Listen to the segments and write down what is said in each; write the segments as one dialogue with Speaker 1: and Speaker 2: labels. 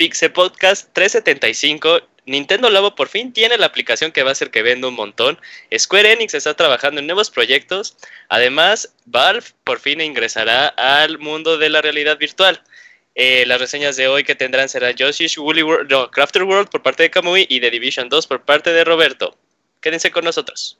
Speaker 1: Pixel Podcast 375. Nintendo Labo por fin tiene la aplicación que va a hacer que venda un montón. Square Enix está trabajando en nuevos proyectos. Además, Valve por fin ingresará al mundo de la realidad virtual. Eh, las reseñas de hoy que tendrán serán Yoshi's Woolly World, no, Crafter World por parte de Kamui y The Division 2 por parte de Roberto. Quédense con nosotros.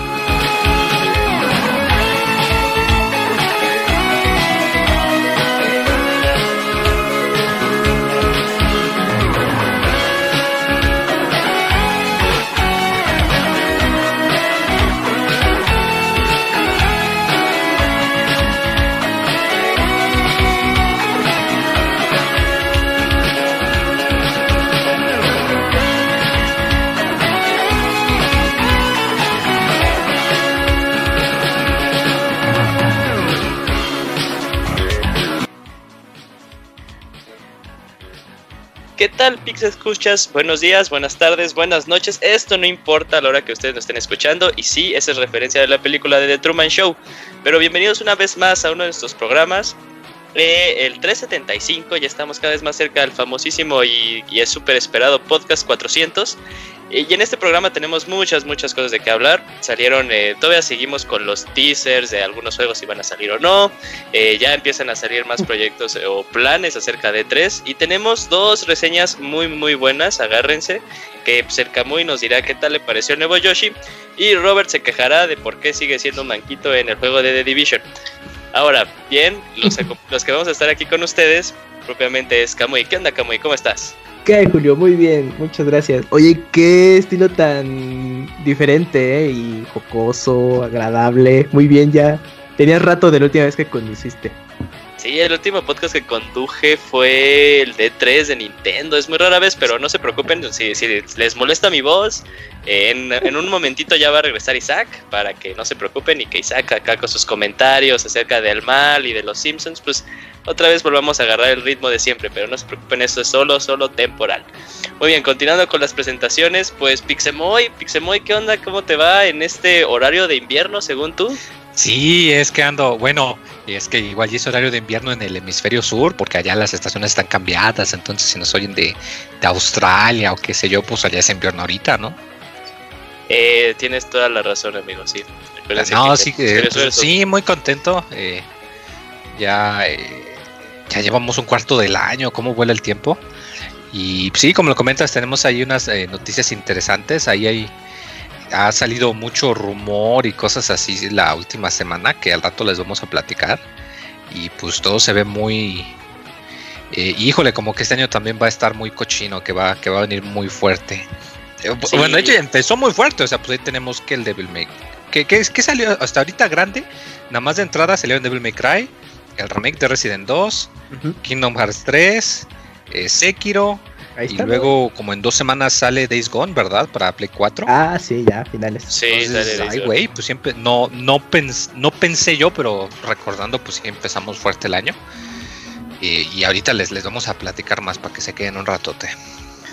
Speaker 1: ¿Qué tal, Pix Escuchas? Buenos días, buenas tardes, buenas noches. Esto no importa a la hora que ustedes nos estén escuchando. Y sí, esa es referencia de la película de The Truman Show. Pero bienvenidos una vez más a uno de estos programas. Eh, el 375, ya estamos cada vez más cerca del famosísimo y, y es súper esperado podcast 400. Y en este programa tenemos muchas, muchas cosas de qué hablar. Salieron, eh, todavía seguimos con los teasers de algunos juegos si van a salir o no. Eh, ya empiezan a salir más proyectos eh, o planes acerca de tres. Y tenemos dos reseñas muy, muy buenas, agárrense. Que Cercamuy nos dirá qué tal le pareció el nuevo Yoshi. Y Robert se quejará de por qué sigue siendo un manquito en el juego de The Division. Ahora, bien, los, los que vamos a estar aquí con ustedes propiamente es Kamui. ¿Qué onda, Kamui? ¿Cómo estás?
Speaker 2: ¿Qué, Julio? Muy bien, muchas gracias. Oye, qué estilo tan diferente ¿eh? y jocoso, agradable. Muy bien, ya. Tenías rato de la última vez que conduciste.
Speaker 1: Sí, el último podcast que conduje fue el D3 de Nintendo. Es muy rara vez, pero no se preocupen si, les molesta mi voz. En, en, un momentito ya va a regresar Isaac para que no se preocupen y que Isaac acá con sus comentarios acerca del mal y de los Simpsons, pues otra vez volvamos a agarrar el ritmo de siempre, pero no se preocupen, esto es solo, solo temporal. Muy bien, continuando con las presentaciones, pues Pixemoy, Pixemoy, ¿qué onda? ¿Cómo te va en este horario de invierno según tú?
Speaker 3: Sí, es que ando, bueno, es que igual ya es horario de invierno en el hemisferio sur, porque allá las estaciones están cambiadas, entonces si nos oyen de, Australia o qué sé yo, pues allá es invierno ahorita, ¿no?
Speaker 1: Eh, tienes toda la razón, amigo, sí.
Speaker 3: no, sí, pues, sí, muy contento. Eh, ya eh, ya llevamos un cuarto del año, cómo vuela el tiempo. Y sí, como lo comentas, tenemos ahí unas eh, noticias interesantes. Ahí hay, ha salido mucho rumor y cosas así la última semana que al rato les vamos a platicar. Y pues todo se ve muy... Eh, híjole, como que este año también va a estar muy cochino, que va, que va a venir muy fuerte. Eh, bueno, de hecho empezó muy fuerte, o sea, pues ahí tenemos que el Devil May que, que, que salió hasta ahorita grande, nada más de entrada salió en Devil May Cry, el remake de Resident 2, Kingdom Hearts 3, eh, Sekiro. Y luego, como en dos semanas, sale Days Gone, ¿verdad? Para Play 4.
Speaker 2: Ah, sí, ya, finales.
Speaker 1: Sí,
Speaker 3: ay, güey, pues siempre, no, no, no pensé yo, pero recordando, pues sí empezamos fuerte el año. Y, ahorita les, les vamos a platicar más para que se queden un ratote.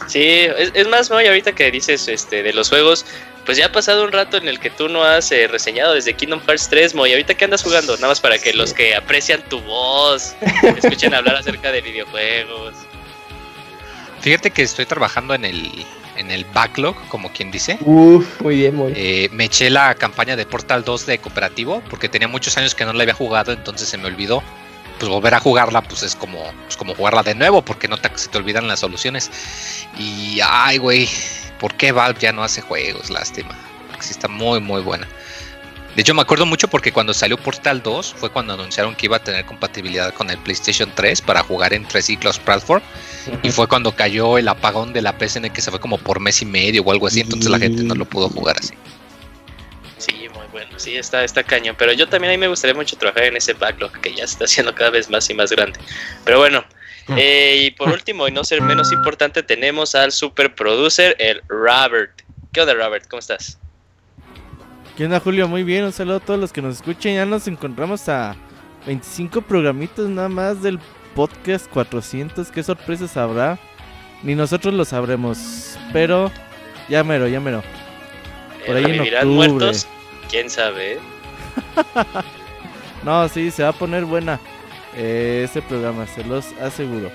Speaker 1: Sí, es, es más, muy ahorita que dices este de los juegos, pues ya ha pasado un rato en el que tú no has eh, reseñado desde Kingdom Hearts 3, Moy. ¿Ahorita qué andas jugando? Nada más para que los que aprecian tu voz escuchen hablar acerca de videojuegos.
Speaker 3: Fíjate que estoy trabajando en el, en el backlog, como quien dice.
Speaker 2: Uf, muy bien, muy
Speaker 3: eh, me eché la campaña de Portal 2 de cooperativo, porque tenía muchos años que no la había jugado, entonces se me olvidó. Pues volver a jugarla, pues es como, pues como jugarla de nuevo, porque no se te olvidan las soluciones. Y, ay, güey, ¿Por qué Valve ya no hace juegos? Lástima. Porque sí está muy, muy buena. De hecho, me acuerdo mucho porque cuando salió Portal 2 fue cuando anunciaron que iba a tener compatibilidad con el PlayStation 3 para jugar en tres ciclos platform. Y fue cuando cayó el apagón de la PSN que se fue como por mes y medio o algo así. Entonces la gente no lo pudo jugar así.
Speaker 1: Sí, muy bueno. Sí, está, está cañón. Pero yo también a mí me gustaría mucho trabajar en ese backlog que ya está haciendo cada vez más y más grande. Pero bueno, eh, y por último, y no ser menos importante, tenemos al super producer, el Robert. ¿Qué onda, Robert? ¿Cómo estás?
Speaker 4: ¿Qué onda, Julio? Muy bien, un saludo a todos los que nos escuchen. Ya nos encontramos a 25 programitos nada más del podcast 400. ¿Qué sorpresas habrá? Ni nosotros lo sabremos, pero ya mero, ya mero.
Speaker 1: Por ahí en octubre. muertos? ¿Quién sabe?
Speaker 4: no, sí, se va a poner buena ese programa, se los aseguro.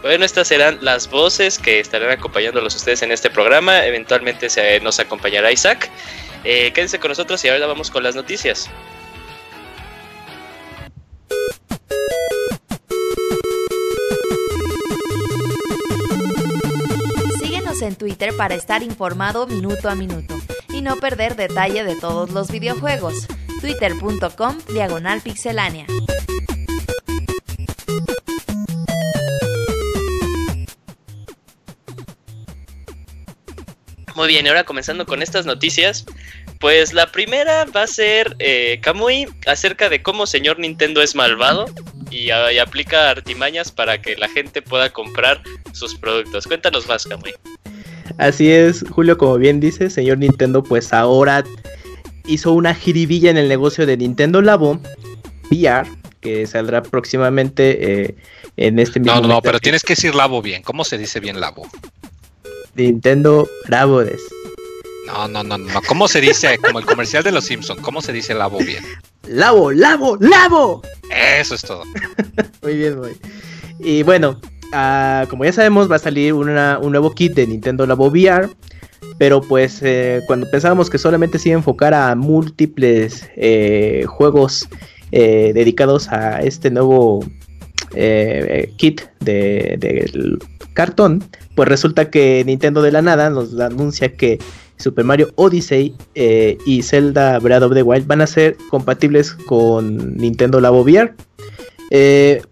Speaker 1: Bueno, estas serán las voces que estarán acompañándolos ustedes en este programa. Eventualmente se, nos acompañará Isaac. Eh, quédense con nosotros y ahora vamos con las noticias.
Speaker 5: Síguenos en Twitter para estar informado minuto a minuto y no perder detalle de todos los videojuegos. Twitter.com Diagonal Pixelánea.
Speaker 1: Muy bien, ahora comenzando con estas noticias, pues la primera va a ser eh, Kamui acerca de cómo señor Nintendo es malvado y, aplica artimañas para que la gente pueda comprar sus productos. Cuéntanos más, Kamui.
Speaker 2: Así es, Julio, como bien dice, señor Nintendo, pues ahora hizo una jiribilla en el negocio de Nintendo Labo VR, que saldrá próximamente eh, en este
Speaker 3: mismo. No, no, no, pero tienes que decir Labo bien. ¿Cómo se dice bien Labo?
Speaker 2: Nintendo Labores.
Speaker 3: No, no, no, no. ¿Cómo se dice? Como el comercial de los Simpsons, ¿cómo se dice labo bien?
Speaker 2: Labo, labo, labo.
Speaker 3: Eso es todo.
Speaker 2: muy bien, muy. Y bueno, ah, como ya sabemos, va a salir un nuevo kit de Nintendo Labo VR. Pero pues eh, cuando pensábamos que solamente se iba a enfocar a múltiples eh, juegos eh, dedicados a este nuevo kit de, de, cartón, pues resulta que Nintendo de la nada nos anuncia que Super Mario Odyssey eh, y Zelda Breath of the Wild van a ser compatibles con Nintendo Labo VR. Eh,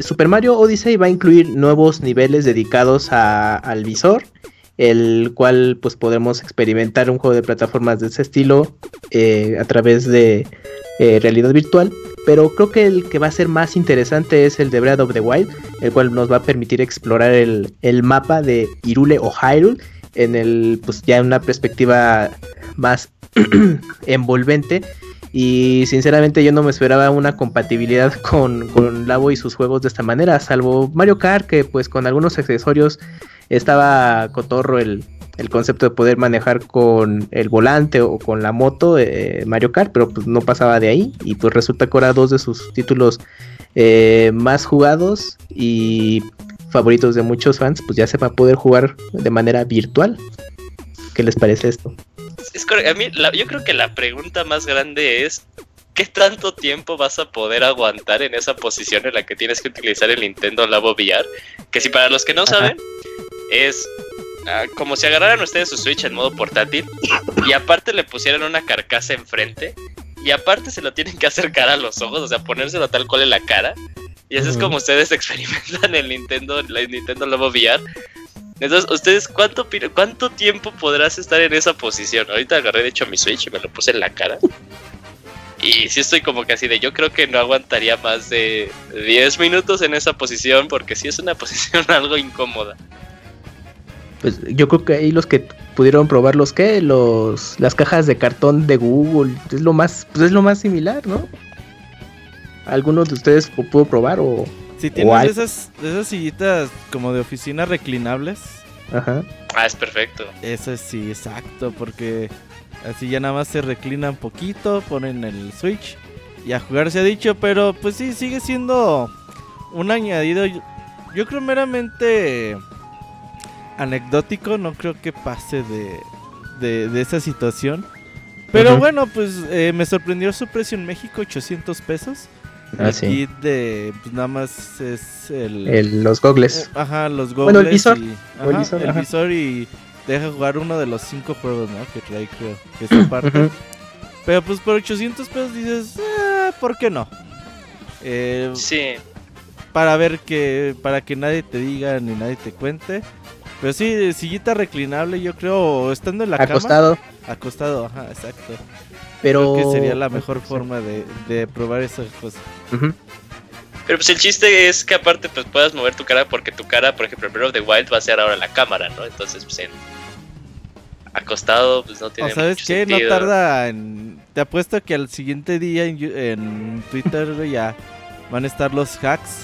Speaker 2: Super Mario Odyssey va a incluir nuevos niveles dedicados al visor, el cual pues podremos experimentar un juego de plataformas de ese estilo eh, a través de realidad virtual pero creo que el que va a ser más interesante es el de Breath of the Wild, el cual nos va a permitir explorar el, mapa de Irule o Hyrule en el, pues ya en una perspectiva más envolvente. Y sinceramente yo no me esperaba una compatibilidad con, con Labo y sus juegos de esta manera, salvo Mario Kart, que pues con algunos accesorios estaba cotorro el, el concepto de poder manejar con el volante o con la moto eh, Mario Kart, pero pues no pasaba de ahí y pues resulta que ahora dos de sus títulos eh, más jugados y favoritos de muchos fans, pues ya se va a poder jugar de manera virtual. ¿Qué les parece esto?
Speaker 1: Es a mí yo creo que la pregunta más grande es ¿qué tanto tiempo vas a poder aguantar en esa posición en la que tienes que utilizar el Nintendo Labo VR? Que si para los que no saben, es Ah, como si agarraran ustedes su Switch en modo portátil y aparte le pusieran una carcasa enfrente y aparte se lo tienen que acercar a los ojos, o sea, ponérselo tal cual en la cara. Y así es como ustedes experimentan el Nintendo, la Nintendo Labo VR. Entonces, ¿ustedes cuánto, cuánto tiempo podrás estar en esa posición? Ahorita agarré de hecho mi Switch y me lo puse en la cara. Y sí estoy como que así de, yo creo que no aguantaría más de 10 minutos en esa posición porque sí es una posición algo incómoda
Speaker 2: pues yo creo que ahí los que pudieron probar los que los las cajas de cartón de Google es lo más pues es lo más similar no algunos de ustedes pudo probar o
Speaker 4: si tienen esas esas sillitas como de oficina reclinables.
Speaker 2: Ajá.
Speaker 1: Ah es perfecto.
Speaker 4: Eso sí exacto porque así ya nada más se reclinan poquito ponen el switch y a jugar se ha dicho pero pues sí sigue siendo un añadido. Yo creo meramente anecdótico, no creo que pase de, de, esa situación. Pero bueno, pues eh, me sorprendió su precio en México, 800 pesos.
Speaker 2: Ah, sí.
Speaker 4: de, pues nada más es el...
Speaker 2: el los gogles.
Speaker 4: Eh, ajá, los gogles.
Speaker 2: Bueno, el visor.
Speaker 4: Y, el, visor, el visor y deja jugar uno de los cinco juegos, ¿no? Que trae, creo, que es parte. Pero pues por 800 pesos dices, ah, ¿por qué no?
Speaker 1: Eh, sí.
Speaker 4: Para ver que, para que nadie te diga ni nadie te cuente. Pero sí, sillita reclinable, yo creo, estando en la
Speaker 2: acostado.
Speaker 4: cama. Acostado. Ajá, exacto.
Speaker 2: Pero...
Speaker 4: Creo que sería la mejor forma de, probar esas cosas.
Speaker 1: Pero pues el chiste es que aparte pues puedas mover tu cara porque tu cara, por ejemplo, en Breath of the Wild va a ser ahora la cámara, ¿no? Entonces pues en acostado pues no tiene
Speaker 4: o sabes qué, no tarda en... Te apuesto que al siguiente día en, Twitter ya van a estar los hacks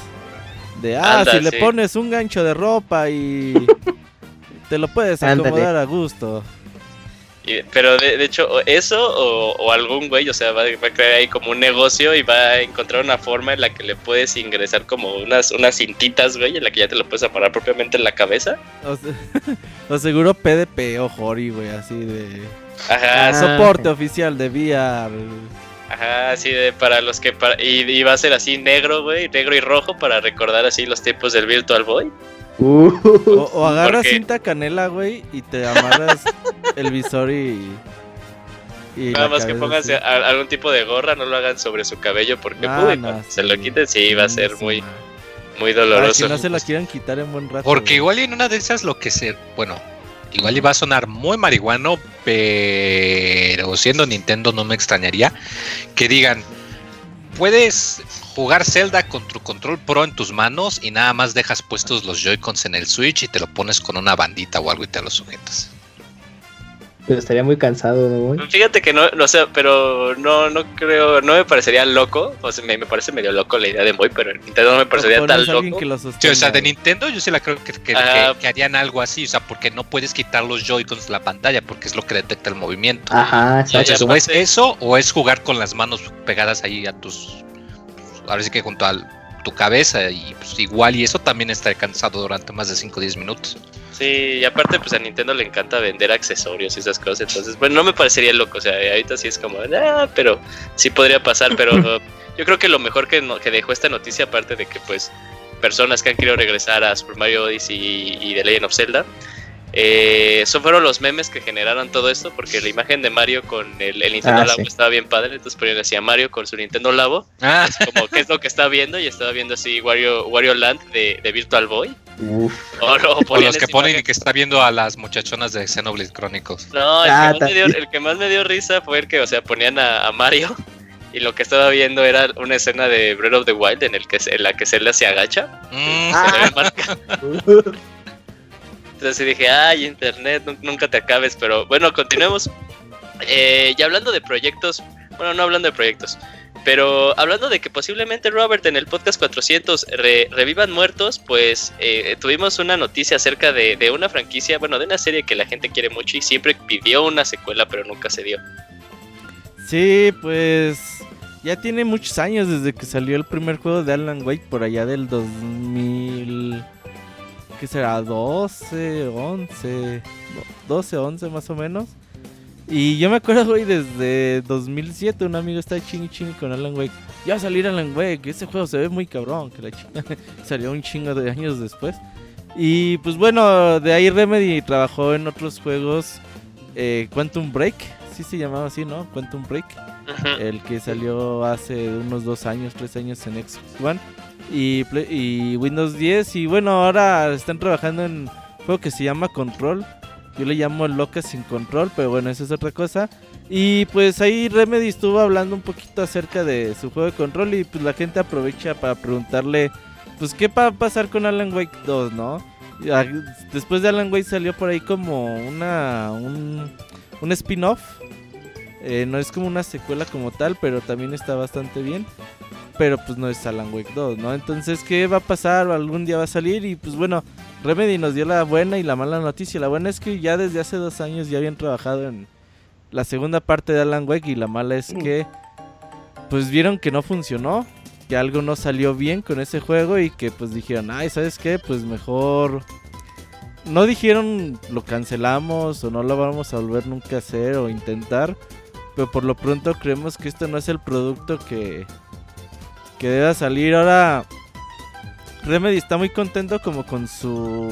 Speaker 4: de, ah, si le pones un gancho de ropa y te lo puedes acomodar a gusto.
Speaker 1: pero de, hecho, eso o, algún güey, o sea, va, a crear ahí como un negocio y va a encontrar una forma en la que le puedes ingresar como unas, unas cintitas, güey, en la que ya te lo puedes amarrar propiamente en la cabeza.
Speaker 4: O, seguro PDP o Jori, güey, así de... Ajá. Ah, soporte oficial de VR.
Speaker 1: Ajá, así de para los que... y, va a ser así negro, güey, negro y rojo para recordar así los tiempos del Virtual Boy.
Speaker 4: Uh. O, agarras cinta canela, güey, y te amarras el visor y...
Speaker 1: Nada más que pongas algún tipo de gorra, no lo hagan sobre su cabello porque ah, se lo quiten, sí, va a ser muy, muy doloroso.
Speaker 4: que no se lo quieran quitar en buen rato.
Speaker 3: Porque igual en una de esas lo que se... Bueno, igual iba a sonar muy marihuano, pero siendo Nintendo no me extrañaría que digan, puedes jugar Zelda con tu control pro en tus manos y nada más dejas puestos los Joy-Cons en el Switch y te lo pones con una bandita o algo y te lo sujetas.
Speaker 2: Pero estaría muy cansado, ¿no?
Speaker 1: Fíjate que no, no sé, pero no, no creo, no me parecería loco. O sea, me, parece medio loco la idea de Boy, pero Nintendo no me parecería tan loco.
Speaker 3: o sea, de Nintendo yo sí la creo que, que, que, harían algo así, o sea, porque no puedes quitar los Joy-Cons de la pantalla, porque es lo que detecta el movimiento.
Speaker 2: Ajá,
Speaker 3: o es eso o es jugar con las manos pegadas ahí a tus. Ahora sí que junto a tu cabeza, y pues igual, y eso también está cansado durante más de 5 o 10 minutos.
Speaker 1: Sí, y aparte pues a Nintendo le encanta vender accesorios y esas cosas, entonces, bueno, no me parecería loco, o sea, ahorita sí es como, ah, pero sí podría pasar, pero yo creo que lo mejor que, que dejó esta noticia, aparte de que pues personas que han querido regresar a Super Mario Odyssey y, The Legend of Zelda, eh, son fueron los memes que generaron todo esto, porque la imagen de Mario con el, Nintendo ah, Labo estaba bien padre, entonces ponían así a Mario con su Nintendo Labo, ah. como qué es lo que está viendo, y estaba viendo así Wario, Wario Land de, de Virtual Boy,
Speaker 3: o, los que ponen y que está viendo a las muchachonas de Xenoblade Chronicles.
Speaker 1: No, ah, el, que más me dio risa fue el que, o sea, ponían a, Mario y lo que estaba viendo era una escena de Breath of the Wild en, el que, en la que Zelda se agacha. Mm. Entonces dije, ay, internet, nunca te acabes, pero bueno, continuemos. Eh, y hablando de proyectos, bueno, no hablando de proyectos, pero hablando de que posiblemente Robert en el podcast 400 revivan muertos, pues eh, tuvimos una noticia acerca de, una franquicia, bueno, de una serie que la gente quiere mucho y siempre pidió una secuela, pero nunca se dio.
Speaker 4: Sí, pues ya tiene muchos años desde que salió el primer juego de Alan Wake por allá del 2000... ¿Qué será? 12, 11... 12, 11 más o menos. Y yo me acuerdo, güey, desde 2007 un amigo estaba ching ching con Alan Wake. Ya va a salir Alan Wake, ese juego se ve muy cabrón, que la salió un chingo de años después. Y pues bueno, de ahí Remedy trabajó en otros juegos. Eh, Quantum Break, sí se llamaba así, ¿no? Quantum Break. El que salió hace unos dos años, tres años en Xbox One. Y, Windows 10. Y bueno, ahora están trabajando en un juego que se llama Control yo le llamo Loca sin control, pero bueno, eso es otra cosa. Y pues ahí Remedy estuvo hablando un poquito acerca de su juego de control y pues la gente aprovecha para preguntarle, pues qué va a pasar con Alan Wake 2, ¿no? Después de Alan Wake salió por ahí como una un, un spin-off. Eh, no es como una secuela como tal, pero también está bastante bien. Pero pues no es Alan Wake 2, ¿no? Entonces, ¿qué va a pasar? ¿Algún día va a salir? Y pues bueno, Remedy nos dio la buena y la mala noticia. La buena es que ya desde hace dos años ya habían trabajado en la segunda parte de Alan Wake y la mala es que pues vieron que no funcionó, que algo no salió bien con ese juego y que pues dijeron, ay, ¿sabes qué? Pues mejor... No dijeron lo cancelamos o no lo vamos a volver nunca a hacer o intentar, pero por lo pronto creemos que esto no es el producto que, que deba salir. Ahora Remedy está muy contento como con su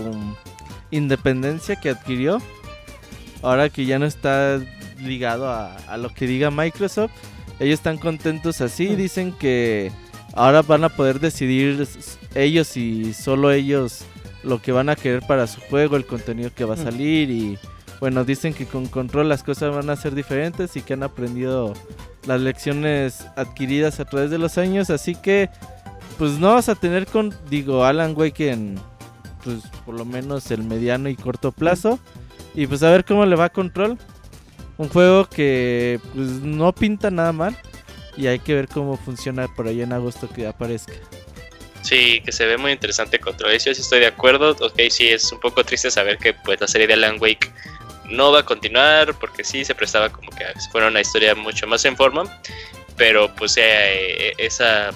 Speaker 4: independencia que adquirió. Ahora que ya no está ligado a, a, lo que diga Microsoft. Ellos están contentos así, dicen que ahora van a poder decidir ellos y solo ellos lo que van a querer para su juego, el contenido que va a salir y bueno, dicen que con control las cosas van a ser diferentes y que han aprendido las lecciones adquiridas a través de los años, así que pues no vas a tener con digo Alan Wake en pues por lo menos el mediano y corto plazo y pues a ver cómo le va a control. Un juego que pues no pinta nada mal y hay que ver cómo funciona por ahí en agosto que aparezca.
Speaker 1: Sí, que se ve muy interesante Control. Eso sí estoy de acuerdo. Ok, sí, es un poco triste saber que pues la serie de Alan Wake no va a continuar porque sí se prestaba como que fuera una historia mucho más en forma. Pero pues eh, esa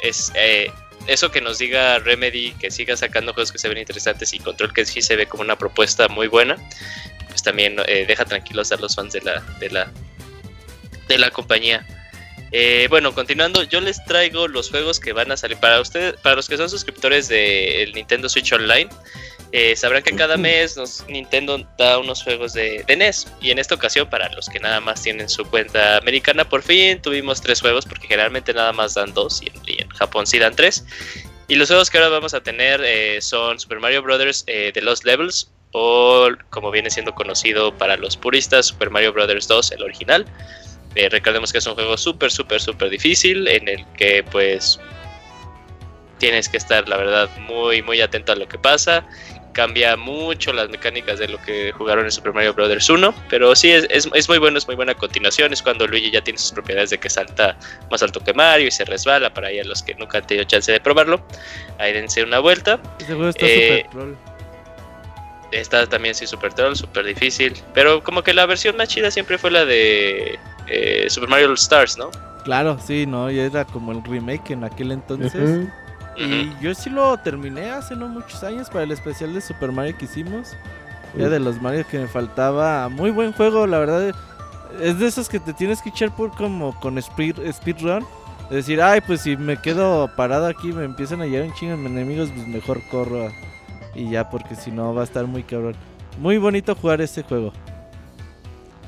Speaker 1: es eh, eso que nos diga Remedy que siga sacando juegos que se ven interesantes y Control que sí se ve como una propuesta muy buena, pues también eh, deja tranquilos a los fans de la de la de la compañía. Eh, bueno, continuando, yo les traigo los juegos que van a salir para ustedes, para los que son suscriptores del Nintendo Switch Online. Eh, sabrán que cada mes nos, Nintendo da unos juegos de, NES. Y en esta ocasión, para los que nada más tienen su cuenta americana, por fin tuvimos tres juegos, porque generalmente nada más dan dos y en, Japón sí dan tres. Y los juegos que ahora vamos a tener eh, son Super Mario Bros. The Lost Levels, o como viene siendo conocido para los puristas, Super Mario Bros. 2, el original. Eh, recordemos que es un juego súper, súper, súper difícil en el que pues tienes que estar, la verdad, muy, muy atento a lo que pasa. Cambia mucho las mecánicas de lo que jugaron en Super Mario Bros. 1, pero sí, es, es, muy bueno, es muy buena continuación. Es cuando Luigi ya tiene sus propiedades de que salta más alto que Mario y se resbala. Para a los que nunca han tenido chance de probarlo, ahí dense una vuelta.
Speaker 4: Ese juego está eh,
Speaker 1: Está también sí super troll, súper difícil. Pero como que la versión más chida siempre fue la de eh, Super Mario All Stars, ¿no?
Speaker 4: Claro, sí, no, y era como el remake en aquel entonces. Y yo sí lo terminé hace no muchos años para el especial de Super Mario que hicimos. Era de los Mario que me faltaba. Muy buen juego, la verdad. Es de esos que te tienes que echar por como con speed, speedrun. Es decir, ay, pues si me quedo parado aquí me empiezan a llegar un chingo de enemigos, pues mejor corro. Y ya, porque si no va a estar muy cabrón. Muy bonito jugar este juego.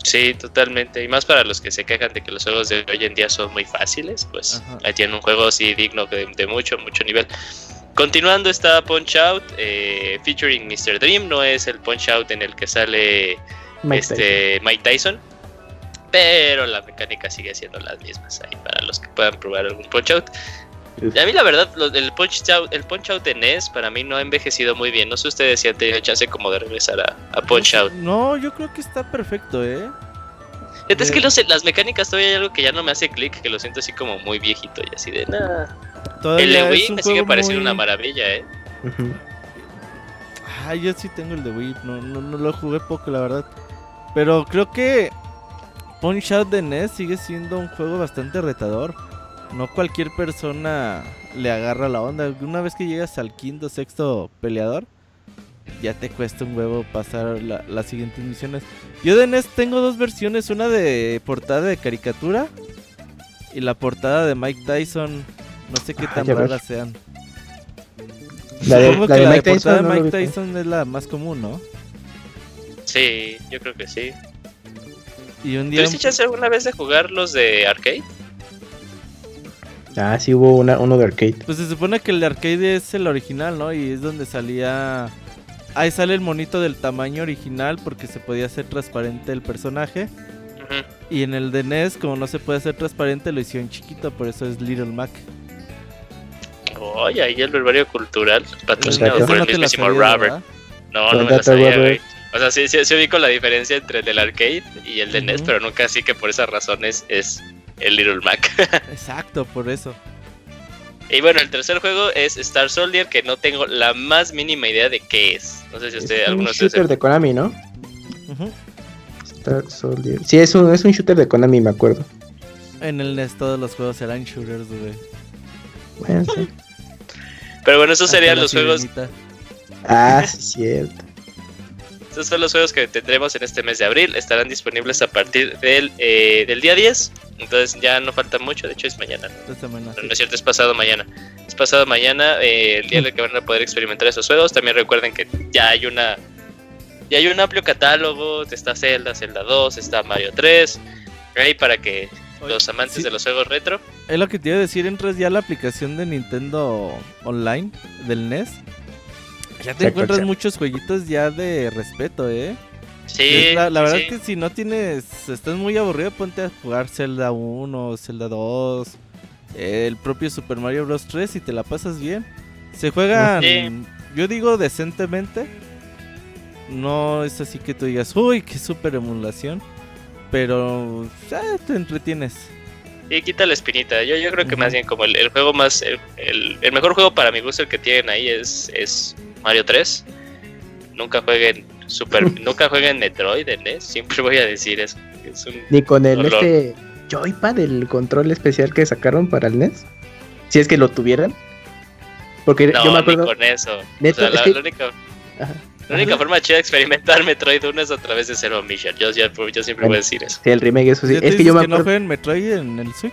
Speaker 1: Sí, totalmente. Y más para los que se quejan de que los juegos de hoy en día son muy fáciles, pues ahí tienen un juego así digno de, mucho, mucho nivel. Continuando está Punch Out, eh, featuring Mr. Dream, no es el Punch Out en el que sale Mike este Tyson. Mike Tyson, pero la mecánica sigue siendo las mismas ahí para los que puedan probar algún Punch Out. A mí la verdad, el Punch Out, el Punch Out de NES para mí no ha envejecido muy bien. No sé ustedes si han tenido chance como de regresar a, Punch Out.
Speaker 4: No, yo creo que está perfecto, ¿eh?
Speaker 1: Es que eh. las mecánicas todavía hay algo que ya no me hace clic, que lo siento así como muy viejito y así de nada. El de Wii me sigue pareciendo una maravilla, ¿eh?
Speaker 4: Ah, yo sí tengo el de Wii, no, no, no lo jugué poco, la verdad. Pero creo que Punch Out de NES sigue siendo un juego bastante retador no cualquier persona le agarra la onda. Una vez que llegas al quinto, sexto peleador, ya te cuesta un huevo pasar las siguientes misiones. Yo de NES tengo dos versiones, una de portada de caricatura y la portada de Mike Tyson. No sé qué ah, tan raras sean. La de, Supongo que la Mike portada de Mike Tyson es la más común, ¿no?
Speaker 1: Sí, yo creo que sí.
Speaker 4: Y un día...
Speaker 1: ¿Tuviste alguna vez de jugar los de arcade?
Speaker 2: Ah, sí hubo una, uno de arcade.
Speaker 4: Pues se supone que el de arcade es el original, ¿no? Y es donde salía... Ahí sale el monito del tamaño original porque se podía hacer transparente el personaje. Y en el de NES, como no se puede hacer transparente, lo hicieron chiquito, por eso es Little Mac.
Speaker 1: Oye, ahí el verbario cultural patrocinado por el mismísimo Robert. No, no me lo sabía, güey. O sea, sí, sí, sí ubico la diferencia entre el del arcade y el de NES, pero nunca así que por esas razones es el Little Mac.
Speaker 4: Exacto, por eso.
Speaker 1: Y bueno, el tercer juego es Star Soldier, que no tengo la más mínima idea de qué es. No sé si usted,
Speaker 2: es un shooter de Konami, ¿no? Star Soldier. Sí, es un, es un shooter de Konami, me acuerdo.
Speaker 4: En el NES todos los juegos serán shooters, güey.
Speaker 2: Bueno, sí.
Speaker 1: Pero bueno, esos serían los juegos.
Speaker 2: Ah, sí, cierto.
Speaker 1: Estos son los juegos que tendremos en este mes de abril. Estarán disponibles a partir del, eh, del día 10 entonces ya no falta mucho, de hecho es mañana. ¿no? no, es cierto, es pasado mañana. Es pasado mañana eh, el día en el que van a poder experimentar esos juegos. También recuerden que ya hay una Y hay un amplio catálogo, está Zelda, Zelda 2, está Mario 3, ahí para que los amantes de los juegos retro.
Speaker 4: Es lo que te iba a decir, entras ya a la aplicación de Nintendo Online del NES. Ya te encuentras muchos jueguitos ya de respeto, ¿eh?
Speaker 1: Sí.
Speaker 4: La, verdad es que si no tienes, estás muy aburrido, ponte a jugar Zelda 1, Zelda 2, el propio Super Mario Bros. 3 y te la pasas bien. Se juegan, yo digo decentemente. No es así que tú digas, uy, qué super emulación. Pero ya te entretienes.
Speaker 1: Y quita la espinita. Yo, yo creo que más bien como el, juego más. El, el, mejor juego para mi gusto, el que tienen ahí es, es Mario 3. Nunca jueguen Super, nunca jueguen Metroid en NES. Siempre voy a decir eso. Es
Speaker 2: Ni con el este Joypad, el control especial que sacaron para el NES. Si es que lo tuvieran. Porque yo me acuerdo.
Speaker 1: Ni con eso. la, única. La única forma chida de experimentar Metroid 1 es a través de Zero Mission. Yo, yo, siempre voy a decir eso.
Speaker 2: Sí, el remake, eso sí.
Speaker 4: Es que yo me acuerdo. no jueguen Metroid en el Switch?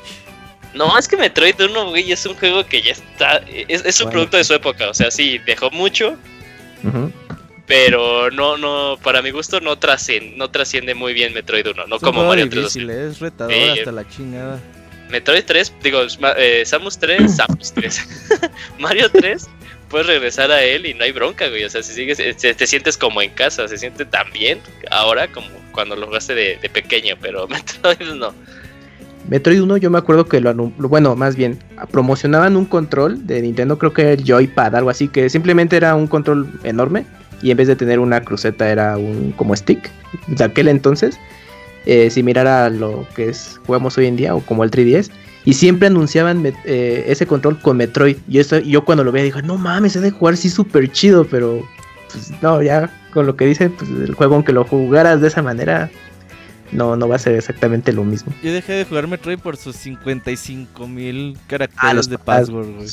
Speaker 1: No, es que Metroid 1, güey, es un juego que ya está. Es, un producto de su época. O sea, sí, dejó mucho. Pero no, no, para mi gusto no trasciende, no trasciende muy bien Metroid 1, no como Mario 3.
Speaker 4: Es retador hasta la chingada.
Speaker 1: Metroid 3, digo, eh, Samus 3, Samus 3. Mario 3 puedes regresar a él y no hay bronca, güey. O sea, si sigues, eh, te, sientes como en casa, se siente tan bien ahora como cuando lo jugaste de, pequeño, pero Metroid no.
Speaker 2: Metroid 1 yo me acuerdo que lo, bueno, más bien, promocionaban un control de Nintendo, creo que era el Joypad, algo así, que simplemente era un control enorme y en vez de tener una cruceta era un como stick de aquel entonces, eh, similar a lo que es jugamos hoy en día o como el 3DS y siempre anunciaban eh, ese control con Metroid. Y yo cuando lo veía dije, no mames, he de jugar sí súper chido, pero pues, no, ya con lo que dice, pues, el juego aunque lo jugaras de esa manera, no, no va a ser exactamente lo mismo.
Speaker 4: Yo dejé de jugar Metroid por sus 55 mil caracteres ah, de password, güey.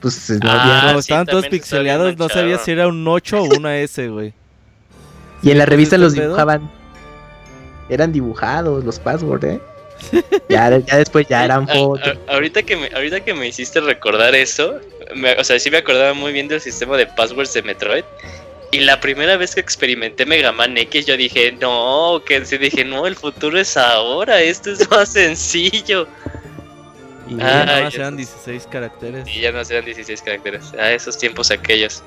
Speaker 2: Pues no, ah,
Speaker 4: estaban todos pixeleados, no sabía si era un 8 o una S, güey.
Speaker 2: Y en la revista los dibujaban. Eran dibujados los passwords, ¿eh? ya, después ya eran fotos.
Speaker 1: ahorita, que me, ahorita que me hiciste recordar eso, o sea, sí me acordaba muy bien del sistema de passwords de Metroid. Y la primera vez que experimenté Mega Man X, yo dije, no, que sí dije, no, el futuro es ahora, esto es más sencillo.
Speaker 4: Y ya no más eran 16 caracteres.
Speaker 1: Y ya no eran 16 caracteres. A esos tiempos aquellos.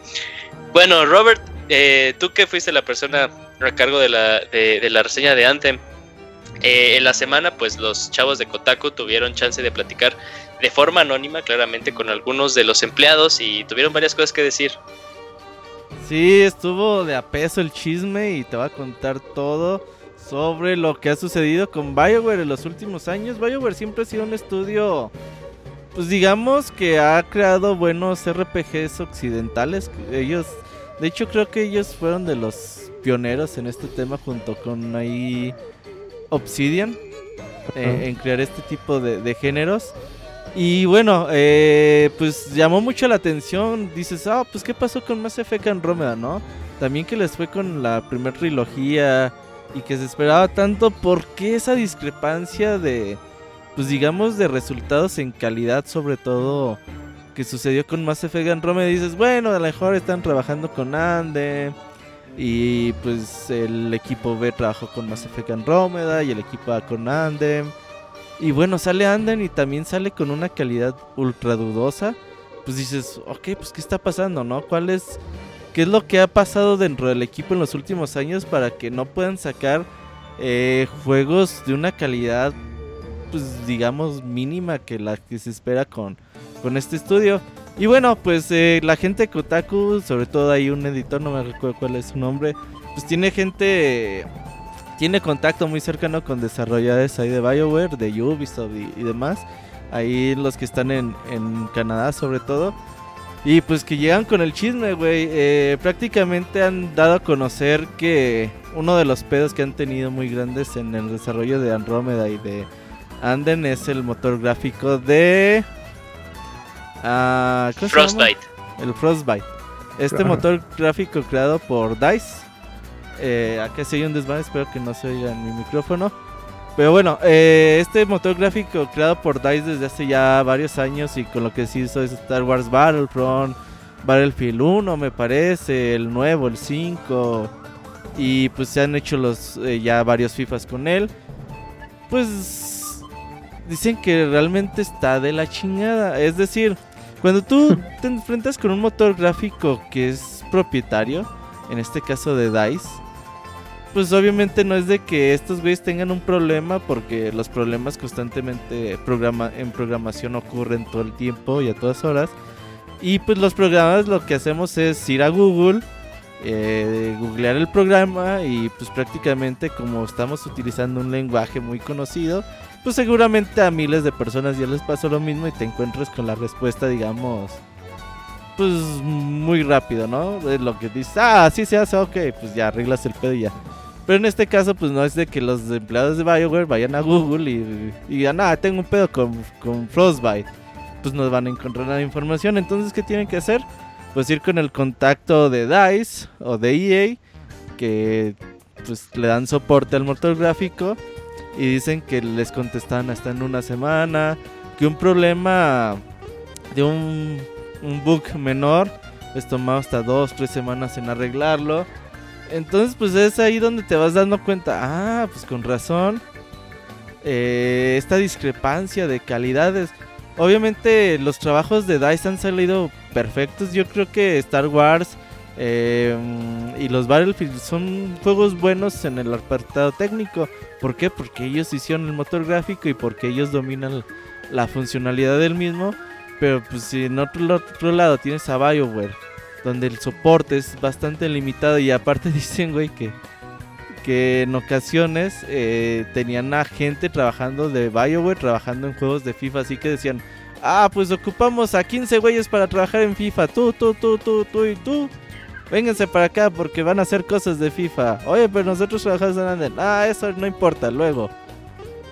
Speaker 1: Bueno, Robert, eh, tú que fuiste la persona a cargo de la, de la reseña de Anthem, eh, en la semana, pues los chavos de Kotaku tuvieron chance de platicar de forma anónima, claramente, con algunos de los empleados y tuvieron varias cosas que decir.
Speaker 4: Sí, estuvo de a peso el chisme y te va a contar todo sobre lo que ha sucedido con BioWare en los últimos años. BioWare siempre ha sido un estudio, pues digamos que ha creado buenos RPGs occidentales. Ellos, de hecho, creo que ellos fueron de los pioneros en este tema junto con ahí Obsidian eh, en crear este tipo de, géneros. Y bueno, eh, pues llamó mucho la atención. Dices, ah, pues qué pasó con Mass Effect Andromeda, ¿no? También que les fue con la primera trilogía y que se esperaba tanto. ¿Por qué esa discrepancia de, pues digamos, de resultados en calidad, sobre todo que sucedió con Mass Effect Andromeda? Dices, bueno, a lo mejor están trabajando con Ande y pues el equipo B trabajó con Mass Effect Andromeda y el equipo A con Andem. Y bueno, sale Andem y también sale con una calidad ultra dudosa. Pues dices, ok, pues ¿qué está pasando, no? ¿Cuál es, qué es lo que ha pasado dentro del equipo en los últimos años para que no puedan sacar eh, juegos de una calidad, pues digamos, mínima que la que se espera con, con este estudio? Y bueno, pues eh, la gente de Kotaku, sobre todo hay un editor, no me recuerdo cuál es su nombre, pues tiene gente, tiene contacto muy cercano con desarrolladores ahí de BioWare, de Ubisoft y, demás. Ahí los que están en, Canadá sobre todo. Y pues que llegan con el chisme, güey. Eh, prácticamente han dado a conocer que uno de los pedos que han tenido muy grandes en el desarrollo de Andromeda y de Anden es el motor gráfico de Ah,
Speaker 1: Frostbite.
Speaker 4: El Frostbite. Este motor gráfico creado por DICE. Eh, acá se oye un desván, espero que no se oiga en mi micrófono. Pero bueno, eh, este motor gráfico creado por DICE desde hace ya varios años y con lo que se hizo es Star Wars Battlefront, Battlefield 1 me parece, el nuevo, el 5. Y pues se han hecho los eh, ya varios FIFAs con él. Pues dicen que realmente está de la chingada. Es decir, cuando tú te enfrentas con un motor gráfico que es propietario, en este caso de DICE, pues obviamente no es de que estos güeyes tengan un problema porque los problemas constantemente programa en programación ocurren todo el tiempo y a todas horas. Y pues los programas lo que hacemos es ir a Google, eh, googlear el programa y pues prácticamente como estamos utilizando un lenguaje muy conocido, pues seguramente a miles de personas ya les pasó lo mismo y te encuentras con la respuesta, digamos, pues muy rápido, ¿no? Lo que dices, ah, así se hace, ok, pues ya arreglas el pedo y ya. Pero en este caso, pues no es de que los empleados de BioWare vayan a Google y, digan, ah, tengo un pedo con, con Frostbite. Pues nos van a encontrar la información. Entonces, ¿qué tienen que hacer? Pues ir con el contacto de DICE o de EA, que pues le dan soporte al motor gráfico y dicen que les contestan hasta en una semana, que un problema de un, un bug menor les toma hasta dos, tres semanas en arreglarlo entonces, pues es ahí donde te vas dando cuenta. Ah, pues con razón. Eh, esta discrepancia de calidades. Obviamente los trabajos de DICE han salido perfectos. Yo creo que Star Wars eh, y los Battlefield son juegos buenos en el apartado técnico. ¿Por qué? Porque ellos hicieron el motor gráfico y porque ellos dominan la funcionalidad del mismo. Pero pues si en otro, otro lado tienes a BioWare donde el soporte es bastante limitado y aparte dicen, güey, que, que en ocasiones eh, tenían a gente trabajando de BioWare, trabajando en juegos de FIFA, así que decían, ah, pues ocupamos a 15 güeyes para trabajar en FIFA, tú, tú, tú, tú, tú y tú. Vénganse para acá porque van a hacer cosas de FIFA. Oye, pero nosotros trabajamos en Anden. Ah, eso no importa, luego.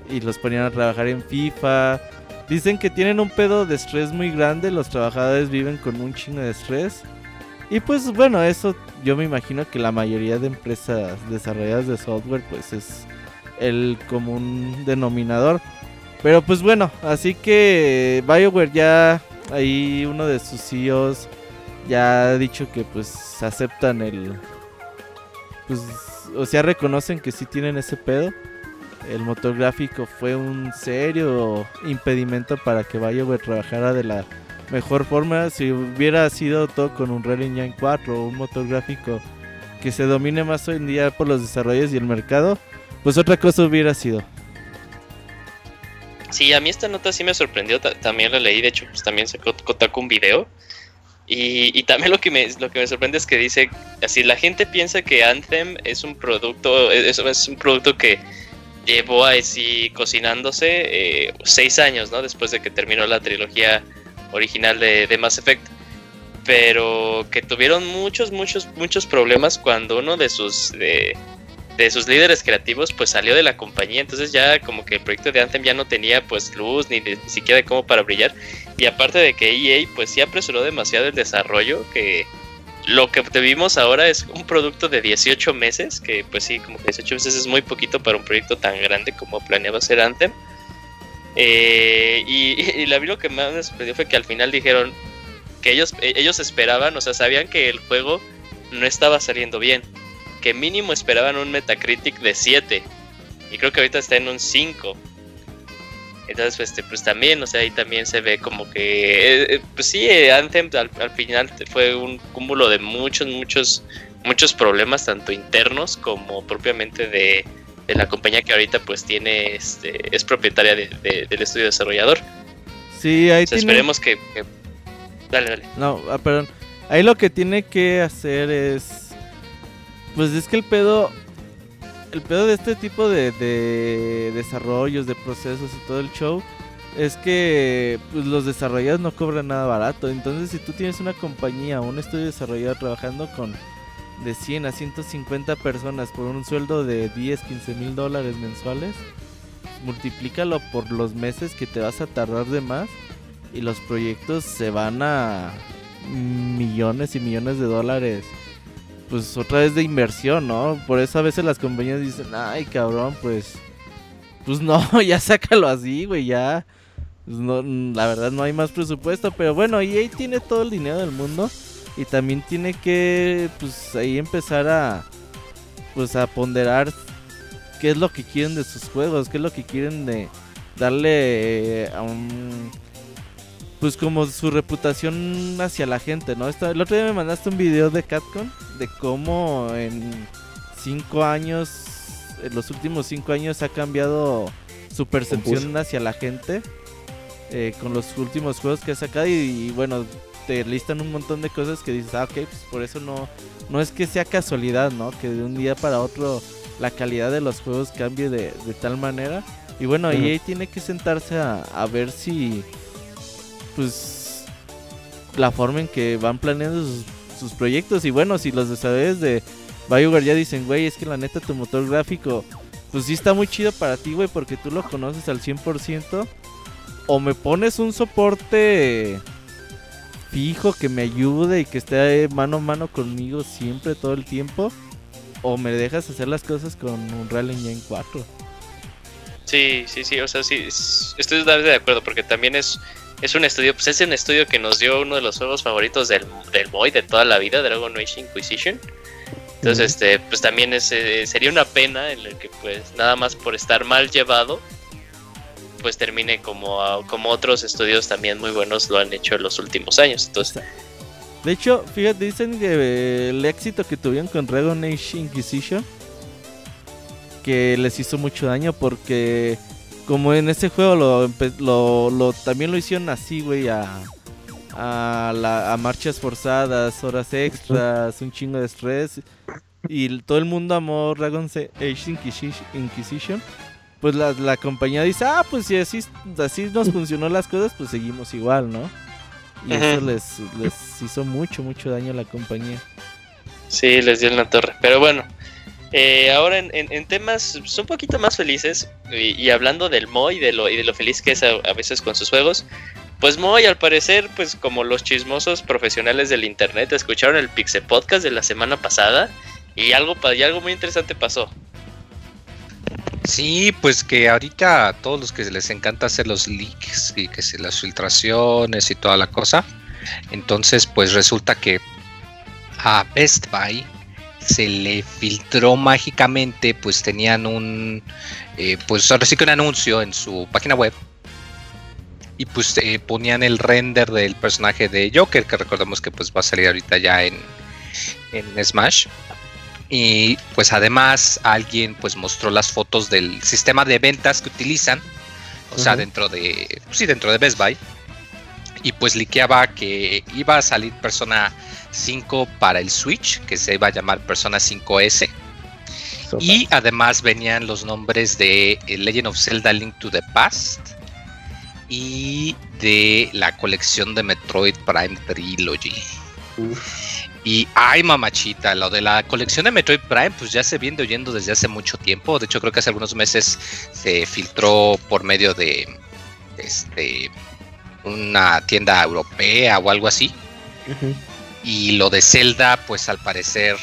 Speaker 4: Y los ponían a trabajar en FIFA. Dicen que tienen un pedo de estrés muy grande. Los trabajadores viven con un chingo de estrés. Y pues bueno, eso yo me imagino que la mayoría de empresas desarrolladas de software pues es el común denominador. Pero pues bueno, así que BioWare ya ahí uno de sus CEOs ya ha dicho que pues aceptan el pues o sea, reconocen que sí tienen ese pedo. El motor gráfico fue un serio impedimento para que BioWare trabajara de la mejor forma si hubiera sido todo con un Real Engine 4 o un motor gráfico que se domine más hoy en día por los desarrollos y el mercado, pues otra cosa hubiera sido.
Speaker 1: Sí, a mí esta nota sí me sorprendió, también la leí, de hecho, pues también sacó Kotaku un video. Y, también lo que, me, lo que me sorprende es que dice, así la gente piensa que Anthem es un producto, es, es un producto que llevó así cocinándose eh, seis años, ¿no? Después de que terminó la trilogía original de, de Mass Effect, pero que tuvieron muchos, muchos, muchos problemas cuando uno de sus, de, sus líderes creativos pues salió de la compañía, entonces ya como que el proyecto de Anthem ya no tenía pues luz ni, ni siquiera de cómo para brillar, y aparte de que EA pues sí apresuró demasiado el desarrollo, que lo que vimos ahora es un producto de 18 meses, que pues sí, como que 18 meses es muy poquito para un proyecto tan grande como planeaba ser Anthem. Eh, y, la vi lo que más me sorprendió fue que al final dijeron que ellos, eh, ellos esperaban, o sea, sabían que el juego no estaba saliendo bien. Que mínimo esperaban un Metacritic de 7. Y creo que ahorita está en un 5. Entonces, pues, este, pues también, o sea, ahí también se ve como que, eh, pues sí, Anthem al, final fue un cúmulo de muchos, muchos, muchos problemas, tanto internos como propiamente de, de la compañía que ahorita pues tiene, este, es propietaria de, del estudio desarrollador.
Speaker 4: Sí, ahí
Speaker 1: Esperemos que, Dale, dale.
Speaker 4: No, ah, perdón. Ahí lo que tiene que hacer es... Pues es que el pedo... El pedo de este tipo de, de desarrollos, de procesos y todo el show es que pues, los desarrolladores no cobran nada barato. Entonces, si tú tienes una compañía o un estudio desarrollador trabajando con de 100 a 150 personas por un sueldo de 10, 15 mil dólares mensuales, multiplícalo por los meses que te vas a tardar de más y los proyectos se van a millones y millones de dólares. Pues otra vez de inversión, ¿no? Por eso a veces las compañías dicen, ay cabrón, pues... Pues no, ya sácalo así, güey, ya. Pues no, la verdad no hay más presupuesto, pero bueno, EA tiene todo el dinero del mundo y también tiene que, pues ahí empezar a, pues a ponderar qué es lo que quieren de sus juegos, qué es lo que quieren de darle eh, a un pues como su reputación hacia la gente, ¿no? el otro día me mandaste un video de Capcom de cómo en cinco años, en los últimos cinco años ha cambiado su percepción hacia la gente eh, con los últimos juegos que ha sacado y, bueno, te listan un montón de cosas que dices, ah, ok, pues por eso no, no es que sea casualidad, ¿no? Que de un día para otro la calidad de los juegos cambie de, tal manera. Y bueno, ahí EA tiene que sentarse a, ver si, pues, la forma en que van planeando sus, proyectos. Y bueno, si los desarrolladores de BioWare ya dicen, güey, es que la neta tu motor gráfico, pues sí está muy chido para ti, güey, porque tú lo conoces al 100%. O me pones un soporte fijo que me ayude y que esté mano a mano conmigo siempre, todo el tiempo o me dejas hacer las cosas con un Real Engine 4.
Speaker 1: Sí, sí, sí, o sea, sí, estoy de acuerdo porque también es, es un estudio, pues es un estudio que nos dio uno de los juegos favoritos del, del Boy de toda la vida, Dragon Age Inquisition. Entonces, este, pues también es, eh, sería una pena en el que pues nada más por estar mal llevado, pues termine como, como otros estudios también muy buenos lo han hecho en los últimos años. Entonces,
Speaker 4: de hecho, fíjate, dicen que eh, el éxito que tuvieron con Dragon Age Inquisition que les hizo mucho daño porque como en ese juego lo, lo, también lo hicieron así, güey, a, a, a marchas forzadas, horas extras, un chingo de estrés y todo el mundo amó Dragon Age Inquisition. Pues la, la compañía dice, ah, pues si así, así nos funcionó las cosas, pues seguimos igual, ¿no? Y eso les, les hizo mucho, mucho daño a la compañía.
Speaker 1: Sí, les dio en la torre. Pero bueno, eh, ahora en, temas un poquito más felices, y, hablando del Moy y de, lo, y de lo feliz que es a, veces con sus juegos, pues Moy al parecer, pues como los chismosos profesionales del internet, escucharon el Pixel Podcast de la semana pasada y algo, y algo muy interesante pasó.
Speaker 3: Sí, pues que ahorita a todos los que les encanta hacer los leaks y que se las filtraciones y toda la cosa, entonces pues resulta que a Best Buy se le filtró mágicamente, pues tenían un, eh, pues ahora sí que un anuncio en su página web y pues eh, ponían el render del personaje de Joker, que recordamos que pues va a salir ahorita ya en, en Smash. Y pues además alguien pues mostró las fotos del sistema de ventas que utilizan, o sea, dentro de, sí, dentro de Best Buy. Y pues liqueaba que iba a salir Persona 5 para el Switch, que se iba a llamar Persona 5S. Y además venían los nombres de Legend of Zelda Link to the Past y de la colección de Metroid Prime Trilogy. Y ay, mamachita, lo de la colección de Metroid Prime, pues ya se viene oyendo desde hace mucho tiempo. De hecho, creo que hace algunos meses se filtró por medio de este una tienda europea o algo así. Y lo de Zelda, pues al parecer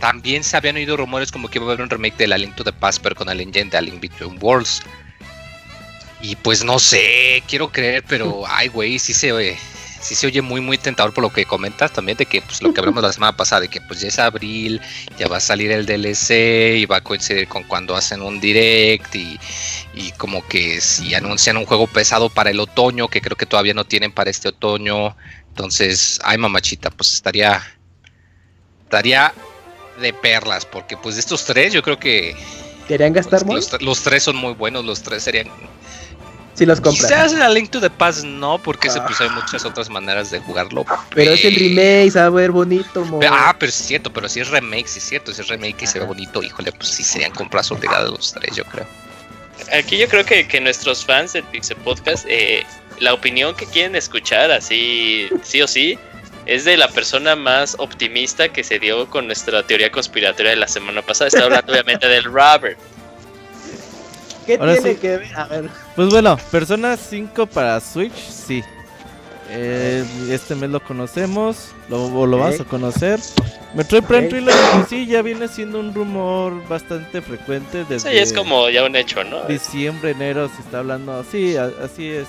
Speaker 3: también se habían oído rumores como que iba a haber un remake de la Link to the Past, pero con la Legend de Link Between Worlds. Y pues no sé, quiero creer, pero ay, güey, sí se oye sí se oye muy, muy tentador por lo que comentas también, de que pues lo que hablamos la semana pasada, de que pues ya es abril, ya va a salir el DLC y va a coincidir con cuando hacen un direct y, y como que si anuncian un juego pesado para el otoño, que creo que todavía no tienen para este otoño, entonces, ay mamachita, pues estaría, estaría de perlas, porque pues de estos tres yo creo que...
Speaker 2: ¿Querían gastar
Speaker 3: pues, los, los, tres son muy buenos, los tres serían
Speaker 2: si los compras.
Speaker 3: Quizás la Link to the Past no, porque pues, hay muchas otras maneras de jugarlo.
Speaker 2: Pero es el remake, se va a ver bonito,
Speaker 3: Ah, pero es cierto, pero si es remake, si es cierto, si es remake y se ve bonito, híjole, pues sí serían compras obligadas los tres, yo creo.
Speaker 1: Aquí yo creo que, que nuestros fans del Pixel Podcast, eh, la opinión que quieren escuchar, así, sí o sí, es de la persona más optimista que se dio con nuestra teoría conspiratoria de la semana pasada. Está hablando obviamente del Robert.
Speaker 2: ¿Qué tiene que ver? A ver.
Speaker 4: Pues bueno, Persona 5 para Switch, sí. Eh, este mes lo conocemos, lo, lo vamos a conocer. Metroid Prime Trilogy, sí, ya viene siendo un rumor bastante frecuente desde...
Speaker 1: Sí, es como ya un hecho, ¿no?
Speaker 4: Diciembre, enero se está hablando, sí, así es.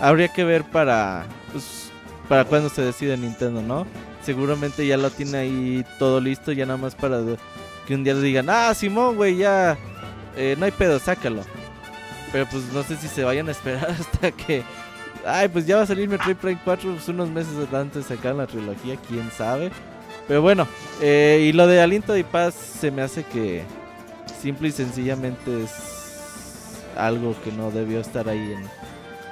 Speaker 4: Habría que ver para, pues, para cuando se decide Nintendo, ¿no? Seguramente ya lo tiene ahí todo listo, ya nada más para que un día le digan, ah, Simón, güey, ya, eh, no hay pedo, sácalo. Pero pues no sé si se vayan a esperar hasta que, ay, pues ya va a salir Metroid Prime 4, pues unos meses antes de sacar la trilogía, quién sabe. Pero bueno, eh, y lo de Aliento y Paz se me hace que simple y sencillamente es algo que no debió estar ahí en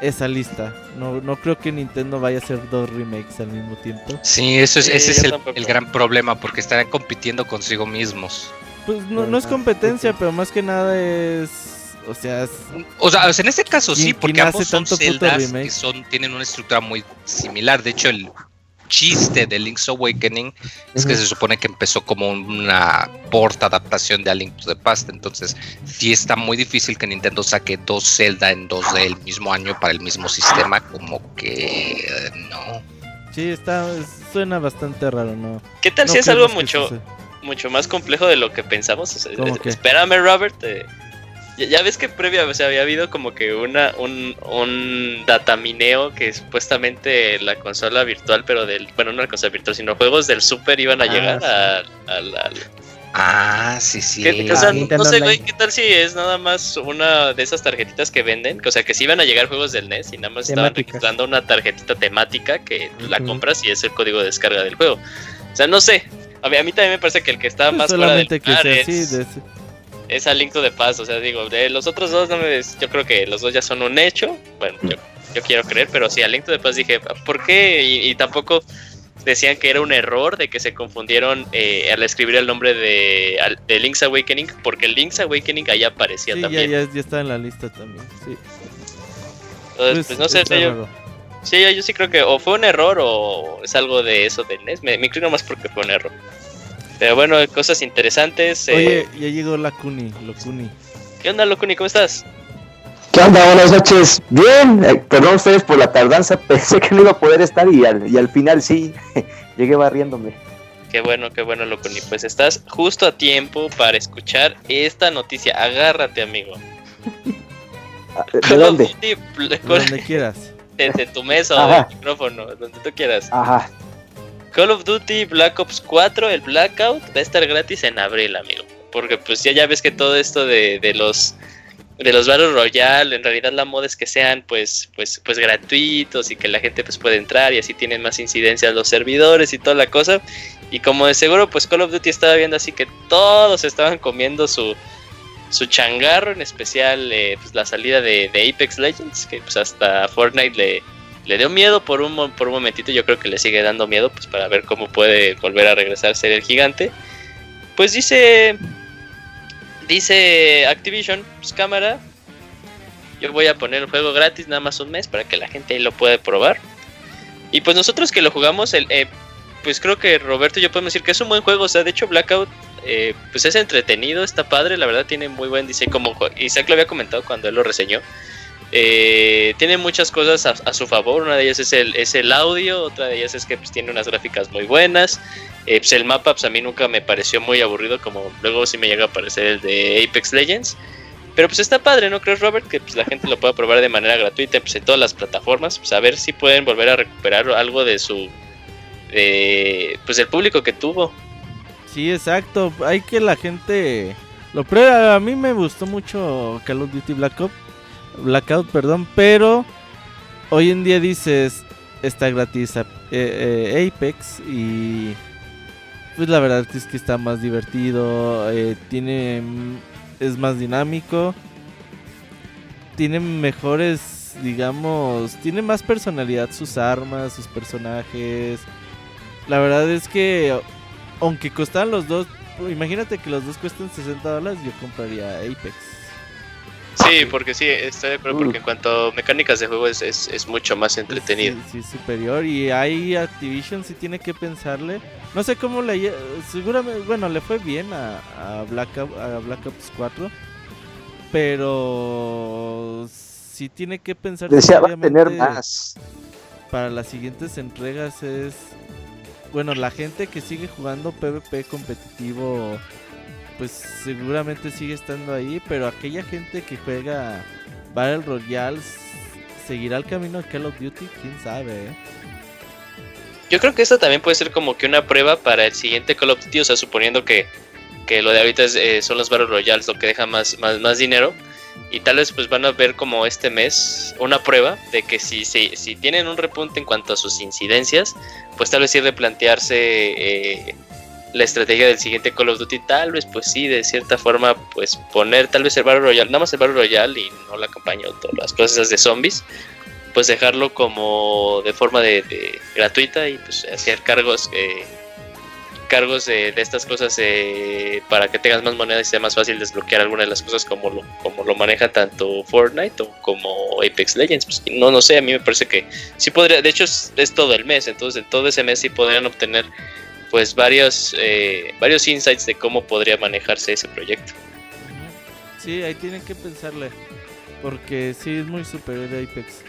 Speaker 4: esa lista. No, no creo que Nintendo vaya a hacer dos remakes al mismo tiempo.
Speaker 3: Sí, eso es, ese es el, gran problema, porque estarán compitiendo consigo mismos.
Speaker 4: Pues no, no es competencia, pero más que nada es o sea,
Speaker 3: o sea, en este caso sí, porque ambos son celdas que son, tienen una estructura muy similar. De hecho, el chiste de Link's Awakening es que se supone que empezó como una porta adaptación de A Link to the Past. Entonces, sí está muy difícil que Nintendo saque dos Zelda en 2D el mismo año para el mismo sistema. Como que eh, no.
Speaker 4: Sí, está, suena bastante raro, ¿no?
Speaker 1: ¿Qué tal si es algo mucho, mucho más complejo de lo que pensamos? espérame, Robert. Eh, ya, ves que previa, o sea, había habido como que una, un, un datamineo que supuestamente la consola virtual, pero del, bueno, no la consola virtual, sino juegos del Super iban a ah, llegar al,
Speaker 3: Ah, sí, sí.
Speaker 1: no sé, güey, ¿qué tal si es nada más una de esas tarjetitas que venden? O sea, que si iban a llegar juegos del NES y nada más estaban registrando una tarjetita temática que la compras y es el código de descarga del juego. O sea, no sé. A mí, a mí también me parece que el que está más fuera del que es es a Link to the Past. O sea, digo, de los otros dos, no me, yo creo que los dos ya son un hecho. Bueno, yo, quiero creer, pero sí, a Link to the Past dije, ¿por qué? Y, tampoco decían que era un error de que se confundieron eh, al escribir el nombre de, de, Link's Awakening, porque Link's Awakening ahí aparecía también.
Speaker 4: Ya, ya, está en la lista también, sí.
Speaker 1: Entonces, pues, no sé, yo, sí, yo, sí creo que o fue un error o es algo de eso del NES. Me, me inclino más porque fue un error. Pero bueno, cosas interesantes.
Speaker 4: Eh. Oye, ya llegó la Cuni, Locuni.
Speaker 1: ¿Qué onda, Locuni? ¿Cómo estás?
Speaker 6: ¿Qué onda? Buenas noches. Bien, eh, perdón ustedes por la tardanza, pensé que no iba a poder estar y al, y al final sí, llegué barriéndome.
Speaker 1: Qué bueno, qué bueno, Locuni. Pues estás justo a tiempo para escuchar esta noticia. Agárrate, amigo.
Speaker 6: Ah, ¿De dónde?
Speaker 4: De donde quieras.
Speaker 1: Desde tu mesa o del micrófono, donde tú quieras.
Speaker 6: Ajá.
Speaker 1: Call of Duty Black Ops 4, el Blackout, va a estar gratis en abril, amigo. Porque pues ya, ya ves que todo esto de, los de los Battle Royale, en realidad la moda es que sean pues, pues, pues gratuitos y que la gente pues puede entrar y así tienen más incidencia los servidores y toda la cosa. Y como de seguro pues Call of Duty estaba viendo así que todos estaban comiendo su, su changarro, en especial eh, pues, la salida de, Apex Legends, que pues hasta Fortnite le, le dio miedo por un, por un momentito, yo creo que le sigue dando miedo, pues para ver cómo puede volver a regresar a ser el gigante. Pues dice, dice Activision, pues cámara, yo voy a poner el juego gratis nada más un mes para que la gente lo pueda probar. Y pues nosotros que lo jugamos, el, eh, pues creo que Roberto y yo podemos decir que es un buen juego, o sea, de hecho Blackout eh, pues es entretenido, está padre, la verdad tiene muy buen diseño, como Isaac lo había comentado cuando él lo reseñó. Eh, tiene muchas cosas a, su favor. Una de ellas es el, es el audio, otra de ellas es que pues, tiene unas gráficas muy buenas. Eh, pues, el mapa pues, a mí nunca me pareció muy aburrido, como luego sí me llega a parecer el de Apex Legends. Pero pues está padre, ¿no crees, Robert? Que pues, la gente lo pueda probar de manera gratuita pues, en todas las plataformas. Pues a ver si pueden volver a recuperar algo de su. pues el público que tuvo.
Speaker 4: Sí, exacto. Hay que la gente lo prueba. A mí me gustó mucho Call of Duty Black. Blackout, perdón, pero hoy en día dices está gratis eh, eh, Apex y pues la verdad es que está más divertido, eh, tiene es más dinámico, tiene mejores, digamos, tiene más personalidad sus armas, sus personajes. La verdad es que aunque costan los dos, imagínate que los dos cuestan 60 dólares, yo compraría Apex.
Speaker 1: Sí, porque sí, estoy de acuerdo, porque en cuanto a mecánicas de juego es, es, mucho más entretenido.
Speaker 4: Sí, superior. Y ahí Activision sí tiene que pensarle. No sé cómo le. Seguramente, bueno, le fue bien a, a, Black, a Black Ops 4. Pero. Sí tiene que pensar.
Speaker 6: Desea va a tener más.
Speaker 4: Para las siguientes entregas es. Bueno, la gente que sigue jugando PvP competitivo pues seguramente sigue estando ahí, pero aquella gente que juega Battle Royale seguirá el camino de Call of Duty, quién sabe. ¿eh?
Speaker 1: Yo creo que esto también puede ser como que una prueba para el siguiente Call of Duty, o sea, suponiendo que que lo de ahorita eh, son los Battle Royales lo que deja más, más, más dinero. Y tal vez pues van a ver como este mes una prueba de que si, si, si tienen un repunte en cuanto a sus incidencias, pues tal vez sí replantearse eh, la estrategia del siguiente Call of Duty, tal vez pues sí, de cierta forma pues poner tal vez el Battle Royale, nada más el Battle Royale y no la campaña o todas las cosas de zombies, pues dejarlo como de forma de, gratuita y pues hacer cargos eh, cargos de, estas cosas eh, para que tengas más monedas y sea más fácil desbloquear algunas de las cosas como lo, como lo maneja tanto Fortnite o como Apex Legends. Pues, no, no sé, a mí me parece que sí podría, de hecho es, todo el mes, entonces en todo ese mes sí podrían obtener pues varios, eh, varios insights de cómo podría manejarse ese proyecto.
Speaker 4: Sí, ahí tienen que pensarle, porque sí es muy superior a Apex.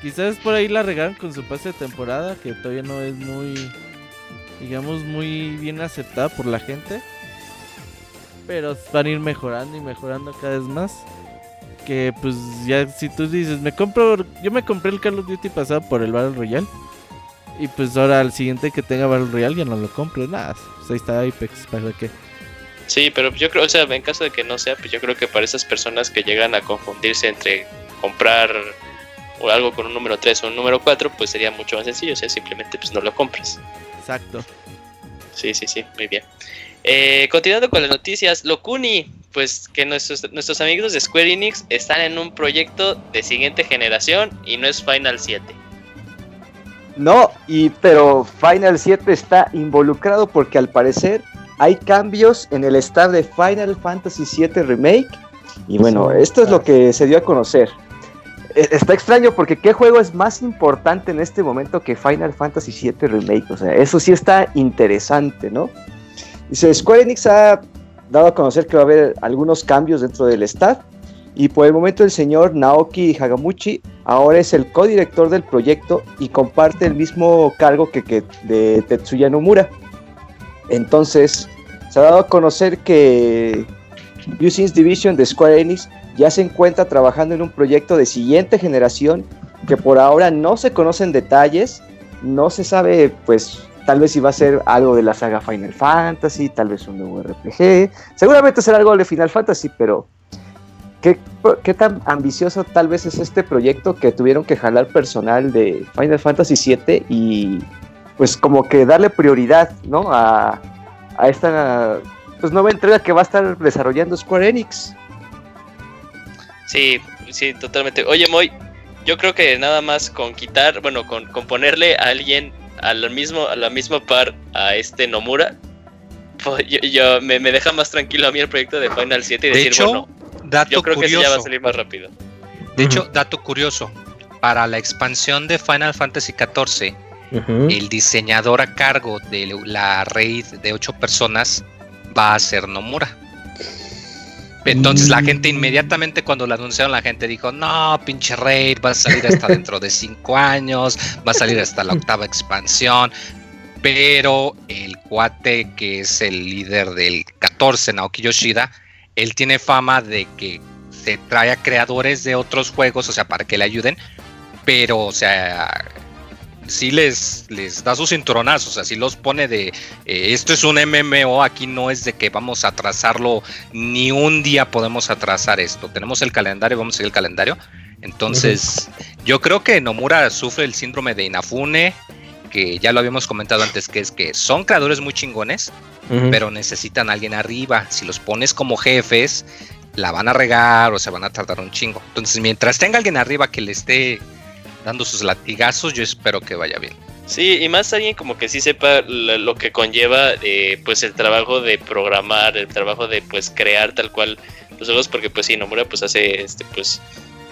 Speaker 4: Quizás por ahí la regaron con su pase de temporada, que todavía no es muy digamos, muy bien aceptada por la gente. Pero van a ir mejorando y mejorando cada vez más. Que pues ya si tú dices, me compro, yo me compré el Call of Duty pasado por el Battle Royale. Y pues ahora al siguiente que tenga Battle Royale ya no lo compro. Nada, pues ahí está Apex, ¿para qué?
Speaker 1: Sí, pero yo creo, o sea, en caso de que no sea, pues yo creo que para esas personas que llegan a confundirse entre comprar o algo con un número 3 o un número 4, pues sería mucho más sencillo, o sea, simplemente pues no lo compres.
Speaker 4: Exacto.
Speaker 1: Sí, sí, sí, muy bien. Eh, continuando con las noticias, Locuni, pues que nuestros, nuestros amigos de Square Enix están en un proyecto de siguiente generación y no es Final 7.
Speaker 6: No, y pero Final 7 está involucrado porque al parecer hay cambios en el staff de Final Fantasy 7 Remake. Y bueno, esto es lo que se dio a conocer. Eh, está extraño porque qué juego es más importante en este momento que Final Fantasy VII Remake. O sea, eso sí está interesante, ¿no? Dice, Square Enix ha dado a conocer que va a haber algunos cambios dentro del staff. Y por el momento el señor Naoki Hagamuchi ahora es el codirector del proyecto y comparte el mismo cargo que, de Tetsuya Nomura. Entonces, se ha dado a conocer que Usings Division de Square Enix ya se encuentra trabajando en un proyecto de siguiente generación que por ahora no se conocen detalles, no se sabe pues tal vez si va a ser algo de la saga Final Fantasy, tal vez un nuevo RPG, seguramente será algo de Final Fantasy, pero ¿qué, tan ambicioso tal vez es este proyecto que tuvieron que jalar personal de Final Fantasy VII y pues como que darle prioridad, ¿no? A, a esta pues nueva entrega que va a estar desarrollando Square Enix.
Speaker 1: Sí, sí, totalmente. Oye, Moy, yo creo que nada más con quitar, bueno, con, ponerle a alguien al mismo, a la misma par a este Nomura, pues yo, me, deja más tranquilo a mí el proyecto de Final 7 y decir,
Speaker 3: hecho,
Speaker 1: bueno,
Speaker 3: dato
Speaker 1: yo creo
Speaker 3: curioso.
Speaker 1: que ya va a salir más rápido.
Speaker 3: De hecho, dato curioso, para la expansión de Final Fantasy XIV, el diseñador a cargo de la raid de ocho personas va a ser Nomura. Entonces la gente mm. inmediatamente cuando lo anunciaron, la gente dijo, no, pinche Raid, va a salir hasta dentro de cinco años, va a salir hasta la octava expansión. Pero el cuate que es el líder del 14, Naoki Yoshida, él tiene fama de que se trae a creadores de otros juegos, o sea, para que le ayuden, pero, o sea, sí les, les da sus cinturonazos, así los pone de eh, esto es un MMO, aquí no es de que vamos a atrasarlo, ni un día podemos atrasar esto. Tenemos el calendario, vamos a seguir el calendario. Entonces, yo creo que Nomura sufre el síndrome de Inafune, que ya lo habíamos comentado antes, que es que son creadores muy chingones, pero necesitan a alguien arriba. Si los pones como jefes, la van a regar o se van a tardar un chingo. Entonces, mientras tenga alguien arriba que le esté dando sus latigazos, yo espero que vaya bien.
Speaker 1: Sí, y más alguien como que sí sepa lo que conlleva eh, pues el trabajo de programar, el trabajo de pues crear tal cual los juegos, porque pues sí, Nomura pues hace este pues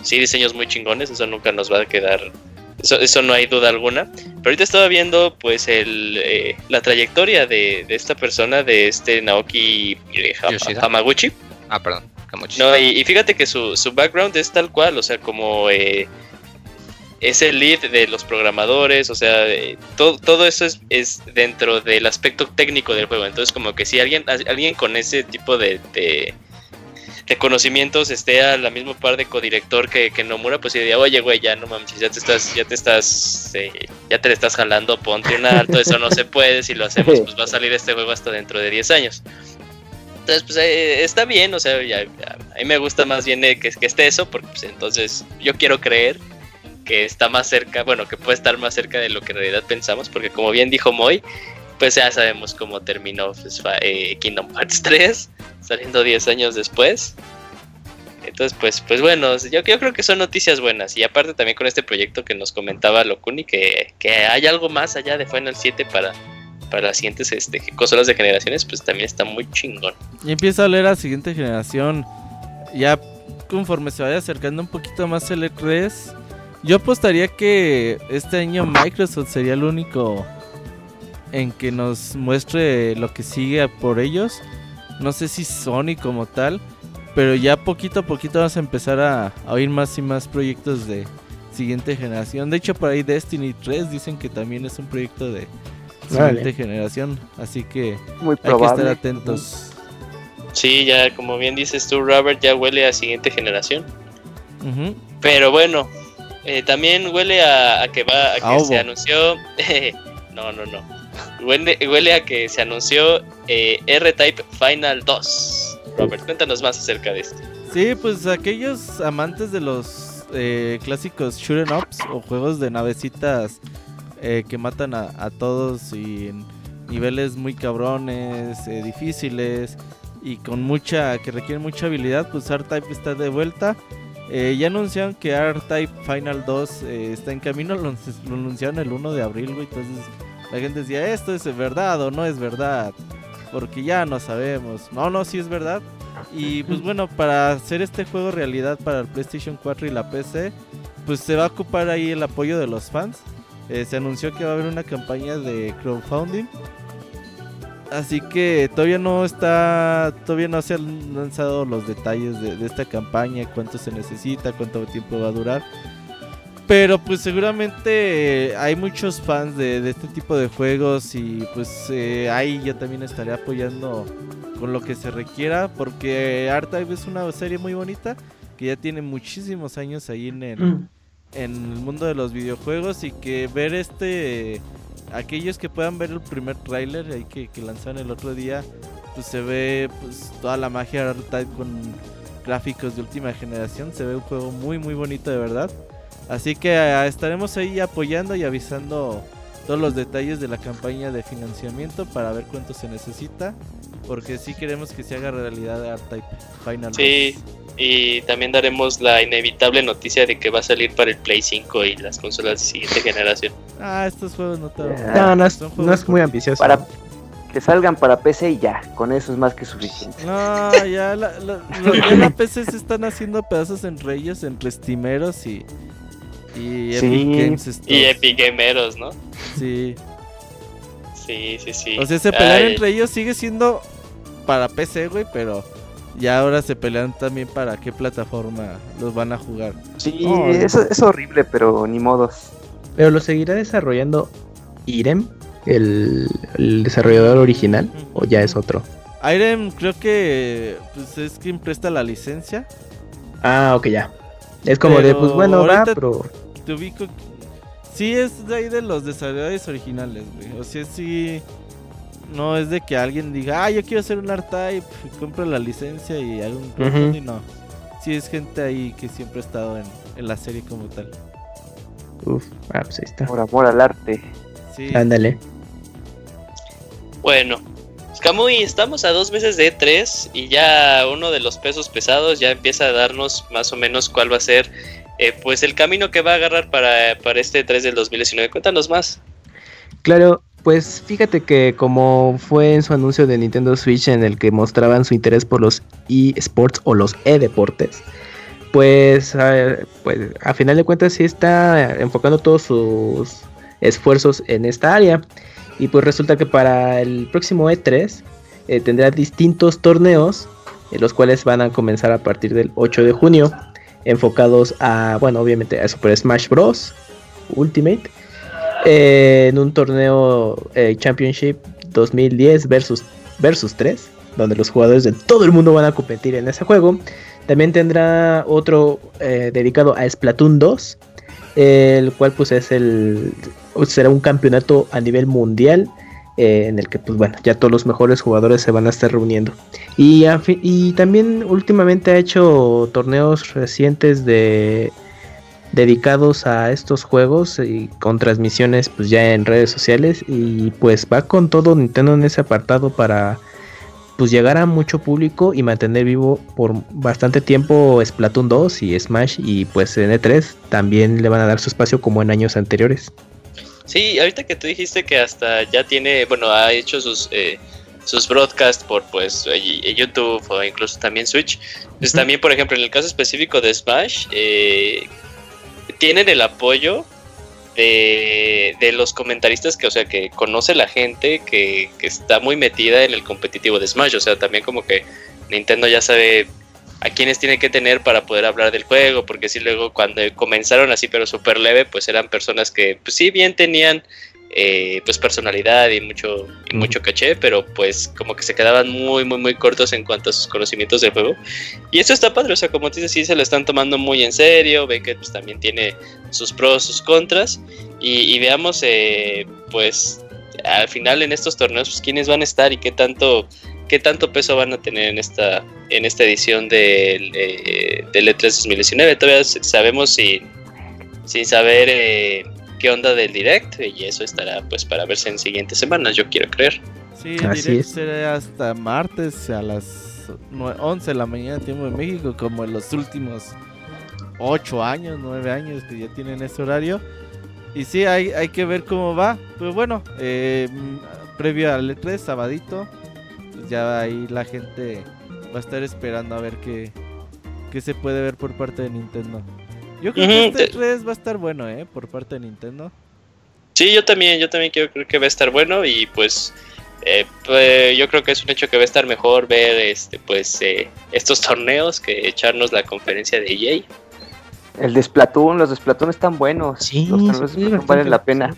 Speaker 1: sí diseños muy chingones, eso nunca nos va a quedar, eso, eso no hay duda alguna. Pero ahorita estaba viendo pues el, eh, la trayectoria de, esta persona, de este Naoki eh, Hamaguchi.
Speaker 3: Ah, perdón.
Speaker 1: No, y, fíjate que su, su background es tal cual, o sea, como eh, es el lead de los programadores, o sea, eh, todo, todo eso es, es, dentro del aspecto técnico del juego. Entonces, como que si alguien, alguien con ese tipo de, de, conocimientos esté a la misma par de codirector que, que Nomura, pues diría, oye, güey, ya no mames, ya te estás, ya te estás, eh, ya te le estás jalando, ponte un alto, eso no se puede, si lo hacemos, pues va a salir este juego hasta dentro de 10 años. Entonces, pues eh, está bien, o sea, a mí me gusta más bien que, que esté eso, porque pues, entonces yo quiero creer que está más cerca, bueno, que puede estar más cerca de lo que en realidad pensamos, porque como bien dijo Moy, pues ya sabemos cómo terminó pues, eh, Kingdom Hearts 3, saliendo 10 años después. Entonces, pues, pues bueno, yo, yo, creo que son noticias buenas. Y aparte también con este proyecto que nos comentaba Locuni, que, que hay algo más allá de Final 7 para, para las siguientes este, consolas de generaciones, pues también está muy chingón.
Speaker 4: Y empieza a leer a la siguiente generación. Ya conforme se vaya acercando un poquito más el E3, yo apostaría que este año Microsoft sería el único en que nos muestre lo que sigue por ellos. No sé si Sony como tal, pero ya poquito a poquito vamos a empezar a, oír más y más proyectos de siguiente generación. De hecho, por ahí Destiny 3 dicen que también es un proyecto de siguiente generación. Así que hay que estar atentos.
Speaker 1: Sí, ya como bien dices tú, Robert, ya huele a siguiente generación. Pero bueno, eh, también huele a, que va a que se anunció. no, no, no. Huele, a que se anunció eh, R-Type Final 2. Robert, cuéntanos más acerca de esto.
Speaker 4: Sí, pues aquellos amantes de los eh, clásicos shoot'em ups o juegos de navecitas que matan a, a, todos y en niveles muy cabrones, difíciles y con mucha que requieren mucha habilidad, pues R-Type está de vuelta. Eh, ya anunciaron que R-Type Final 2 eh, está en camino, lo, anunciaron el 1 de abril, güey. Entonces la gente decía, ¿esto es verdad o no es verdad? Porque ya no sabemos. No, no, sí es verdad. Y pues bueno, para hacer este juego realidad para el PlayStation 4 y la PC, pues se va a ocupar ahí el apoyo de los fans. Eh, se anunció que va a haber una campaña de crowdfunding Así que todavía no está, todavía no se han lanzado los detalles de, esta campaña, cuánto se necesita, cuánto tiempo va a durar. Pero pues seguramente hay muchos fans de, este tipo de juegos y pues eh, ahí yo también estaré apoyando con lo que se requiera porque Archive es una serie muy bonita que ya tiene muchísimos años ahí en el, mm. en el mundo de los videojuegos y que ver este aquellos que puedan ver el primer tráiler ahí que, que, lanzaron el otro día, pues se ve pues toda la magia con gráficos de última generación. Se ve un juego muy muy bonito de verdad. Así que ah, estaremos ahí apoyando y avisando todos los detalles de la campaña de financiamiento para ver cuánto se necesita. Porque sí queremos que se haga realidad R-Type Final.
Speaker 1: Sí. Y también daremos la inevitable noticia de que va a salir para el Play 5 y las consolas de siguiente generación.
Speaker 4: Ah, estos juegos no te
Speaker 2: No, no es, no es muy ambicioso.
Speaker 6: Para que salgan para PC y ya, con eso es más que suficiente.
Speaker 4: No, ya la, la, PC se están haciendo pedazos entre ellos, entre Steameros y, y Epic Games
Speaker 1: Y Epic Gameros, ¿no?
Speaker 4: Sí.
Speaker 1: Sí, sí, sí.
Speaker 4: O sea, ese pelear entre ellos sigue siendo para PC, güey, pero y ahora se pelean también para qué plataforma los van a jugar.
Speaker 6: Sí, eso es horrible, pero ni modos.
Speaker 2: Pero lo seguirá desarrollando Irem, el, desarrollador original, o ya es otro.
Speaker 4: Irem creo que pues, es quien presta la licencia.
Speaker 2: Ah, ok, ya. Es como de, pues bueno, va, pero...
Speaker 4: Te ubico... Sí, es de ahí de los desarrolladores originales, güey. O sea, sí... No es de que alguien diga, ah, yo quiero hacer un art type, compro la licencia y hago un crowdfunding, no. Sí, es gente ahí que siempre ha estado en, en la serie como tal.
Speaker 2: Uf, ah, pues ahí está.
Speaker 6: Por amor al arte.
Speaker 2: Sí. Ándale.
Speaker 1: Bueno, Camuy, estamos a dos meses de E3 y ya uno de los pesos pesados ya empieza a darnos más o menos cuál va a ser eh, pues el camino que va a agarrar para, para este E3 del 2019. Cuéntanos más.
Speaker 2: Claro, pues fíjate que como fue en su anuncio de Nintendo Switch en el que mostraban su interés por los eSports o los e-deportes, pues pues a final de cuentas sí está enfocando todos sus esfuerzos en esta área. Y pues resulta que para el próximo E3 eh, tendrá distintos torneos, eh, los cuales van a comenzar a partir del 8 de junio, enfocados a, bueno, obviamente a Super Smash Bros. Ultimate eh, en un torneo eh, Championship 2010 versus, versus 3, donde los jugadores de todo el mundo van a competir en ese juego. También tendrá otro eh, dedicado a Splatoon 2, el cual pues es el será un campeonato a nivel mundial en el que pues bueno, ya todos los mejores jugadores se van a estar reuniendo. Y también últimamente ha hecho torneos recientes de dedicados a estos juegos y con transmisiones pues ya en redes sociales y pues va con todo Nintendo en ese apartado para pues llegar a mucho público y mantener vivo por bastante tiempo Splatoon 2 y Smash y pues en E3 también le van a dar su espacio como en años anteriores.
Speaker 1: Sí, ahorita que tú dijiste que hasta ya tiene, bueno, ha hecho sus eh, sus broadcasts por pues YouTube o incluso también Switch. Pues también, por ejemplo, en el caso específico de Smash, eh, tienen el apoyo de, de, los comentaristas que, o sea, que conoce la gente que, que, está muy metida en el competitivo de Smash. O sea, también como que Nintendo ya sabe a quiénes tiene que tener para poder hablar del juego, porque si luego cuando comenzaron así, pero súper leve, pues eran personas que, pues sí, bien tenían eh, pues personalidad y mucho y mucho caché, pero pues como que se quedaban muy muy muy cortos en cuanto a sus conocimientos del juego. Y eso está padre, o sea, como dices, sí se lo están tomando muy en serio, ve que pues también tiene sus pros, sus contras y, veamos eh, pues al final en estos torneos pues quiénes van a estar y qué tanto qué tanto peso van a tener en esta en esta edición del, eh, del E3 2019. Todavía sabemos sin, sin saber eh, qué onda del direct y eso estará pues para verse en siguientes semanas, yo quiero creer.
Speaker 4: Sí, el direct será hasta martes a las 11 de la mañana tiempo de México, como en los últimos 8 años, 9 años que ya tienen ese horario. Y sí, hay, hay que ver cómo va. Pero bueno, eh, previo al E3, sabadito, pues ya ahí la gente va a estar esperando a ver qué, qué se puede ver por parte de Nintendo. Yo creo que este 3 va a estar bueno, ¿eh? Por parte de Nintendo.
Speaker 1: Sí, yo también, yo también creo, que va a estar bueno y pues, eh, pues, yo creo que es un hecho que va a estar mejor ver este pues eh, estos torneos que echarnos la conferencia de EA.
Speaker 6: El de Splatoon, los de Splatoon están buenos.
Speaker 2: Sí,
Speaker 6: los de valen la pena.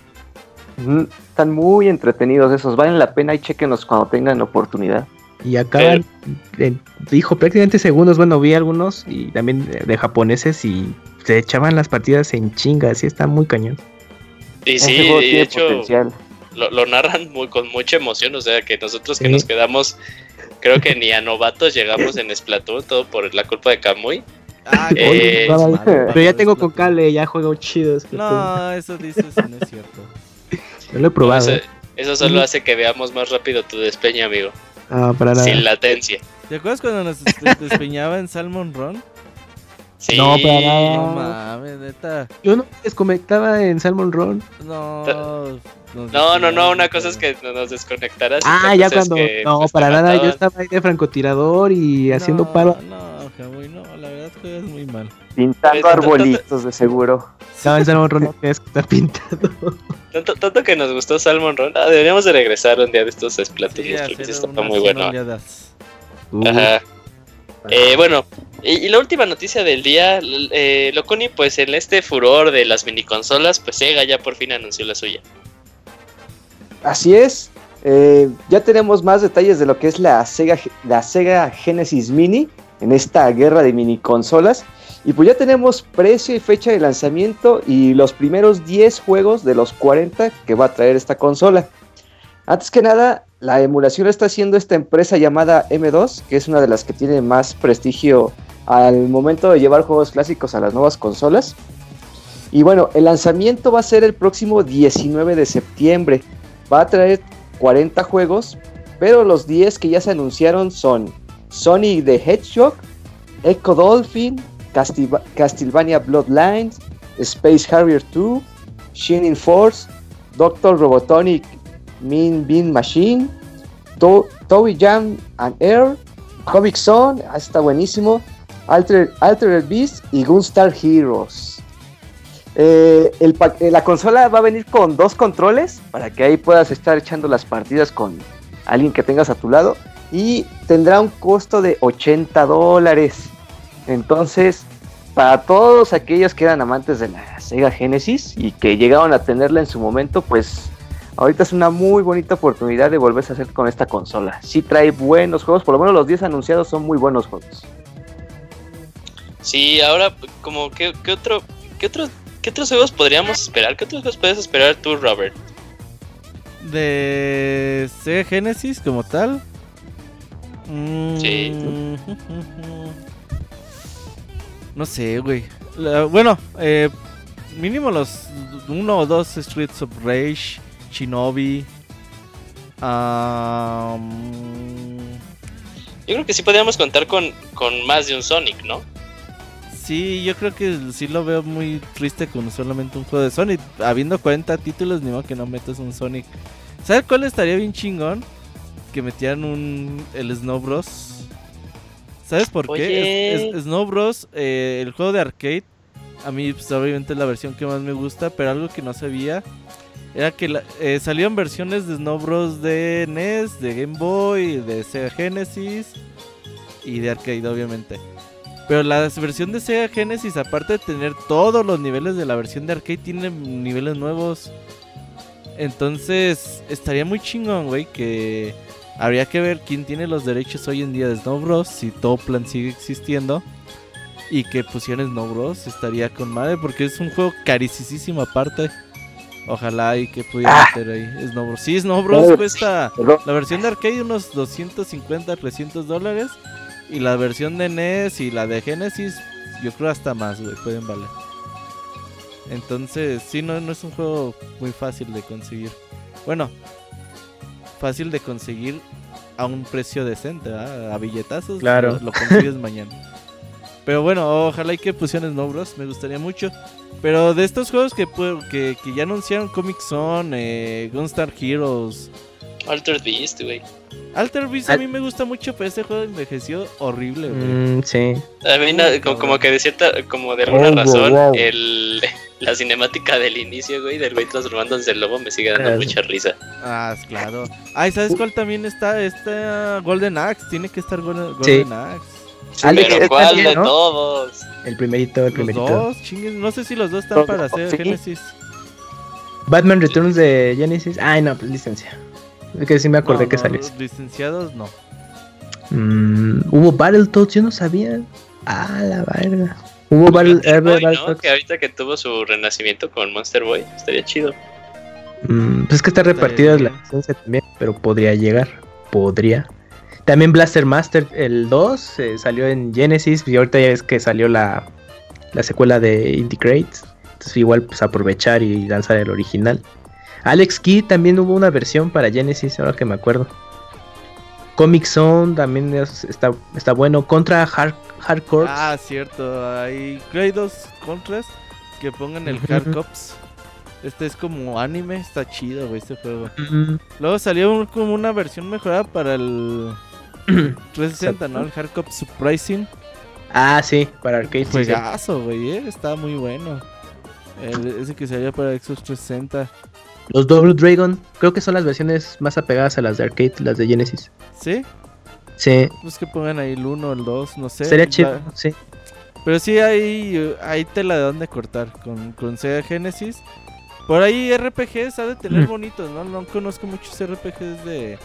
Speaker 6: Están muy entretenidos esos, valen la pena y chequenlos cuando tengan oportunidad.
Speaker 2: Y acá dijo prácticamente segundos, bueno, vi algunos y también de japoneses y se echaban las partidas en chingas, y está muy cañón.
Speaker 1: Y sí, de hecho, lo, narran muy, con mucha emoción, o sea, que nosotros que nos quedamos, creo que ni a novatos llegamos en Splatoon, todo por la culpa de Kamui.
Speaker 2: Ah, eh, pero ya tengo con Kale, ya juego chido.
Speaker 4: No, eso dices, no es cierto.
Speaker 2: Yo lo he probado.
Speaker 1: eso, solo hace que veamos más rápido tu despeña, amigo.
Speaker 2: Ah, para nada.
Speaker 1: Sin latencia.
Speaker 4: ¿Te acuerdas cuando nos despeñaba en Salmon Run?
Speaker 2: No, para nada.
Speaker 4: No mames, neta.
Speaker 2: Yo no desconectaba en Salmon Run.
Speaker 4: No.
Speaker 1: No, no, no, una cosa es que nos desconectaras.
Speaker 2: Ah, ya cuando. no, pues, para nada, yo estaba ahí de francotirador y haciendo paro.
Speaker 4: No, Jamuy, no, la verdad es que es muy mal.
Speaker 6: Pintando arbolitos, de seguro.
Speaker 2: No, en Salmon Run tienes que estar pintado.
Speaker 1: Tanto, tanto que nos gustó Salmon Run. Ah, deberíamos de regresar un día de estos platillos porque sí está muy bueno. Ajá. Eh, bueno, y, la última noticia del día, eh, Locuni, pues en este furor de las mini consolas, pues Sega ya por fin anunció la suya.
Speaker 6: Así es, eh, ya tenemos más detalles de lo que es la Sega, la Sega Genesis Mini en esta guerra de mini consolas. Y pues ya tenemos precio y fecha de lanzamiento y los primeros 10 juegos de los 40 que va a traer esta consola. Antes que nada, la emulación está haciendo esta empresa llamada M2, que es una de las que tiene más prestigio al momento de llevar juegos clásicos a las nuevas consolas. Y bueno, el lanzamiento va a ser el próximo 19 de septiembre. Va a traer 40 juegos, pero los 10 que ya se anunciaron son Sonic the Hedgehog, Echo Dolphin, Castlevania Bloodlines, Space Harrier 2, Shining Force, Doctor Robotonic Mean Bean Machine, to Toby Jam and Air, Comic Zone, ah, está buenísimo, Alter, Altered Beast y Gunstar Heroes. Eh, eh, la consola va a venir con dos controles para que ahí puedas estar echando las partidas con alguien que tengas a tu lado y tendrá un costo de 80 dólares. Entonces, para todos aquellos que eran amantes de la Sega Genesis y que llegaron a tenerla en su momento, pues ahorita es una muy bonita oportunidad de volverse a hacer con esta consola. Sí trae buenos juegos, por lo menos los 10 anunciados son muy buenos juegos.
Speaker 1: Sí, ahora como que qué otro qué otros qué otros juegos podríamos esperar? ¿Qué otros juegos puedes esperar tú, Robert?
Speaker 4: De Sega Genesis como tal.
Speaker 1: Sí.
Speaker 4: No sé, güey. La- Bueno, eh, mínimo los uno o dos Streets of Rage, Shinobi. mm,
Speaker 1: Yo creo que sí podríamos contar con, con más de un Sonic, ¿no?
Speaker 4: sí, yo creo que sí lo veo muy triste con solamente un juego de Sonic. Habiendo 40 títulos, ni modo que no metas un Sonic. ¿Sabes cuál estaría bien chingón? Que metieran un el Snow Bros. ¿Sabes por qué? Es- Snow Bros, eh, el juego de arcade, a mí pues, obviamente es la versión que más me gusta, pero algo que no sabía era que la- eh, salieron versiones de Snow Bros de NES, de Game Boy, de Sega Genesis y de arcade obviamente. Pero la versión de Sega Genesis, aparte de tener todos los niveles de la versión de arcade, tiene niveles nuevos. Entonces, estaría muy chingón, güey, que habría que ver quién tiene los derechos hoy en día de Snow Bros. Si Toplan sigue existiendo. Y que pusieran Snow Bros. Estaría con madre, porque es un juego carísimo aparte. Ojalá y que pudiera meter ahí Snow Bros. Sí, Snow Bros cuesta la versión de arcade unos 250, 300 dólares. Y la versión de NES y la de Genesis, yo creo hasta más, güey, pueden valer. Entonces, sí, no, no es un juego muy fácil de conseguir. Bueno, fácil de conseguir a un precio decente, ¿verdad? a billetazos.
Speaker 2: Claro.
Speaker 4: Lo, lo consigues mañana. Pero bueno, ojalá y que pusieran Snow Bros, me gustaría mucho. Pero de estos juegos que, que, que ya anunciaron Comic Zone, eh, Gunstar Heroes,
Speaker 1: Altered Beast, güey.
Speaker 4: Alter Beast a
Speaker 2: Al-
Speaker 4: mí me gusta mucho, pero ese juego envejeció horrible, güey.
Speaker 2: Mm, sí.
Speaker 1: A mí, no- como, que de cierta, como de alguna
Speaker 2: Oh,
Speaker 1: razón,
Speaker 2: wow.
Speaker 1: el, la cinemática del inicio, güey, del güey transformándose en lobo me sigue dando mucha risa.
Speaker 4: Ah, claro. Ay, ¿sabes cuál también está? Esta Golden Axe. Tiene que estar Golden,
Speaker 2: Sí.
Speaker 4: Golden Axe.
Speaker 2: Alex,
Speaker 1: Pero
Speaker 2: es
Speaker 1: ¿cuál
Speaker 2: también,
Speaker 1: de
Speaker 2: ¿no?
Speaker 1: todos?
Speaker 2: El primerito, el
Speaker 4: Los
Speaker 2: primerito.
Speaker 4: dos, chingues. No sé si los dos están
Speaker 6: Los
Speaker 4: para hacer
Speaker 6: sí.
Speaker 4: Genesis.
Speaker 2: Batman Returns de Genesis. Ay, no, pues licencia. Es que sí me acordé
Speaker 4: No,
Speaker 2: que
Speaker 4: no,
Speaker 2: salió.
Speaker 4: los licenciados no.
Speaker 2: Mm, Hubo Battletoads, yo no sabía. Ah, la verga. Hubo
Speaker 1: ¿no?
Speaker 2: Battletoads.
Speaker 1: Que ahorita que tuvo su renacimiento con Monster Boy, estaría chido.
Speaker 2: Mm, pues es que está repartida la licencia también, pero podría llegar. Podría. También Blaster Master, el 2, eh, salió en Genesis. Y ahorita ya ves que salió la, la secuela de Indie Crates. Entonces, igual, pues aprovechar y lanzar el original. Alex Key también hubo una versión para Genesis, ahora que me acuerdo. Comic Zone también es- está, está bueno. Contra Hard, Hardcore.
Speaker 4: Ah, cierto. Hay, hay dos contras que pongan el
Speaker 2: Ujú.
Speaker 4: Hard Cops. Este es como anime, está chido, güey, este juego. Luego salió un- como una versión mejorada para el 360, ¿no? El Hard Cops Surprising.
Speaker 2: ah, sí, para arcade.
Speaker 4: Juegazo, güey, eh, está muy bueno. El- ese que salió para Xbox 360.
Speaker 2: Los Double Dragon, creo que son las versiones más apegadas a las de arcade, las de Genesis.
Speaker 4: ¿Sí?
Speaker 2: Sí,
Speaker 4: Pues que pongan ahí el 1, el 2, no sé.
Speaker 2: sería
Speaker 4: la-
Speaker 2: chido, sí.
Speaker 4: Pero sí hay, eh, hay tela de dónde cortar con, con Sega Genesis. Por ahí RPGs ha de tener
Speaker 2: Mm.
Speaker 4: bonitos, ¿no? No conozco muchos RPGs de...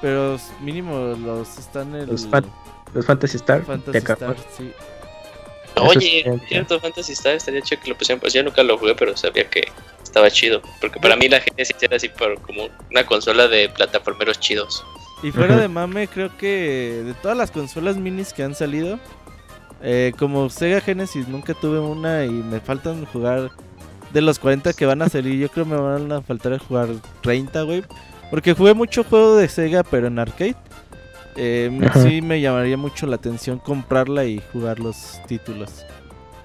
Speaker 4: Pero mínimo los están en el...
Speaker 2: Los fan- Los Fantasy Star.
Speaker 4: Fantasy
Speaker 2: de acá.
Speaker 4: Star, sí.
Speaker 1: Oye,
Speaker 2: estaría
Speaker 1: cierto, Fantasy Star estaría chido que lo pusieran. Pues yo nunca lo jugué, pero sabía que estaba chido. Porque para mí la Genesis era así por, como una consola de plataformeros chidos.
Speaker 4: Y fuera de mame, creo que de todas las consolas minis que han salido, eh, como Sega Genesis nunca tuve una y me faltan jugar de los 40 que van a salir, yo creo me van a faltar jugar 30, güey. Porque jugué mucho juego de Sega, pero en arcade. Eh, sí me llamaría mucho la atención comprarla y jugar los títulos.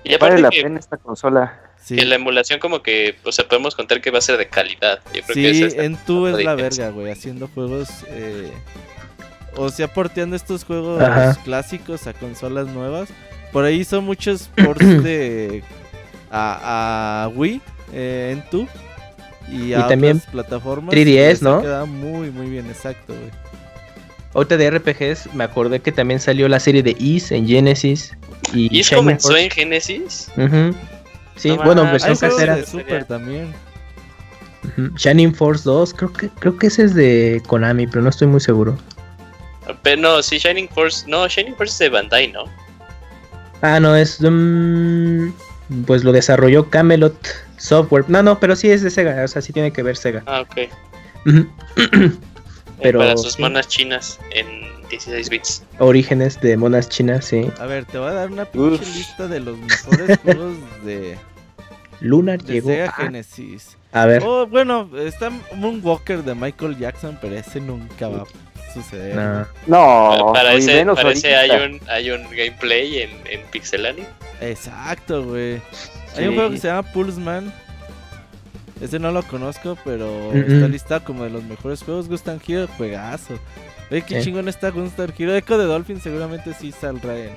Speaker 1: Y aparte
Speaker 6: Vale la
Speaker 1: que,
Speaker 6: pena esta consola.
Speaker 4: Sí,
Speaker 1: que la emulación como que, o sea, podemos contar que va a ser de calidad. Yo creo
Speaker 4: sí en tu es la
Speaker 1: diferencia.
Speaker 4: verga, güey, haciendo juegos... eh, o sea, porteando estos juegos
Speaker 2: Ajá.
Speaker 4: clásicos a consolas nuevas. Por ahí son muchos ports de a, a Wii eh, en tu y a
Speaker 2: también
Speaker 4: otras plataformas.
Speaker 2: 3DS,
Speaker 4: y les ha
Speaker 2: ¿no?
Speaker 4: quedado muy muy bien, exacto, güey.
Speaker 2: Ahorita de RPGs, me acordé que también salió la serie de Is en Genesis. Y,
Speaker 1: ¿Y eso
Speaker 2: Shining
Speaker 1: comenzó
Speaker 2: Force.
Speaker 1: en Genesis?
Speaker 2: Ujú. Sí,
Speaker 1: No
Speaker 2: bueno, versión casera.
Speaker 4: de Super también.
Speaker 2: Shining Force 2, creo que, creo que ese es de Konami, pero no estoy muy seguro.
Speaker 1: Pero no, sí, Shining Force. No, Shining Force es de Bandai, ¿no?
Speaker 2: Ah, no, es. mm, pues lo desarrolló Camelot Software. No, no, pero sí es de Sega, o sea, sí tiene que ver Sega.
Speaker 1: Ah, ok.
Speaker 2: pero
Speaker 1: para sus monas chinas en 16 bits.
Speaker 2: Orígenes de monas chinas, sí.
Speaker 4: A ver, te voy a dar una pinche lista de los mejores juegos de
Speaker 2: Lunar
Speaker 4: de
Speaker 2: llegó.
Speaker 4: Sega
Speaker 2: a-
Speaker 4: Genesis.
Speaker 2: A ver.
Speaker 4: Oh, bueno, está Moonwalker de Michael Jackson, pero ese nunca va a suceder.
Speaker 2: no.
Speaker 6: No,
Speaker 1: para ese,
Speaker 6: menos
Speaker 1: para ese
Speaker 6: ahorita.
Speaker 1: hay, un, hay un gameplay en, en Pixelania.
Speaker 4: Exacto, güey. Hay un juego que se llama Pulseman. Ese no lo conozco, pero
Speaker 2: Mm,
Speaker 4: está listado como de los mejores juegos. Gustan Hero, juegazo. Oye, qué
Speaker 2: Sí.
Speaker 4: chingón está Gunstar Hero. Echo de Dolphin seguramente sí saldrá en,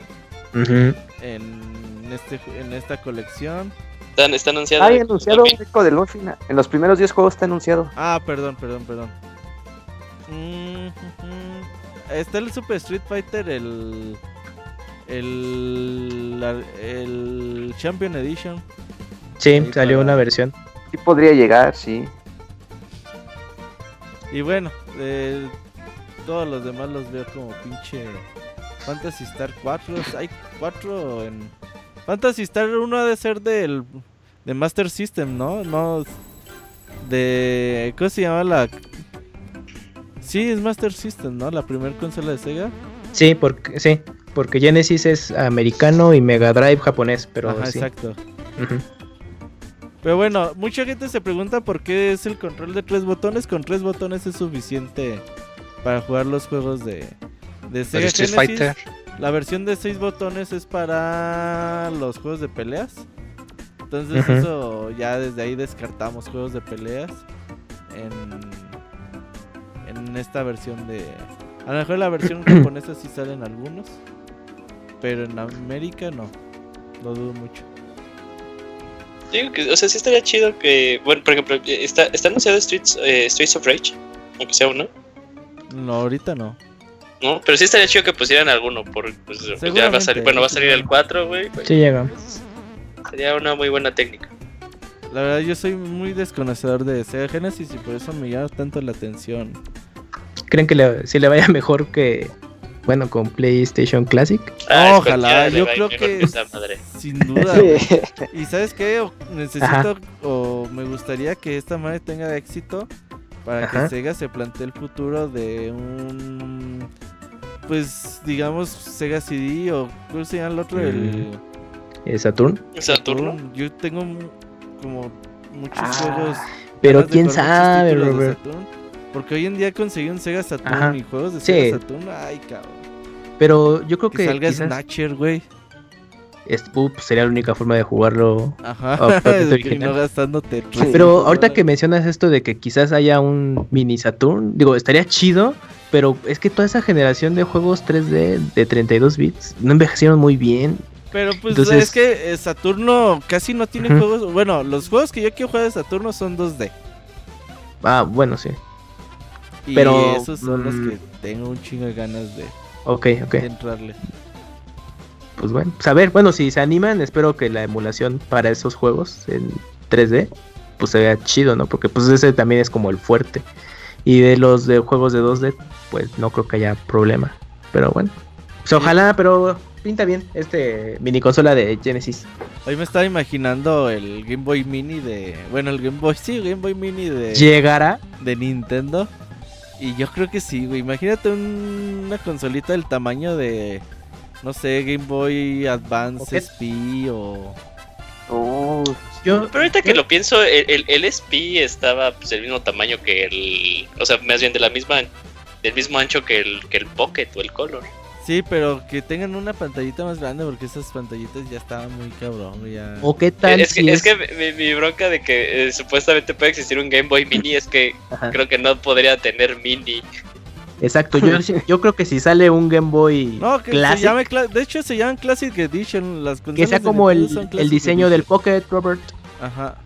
Speaker 4: en, este, en esta colección.
Speaker 1: Está, está anunciado.
Speaker 6: Hay anunciado
Speaker 1: también.
Speaker 6: un Echo del Dolphin. En los primeros 10 juegos está anunciado.
Speaker 4: Ah, perdón, perdón, perdón. Mm. Está el Super Street Fighter, el. El. la- el Champion Edition.
Speaker 2: Sí,
Speaker 4: Ahí
Speaker 2: salió
Speaker 4: para-
Speaker 2: una versión.
Speaker 6: Sí podría llegar, sí.
Speaker 4: Y bueno, eh, todos los demás los veo como pinche Fantasy Star 4. Hay 4 en... Fantasy Star 1 ha de ser del de Master System, ¿no? No de... ¿Cómo se llama la...? Sí, es Master System, ¿no? La primera consola de Sega.
Speaker 2: Sí, porque sí, porque Genesis es americano y Mega Drive japonés, pero
Speaker 4: Ajá,
Speaker 2: sí.
Speaker 4: exacto. Pero bueno, mucha gente se pregunta por qué es el control de tres botones. Con tres botones es suficiente para jugar los juegos de, de Sega
Speaker 3: Street
Speaker 4: Genesis.
Speaker 3: Fighter.
Speaker 4: La versión de 6 botones es para los juegos de peleas. Entonces eso ya desde ahí descartamos juegos de peleas en, en esta versión de... A lo mejor en la versión japonesa sí salen algunos. Pero en América no. Lo dudo mucho.
Speaker 1: Digo que, o sea, sí estaría chido que. Bueno, por ejemplo, está, está anunciado Streets, eh, Streets of Rage, aunque sea uno.
Speaker 4: No, ahorita no.
Speaker 1: ¿no? Pero sí estaría chido que pusieran alguno. Por, pues, pues, ya va a salir, bueno, va a salir el 4, güey.
Speaker 2: Sí llega.
Speaker 1: Sería una muy buena técnica.
Speaker 4: La verdad yo soy muy desconocedor de Sega Genesis y por eso me llama tanto la atención.
Speaker 2: ¿Creen que le, si le vaya mejor que, bueno, con PlayStation Classic?
Speaker 1: Ah,
Speaker 4: Ojalá, yo creo que
Speaker 1: madre.
Speaker 4: sin duda.
Speaker 6: Sí.
Speaker 4: Y sabes qué, O- necesito
Speaker 2: Ajá.
Speaker 4: o me gustaría que esta madre tenga éxito para
Speaker 2: Ajá.
Speaker 4: que Sega se plantee el futuro de un pues digamos Sega CD o ¿cómo se llama el otro? El
Speaker 2: Eh, Saturn.
Speaker 1: Saturno.
Speaker 4: Yo tengo como muchos
Speaker 6: Ah,
Speaker 4: juegos
Speaker 2: Pero quién sabe, Robert.
Speaker 4: Saturn, porque hoy en día conseguí un Sega Saturn
Speaker 2: Ajá.
Speaker 4: y juegos de
Speaker 2: Sí.
Speaker 4: Sega Saturn, ay cabrón.
Speaker 2: Pero yo creo
Speaker 4: Que,
Speaker 2: que,
Speaker 4: salga
Speaker 2: quizás
Speaker 4: Snatcher, güey.
Speaker 2: Es- uh, sería la única forma de jugarlo.
Speaker 4: Ajá. Que
Speaker 2: original.
Speaker 4: no gastándote.
Speaker 6: Sí.
Speaker 2: Pero ahorita que mencionas esto de que quizás haya un mini Saturn, digo, estaría chido, pero es que toda esa generación de juegos 3D de 32 bits no envejecieron muy bien.
Speaker 4: Pero pues
Speaker 2: Entonces-
Speaker 4: es que eh, Saturno casi no tiene juegos. Bueno, los juegos que yo quiero jugar de Saturno son 2D.
Speaker 2: Ah, bueno, sí.
Speaker 4: Y
Speaker 2: Pero,
Speaker 4: esos son los
Speaker 2: mm,
Speaker 4: que tengo un chingo de ganas de,
Speaker 2: Ok, ok.
Speaker 4: de entrarle.
Speaker 2: Pues bueno, pues a ver, bueno, si se animan, espero que la emulación para esos juegos en 3D, pues se vea chido, ¿no? Porque pues ese también es como el fuerte. Y de los de juegos de 2D, pues no creo que haya problema. Pero bueno, pues ojalá, pero pinta bien este mini consola de Genesis.
Speaker 4: Hoy me estaba imaginando el Game Boy Mini de. Bueno, el Game Boy, sí, Game Boy Mini de,
Speaker 2: Llegará.
Speaker 4: de Nintendo. Y yo creo que sí, güey. Imagínate un- una consolita del tamaño de. No sé, Game Boy Advance
Speaker 2: Pocket.
Speaker 4: SP o.
Speaker 6: Oh,
Speaker 2: Yo,
Speaker 1: Pero ahorita que lo pienso, el, el, el SP estaba pues, del mismo tamaño que el. O sea, más bien de la misma. Del mismo ancho que el, que el Pocket o el Color.
Speaker 4: Sí, pero que tengan una pantallita más grande porque esas pantallitas ya estaban muy cabrón, ya.
Speaker 2: ¿O qué tal
Speaker 1: Es que,
Speaker 2: si
Speaker 1: es que mi, mi bronca de que eh, supuestamente puede existir un Game Boy Mini es que
Speaker 2: Ajá,
Speaker 1: creo que no podría tener Mini.
Speaker 2: Exacto, yo, yo creo que si sale un Game Boy
Speaker 4: No, que
Speaker 2: Classic,
Speaker 4: se llame de hecho se llaman Classic Edition las
Speaker 2: que sea como el, diseño del. Pocket, Robert.
Speaker 4: Ajá.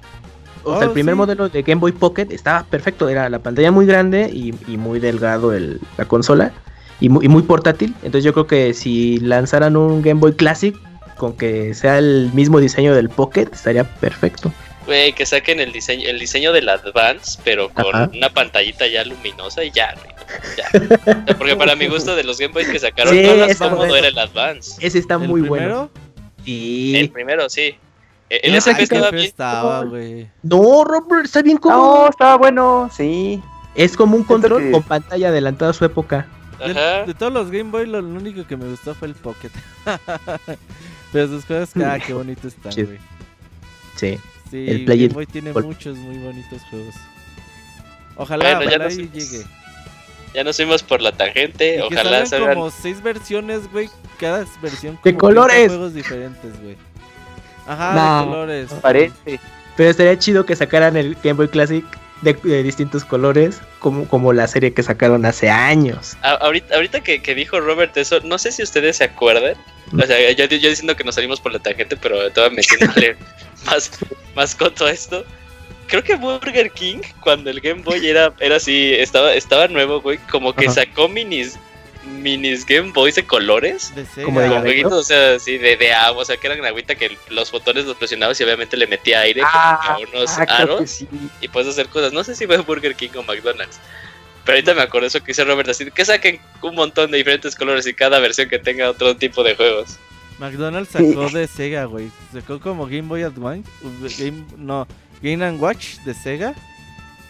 Speaker 2: O sea, el
Speaker 4: Oh,
Speaker 2: primer
Speaker 4: sí.
Speaker 2: modelo de Game Boy Pocket estaba perfecto, era la pantalla muy grande y, y muy delgado el, la consola y muy, y muy portátil. Entonces yo creo que si lanzaran un Game Boy Classic con que sea el mismo diseño del Pocket, estaría perfecto.
Speaker 1: Güey, que saquen el diseño, el diseño del Advance, pero con
Speaker 2: Ajá.
Speaker 1: una pantallita ya luminosa y ya, güey. Ya. Porque para mi gusto de los Game Boys que sacaron,
Speaker 2: Sí,
Speaker 1: no
Speaker 2: ese
Speaker 1: cómodo
Speaker 2: modelo.
Speaker 1: era el Advance.
Speaker 2: Ese está
Speaker 4: ¿El
Speaker 2: muy
Speaker 4: primero?
Speaker 2: bueno. Sí.
Speaker 1: El primero, sí. El SP
Speaker 4: estaba bien. Estaba.
Speaker 2: No, Robert, está bien
Speaker 6: como. No, estaba bueno, sí.
Speaker 2: Es como un control con pantalla adelantada a su época.
Speaker 4: De, todos los Game Boy, lo, único que me gustó fue el Pocket. Pero sus juegos, ah, qué bonito están, güey.
Speaker 2: Sí.
Speaker 4: Sí, el Game Boy tiene muchos muy bonitos juegos. Ojalá, ojalá llegue.
Speaker 1: Ya nos fuimos por la tangente, ojalá
Speaker 4: salgan como seis versiones, güey, cada versión
Speaker 2: de colores,
Speaker 4: juegos diferentes, güey. Ajá, de colores.
Speaker 6: Parece.
Speaker 2: Pero estaría chido que sacaran el Game Boy Classic de, distintos colores, como, como la serie que sacaron hace años.
Speaker 1: ahorita ahorita que, dijo Robert eso, no sé si ustedes se acuerdan. O sea, yo, yo diciendo que nos salimos por la tangente, pero estaba metiéndole más, más todo esto. Creo que Burger King, cuando el Game Boy era, era así, estaba, estaba nuevo, güey, como que sacó minis minis Game Boys de colores.
Speaker 2: como de
Speaker 1: o sea, sí, de, agua, o sea, que eran agüita que los botones los presionabas y obviamente le metía aire ah, a unos ah, aros y puedes hacer cosas. No sé si fue Burger King o McDonald's. Pero ahorita me acuerdo eso que dice Robert así, que saquen un montón de diferentes colores y cada versión que tenga otro tipo de juegos.
Speaker 4: McDonald's sacó de Sega, güey. Sacó como Game Boy Advance, Game, no, Game and Watch de Sega.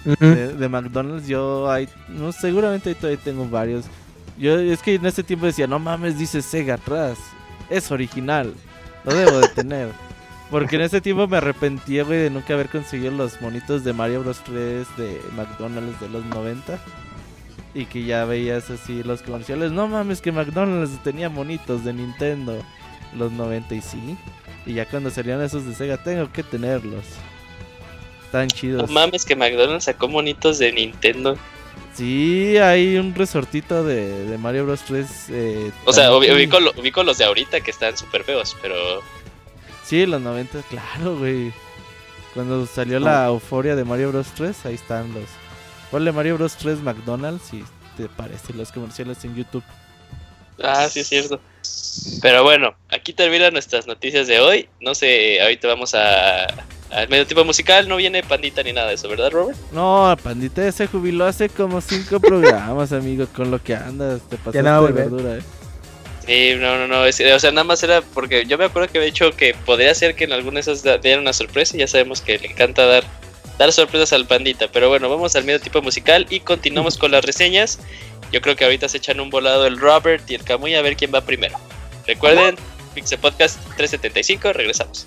Speaker 4: de, McDonald's yo hay, no seguramente todavía tengo varios yo es que en ese tiempo decía, no mames, dice Sega atrás. Es original. Lo debo de tener. Porque en ese tiempo me arrepentí, güey, de nunca haber conseguido los monitos de Mario Bros 3 de McDonald's de los 90. Y que ya veías así los comerciales. No mames, que McDonald's tenía monitos de Nintendo. Los 90 y sí. Y ya cuando salían esos de Sega, tengo que tenerlos. Están chidos.
Speaker 1: No mames, que McDonald's sacó monitos de Nintendo.
Speaker 4: Sí, hay un resortito de, Mario Bros 3. Eh,
Speaker 1: o sea, ubico, los de ahorita que están súper feos, pero...
Speaker 4: Sí, los 90, claro, güey. Cuando salió la euforia de Mario Bros 3, ahí están los... Ponle Mario Bros 3 McDonald's si te parece los comerciales en YouTube.
Speaker 1: Ah, sí, es cierto. Pero bueno, aquí terminan nuestras noticias de hoy. No sé, ahorita vamos a al medio tipo musical no viene Pandita ni nada de eso, ¿verdad, Robert?
Speaker 4: No, Pandita se jubiló hace como cinco programas, amigo, con lo que andas, te pasaste de verdura, eh.
Speaker 1: Sí, no, no, no, o sea, nada más era porque yo me acuerdo que había dicho que podría ser que en alguna de esas dieran una sorpresa y ya sabemos que le encanta dar, dar sorpresas al Pandita, pero bueno, vamos al medio tipo musical y continuamos con las reseñas. Yo creo que ahorita se echan un volado el Robert y el Camuy a ver quién va primero. Recuerden, Pixel Podcast 375, regresamos.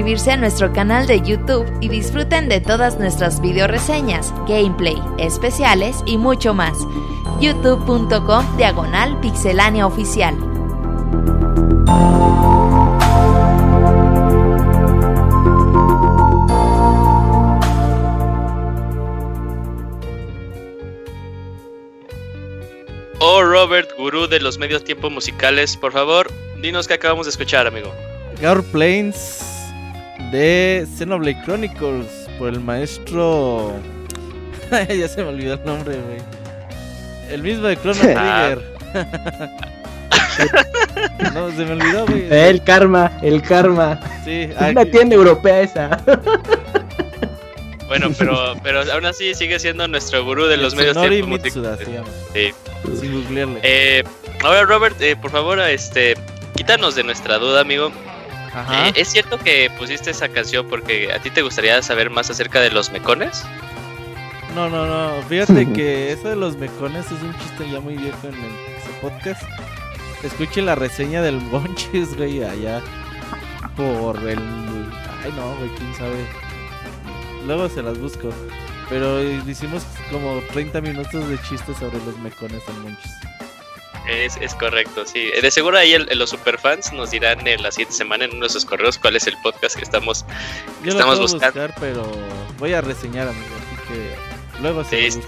Speaker 5: suscribirse a nuestro canal de YouTube y disfruten de todas nuestras video reseñas, gameplay, especiales y mucho más. youtube.com diagonal pixelania oficial.
Speaker 1: Oh, Robert, gurú de los medios tiempos musicales, por favor, dinos qué acabamos de escuchar, amigo.
Speaker 4: Gar Plains de Xenoblade Chronicles por el maestro. ya se me olvidó el nombre, güey. El mismo de Chrono ah. Trigger. no, se me olvidó, güey.
Speaker 2: El karma, el karma. Sí, es una tienda europea esa.
Speaker 1: Bueno, pero, pero aún así sigue siendo nuestro gurú de los medios
Speaker 4: tiempos Mitsuda, Sí. Sin googlearle.
Speaker 1: Eh, ahora, Robert, eh, por favor, este, quítanos de nuestra duda, amigo. Ajá. Eh, ¿Es cierto que pusiste esa canción porque a ti te gustaría saber más acerca de los mecones?
Speaker 4: No, no, no. Fíjate que eso de los mecones es un chiste ya muy viejo en el podcast. Escuche la reseña del Bonches, güey, allá por el. Ay, no, güey, quién sabe Luego se las busco. Pero hicimos como 30 minutos de chistes sobre los mecones en Monchis.
Speaker 1: Es, es, correcto, sí. De seguro ahí los superfans nos dirán en la siguiente semana en nuestros correos cuál es el podcast que estamos,
Speaker 4: Yo
Speaker 1: estamos
Speaker 4: lo buscando. buscar, pero voy a reseñar, amigo. Así que luego se sí.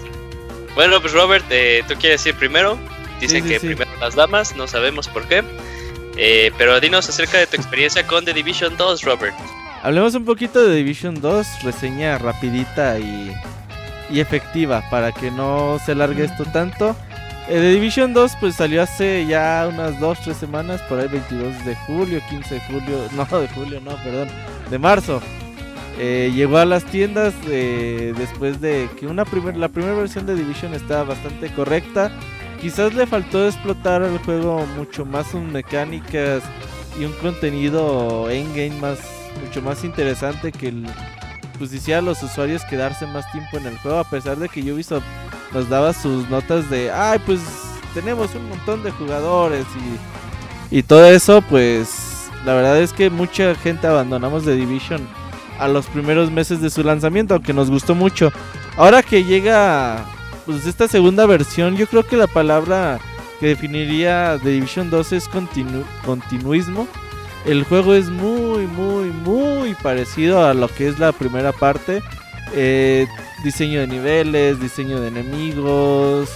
Speaker 1: Bueno, pues Robert, eh, tú quieres decir primero. Dicen que primero las damas, no sabemos por qué. Eh, pero dinos acerca de tu experiencia con The Division 2, Robert.
Speaker 4: Hablemos un poquito de Division 2, reseña rapidita y, y efectiva para que no se largue esto tanto. The eh, Division 2 pues salió hace ya unas 2-3 semanas, por ahí 22 de julio, 15 de julio, no de julio, no, perdón, de marzo. Eh, llegó a las tiendas eh, después de que una primer, la primera versión de Division estaba bastante correcta. Quizás le faltó explotar el juego mucho más sus mecánicas y un contenido endgame más mucho más interesante que el, pues hiciera a los usuarios quedarse más tiempo en el juego, a pesar de que Ubisoft nos daba sus notas de, ay, pues tenemos un montón de jugadores y, y todo eso, pues la verdad es que mucha gente abandonamos The Division a los primeros meses de su lanzamiento, aunque nos gustó mucho. Ahora que llega pues esta segunda versión, yo creo que la palabra que definiría The Division 2 es continuismo el juego es muy, muy, muy parecido a lo que es la primera parte. Eh, diseño de niveles, diseño de enemigos,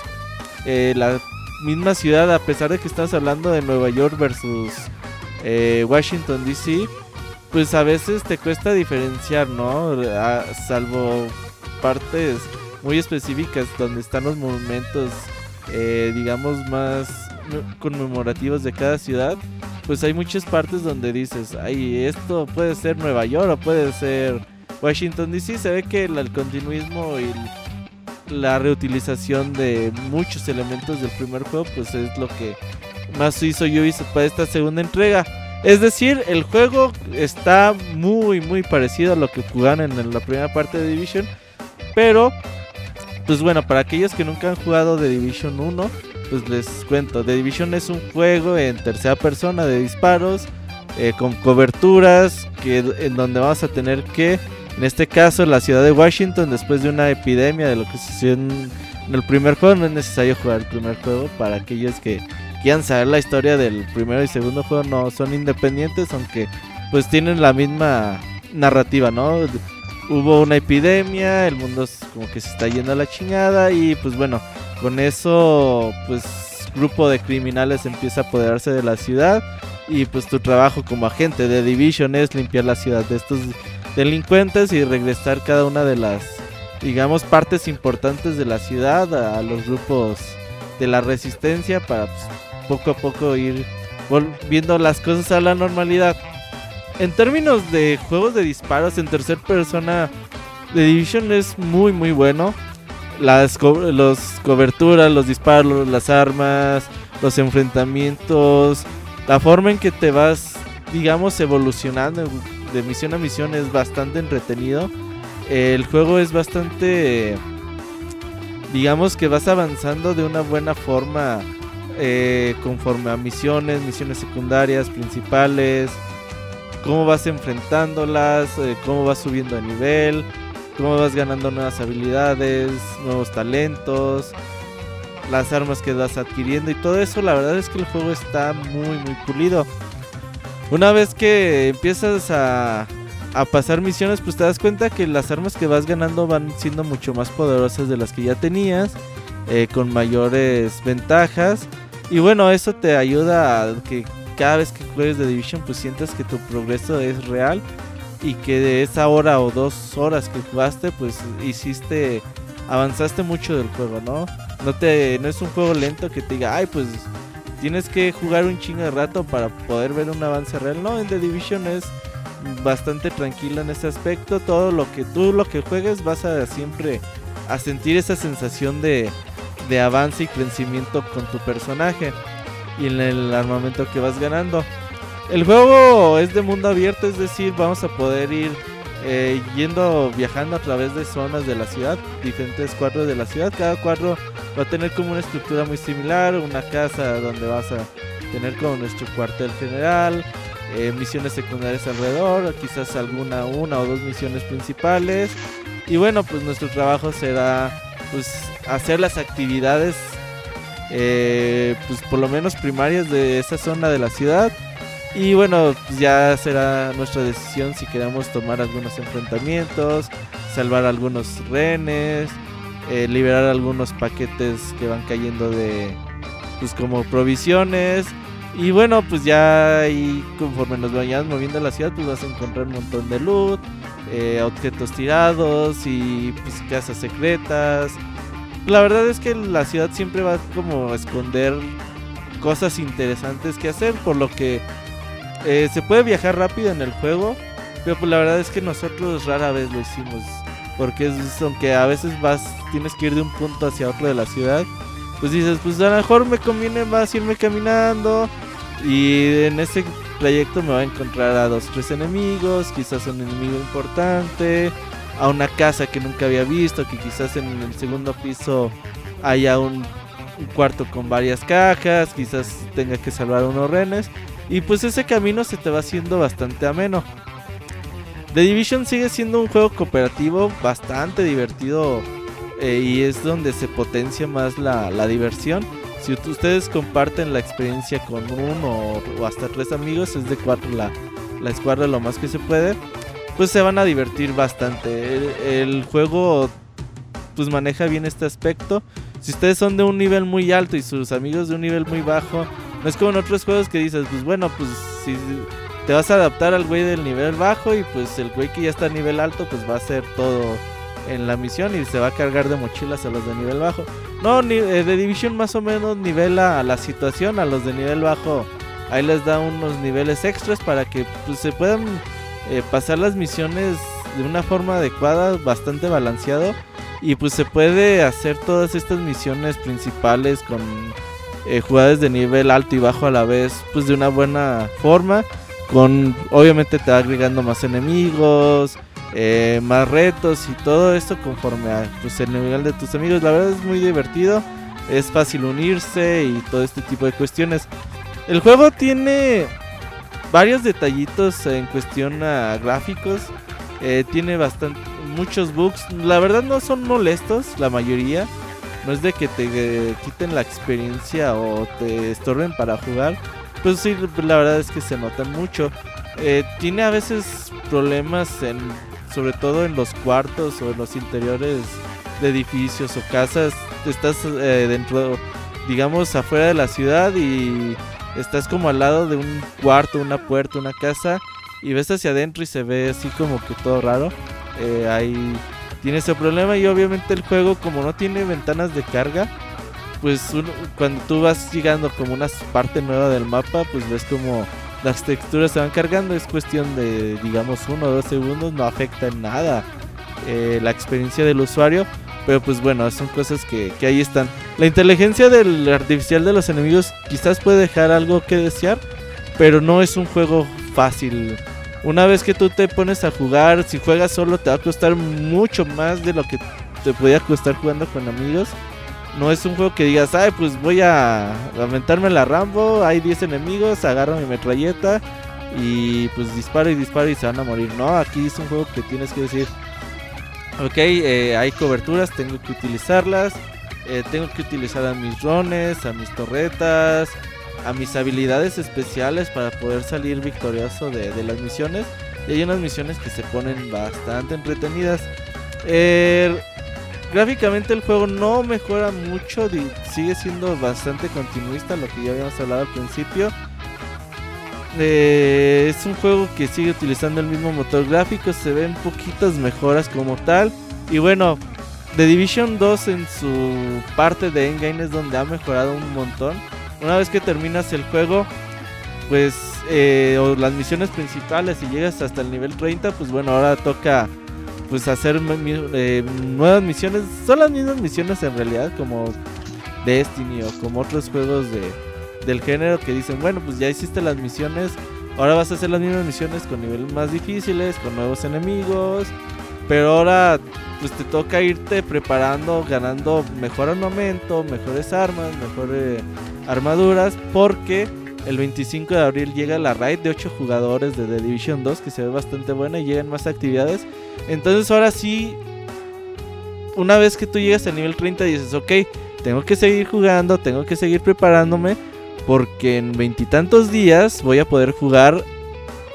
Speaker 4: eh, la misma ciudad, a pesar de que estás hablando de Nueva York versus eh, Washington DC, pues a veces te cuesta diferenciar, ¿no? salvo partes muy específicas donde están los monumentos, digamos, más conmemorativos de cada ciudad pues hay muchas partes donde dices, ay, esto puede ser Nueva York o puede ser Washington DC. Se ve que el, continuismo y la reutilización de muchos elementos del primer juego, pues es lo que más hizo Ubisoft para esta segunda entrega. Es decir, el juego está muy, muy parecido a lo que jugaron en la primera parte de Division. Pero, pues bueno, para aquellos que nunca han jugado de Division 1, pues les cuento, The Division es un juego en tercera persona de disparos, eh, con coberturas, que, en donde vamos a tener que, en este caso, la ciudad de Washington, después de una epidemia de lo que sucedió en, el primer juego, no es necesario jugar el primer juego para aquellos que quieran saber la historia del primero y segundo juego, no son independientes, aunque pues tienen la misma narrativa, ¿no? Hubo una epidemia, el mundo como que se está yendo a la chingada y pues bueno, con eso, pues, grupo de criminales empieza a apoderarse de la ciudad. Y pues tu trabajo como agente de Division es limpiar la ciudad de estos delincuentes y regresar cada una de las, digamos, partes importantes de la ciudad a, los grupos de la resistencia para pues, poco a poco ir volviendo las cosas a la normalidad. En términos de juegos de disparos en tercera persona, The Division es muy muy bueno las los coberturas, los disparos, las armas, los enfrentamientos, la forma en que te vas, digamos, evolucionando de misión a misión es bastante entretenido. El juego es bastante, digamos que vas avanzando de una buena forma eh, conforme a misiones, misiones secundarias, principales. cómo vas enfrentándolas, eh, cómo vas subiendo de nivel, cómo vas ganando nuevas habilidades, nuevos talentos, las armas que vas adquiriendo y todo eso, la verdad es que el juego está muy muy pulido. Una vez que empiezas a, a pasar misiones, pues te das cuenta que las armas que vas ganando van siendo mucho más poderosas de las que ya tenías, eh, con mayores ventajas. Y bueno, eso te ayuda a que cada vez que juegues de Division, pues sientas que tu progreso es real y que de esa hora o dos horas que jugaste, pues hiciste, avanzaste mucho del juego, ¿no? No, te, no es un juego lento que te diga, ay, pues tienes que jugar un chingo de rato para poder ver un avance real. No, en The Division es bastante tranquilo en ese aspecto. Todo lo que tú lo que juegues vas a siempre a sentir esa sensación de, de avance y crecimiento con tu personaje y en el armamento que vas ganando. El juego es de mundo abierto, es decir, vamos a poder ir eh, yendo, viajando a través de zonas de la ciudad, diferentes cuadros de la ciudad. Cada cuadro va a tener como una estructura muy similar, una casa donde vas a tener como nuestro cuartel general, eh, misiones secundarias alrededor, quizás alguna una o dos misiones principales. Y bueno, pues nuestro trabajo será pues hacer las actividades eh, pues por lo menos primarias de esa zona de la ciudad y bueno, pues ya será nuestra decisión si queremos tomar algunos enfrentamientos, salvar algunos renes, eh, liberar algunos paquetes que van cayendo de, pues como provisiones. Y bueno, pues ya ahí conforme nos vayamos moviendo la ciudad, pues vas a encontrar un montón de loot, eh, objetos tirados y pues casas secretas. La verdad es que la ciudad siempre va como a esconder cosas interesantes que hacer, por lo que eh, se puede viajar rápido en el juego, pero pues la verdad es que nosotros rara vez lo hicimos. Porque es, aunque a veces vas, tienes que ir de un punto hacia otro de la ciudad, pues dices, pues a lo mejor me conviene más irme caminando. Y en ese trayecto me va a encontrar a dos, tres enemigos, quizás un enemigo importante, a una casa que nunca había visto, que quizás en el segundo piso haya un, un cuarto con varias cajas, quizás tenga que salvar unos renes. Y pues ese camino se te va haciendo bastante ameno. The Division sigue siendo un juego cooperativo bastante divertido eh, y es donde se potencia más la, diversión. Si ustedes comparten la experiencia con uno o, hasta tres amigos, es de cuatro la, la escuadra lo más que se puede, pues se van a divertir bastante. El, juego pues maneja bien este aspecto. Si ustedes son de un nivel muy alto y sus amigos de un nivel muy bajo, no es como en otros juegos que dices, pues bueno, pues si te vas a adaptar al güey del nivel bajo y pues el güey que ya está a nivel alto pues va a hacer todo en la misión y se va a cargar de mochilas a los de nivel bajo. No, ni, eh, de Division más o menos nivela la situación a los de nivel bajo. Ahí les da unos niveles extras para que pues, se puedan eh, pasar las misiones de una forma adecuada, bastante balanceado. Y pues se puede hacer todas estas misiones principales con eh, jugadores de nivel alto y bajo a la vez, pues de una buena forma. Con obviamente te va agregando más enemigos, eh, más retos y todo esto conforme a pues, el nivel de tus amigos. La verdad es muy divertido, es fácil unirse y todo este tipo de cuestiones. El juego tiene varios detallitos en cuestión a gráficos. Eh, tiene bastante muchos bugs. La verdad no son molestos, la mayoría. No es de que te quiten la experiencia o te estorben para jugar. Pues sí, la verdad es que se notan mucho. Eh, tiene a veces problemas en, sobre todo en los cuartos o en los interiores de edificios o casas. Estás eh, dentro, digamos, afuera de la ciudad y estás como al lado de un cuarto, una puerta, una casa y ves hacia adentro y se ve así como que todo raro. Eh, hay tiene ese problema y obviamente el juego como no tiene ventanas de carga, pues cuando tú vas llegando como una parte nueva del mapa, pues ves como las texturas se van cargando, es cuestión de digamos uno o dos segundos, no afecta en nada eh, la experiencia del usuario. Pero pues bueno, son cosas que, que ahí están. La inteligencia del artificial de los enemigos quizás puede dejar algo que desear, pero no es un juego fácil una vez que tú te pones a jugar, si juegas solo te va a costar mucho más de lo que te podía costar jugando con amigos. No es un juego que digas, ay, pues voy a aventarme la Rambo, hay 10 enemigos, agarro mi metralleta y pues dispara y dispara y se van a morir. No, aquí es un juego que tienes que decir, ok, eh, hay coberturas, tengo que utilizarlas, eh, tengo que utilizar a mis drones, a mis torretas, a mis habilidades especiales para poder salir victorioso de, de las misiones. Y hay unas misiones que se ponen bastante entretenidas. Eh, gráficamente el juego no mejora mucho, sigue siendo bastante continuista, lo que ya habíamos hablado al principio. Eh, es un juego que sigue utilizando el mismo motor gráfico, se ven poquitas mejoras como tal. Y bueno, The Division 2 en su parte de endgame es donde ha mejorado un montón. Una vez que terminas el juego, pues eh, o las misiones principales y llegas hasta el nivel 30, pues bueno, ahora toca pues hacer eh, nuevas misiones. Son las mismas misiones en realidad como Destiny o como otros juegos de, del género que dicen, bueno, pues ya hiciste las misiones, ahora vas a hacer las mismas misiones con niveles más difíciles, con nuevos enemigos, pero ahora pues te toca irte preparando, ganando mejor armamento, mejores armas, mejores armaduras, porque el 25 de abril llega la raid de 8 jugadores de The Division 2 que se ve bastante buena y llegan más actividades. Entonces ahora sí, una vez que tú llegas al nivel 30 dices, ok, tengo que seguir jugando, tengo que seguir preparándome porque en veintitantos días voy a poder jugar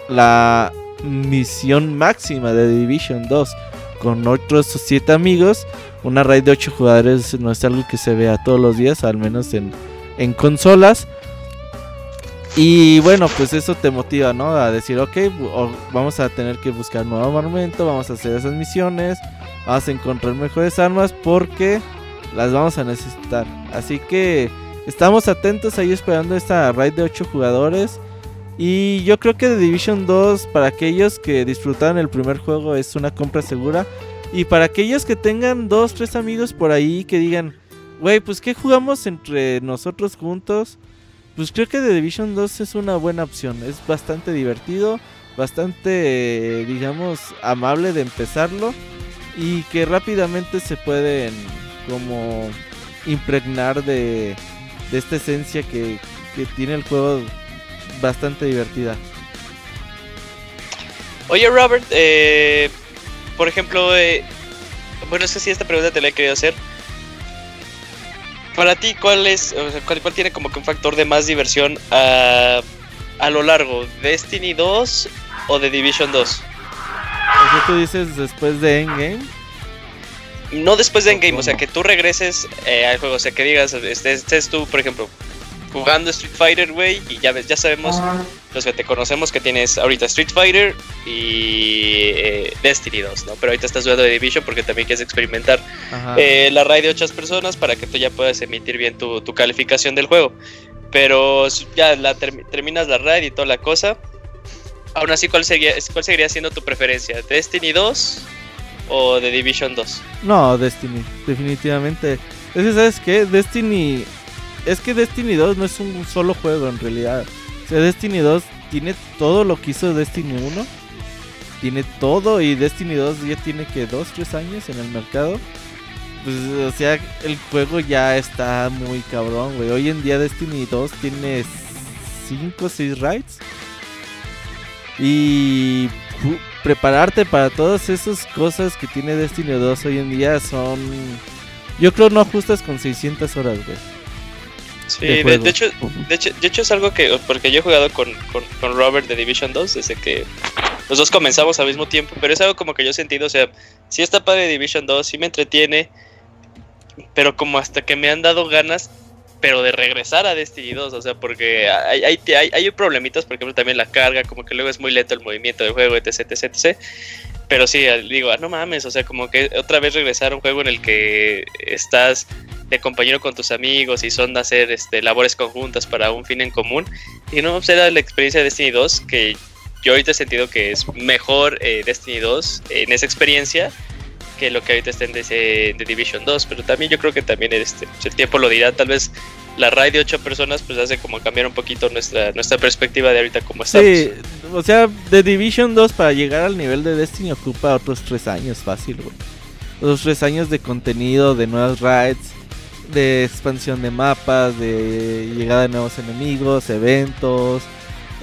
Speaker 4: la misión máxima de The Division 2 con otros 7 amigos. Una raid de 8 jugadores no es algo que se vea todos los días, al menos en, en consolas. Y bueno, pues eso te motiva, ¿no? A decir, ok, vamos a tener que buscar nuevo armamento, vamos a hacer esas misiones, vamos a encontrar mejores armas porque las vamos a necesitar. Así que estamos atentos ahí esperando esta raid de 8 jugadores. Y yo creo que The Division 2 para aquellos que disfrutaron el primer juego es una compra segura. Y para aquellos que tengan 2, 3 amigos por ahí que digan, güey, pues ¿qué jugamos entre nosotros juntos? Pues creo que The Division 2 es una buena opción. Es bastante divertido, bastante, digamos, amable de empezarlo. Y que rápidamente se pueden como impregnar de, de esta esencia que, que tiene el juego bastante divertida.
Speaker 1: Oye Robert, eh, por ejemplo, eh, bueno, es que sí, esta pregunta te la he querido hacer. Para ti, ¿cuál es, o sea, cuál, tiene como que un factor de más diversión a, a lo largo? ¿Destiny 2 o The Division 2?
Speaker 4: ¿Qué tú dices después de Endgame?
Speaker 1: No después de Endgame, o sea, que tú regreses eh, al juego, o sea, que digas, estés, estés tú, por ejemplo, jugando Street Fighter, güey, y ya ves, ya sabemos los que te conocemos que tienes ahorita Street Fighter y eh, Destiny 2, ¿no? Pero ahorita estás jugando de Division porque también quieres experimentar eh, la raid de otras personas para que tú ya puedas emitir bien tu, calificación del juego. Pero ya la terminas la raid y toda la cosa. Aún así, ¿cuál sería, ¿cuál seguiría siendo tu preferencia? ¿Destiny 2 o The Division 2?
Speaker 4: No, Destiny, definitivamente. Es que, ¿sabes qué? Destiny es que Destiny 2 no es un solo juego en realidad. O sea, Destiny 2 tiene todo lo que hizo Destiny 1. Tiene todo y Destiny 2 ya tiene que 2, 3 años en el mercado. Pues, o sea, el juego ya está muy cabrón, güey. Hoy en día Destiny 2 tiene 5 o 6 raids. Y prepararte para todas esas cosas que tiene Destiny 2 hoy en día son... Yo creo no ajustas con 600 horas, güey.
Speaker 1: Sí, de, hecho, de, hecho, de hecho es algo que, porque yo he jugado con, con, Robert de Division 2 desde que los dos comenzamos al mismo tiempo, pero es algo como que yo he sentido, o sea, sí está padre Division 2, sí me entretiene, pero como hasta que me han dado ganas, pero de regresar a Destiny 2, o sea, porque hay, hay, hay, hay problemitas, por ejemplo, también la carga, como que luego es muy lento el movimiento del juego, etc, etc, etc. Pero sí, digo, ah, no mames, o sea, como que otra vez regresar a un juego en el que estás de compañero con tus amigos y son hacer este, labores conjuntas para un fin en común. Y no será la experiencia de Destiny 2 que yo ahorita he sentido que es mejor eh, Destiny 2 en esa experiencia que lo que ahorita está en The Division 2. Pero también yo creo que también este, pues, el tiempo lo dirá. Tal vez la raid de 8 personas pues hace como cambiar un poquito nuestra, nuestra perspectiva de ahorita como estamos. Sí,
Speaker 4: o sea, The Division 2 para llegar al nivel de Destiny ocupa otros 3 años fácil, Otros 3 años de contenido, de nuevas raids de expansión de mapas, de llegada de nuevos enemigos, eventos,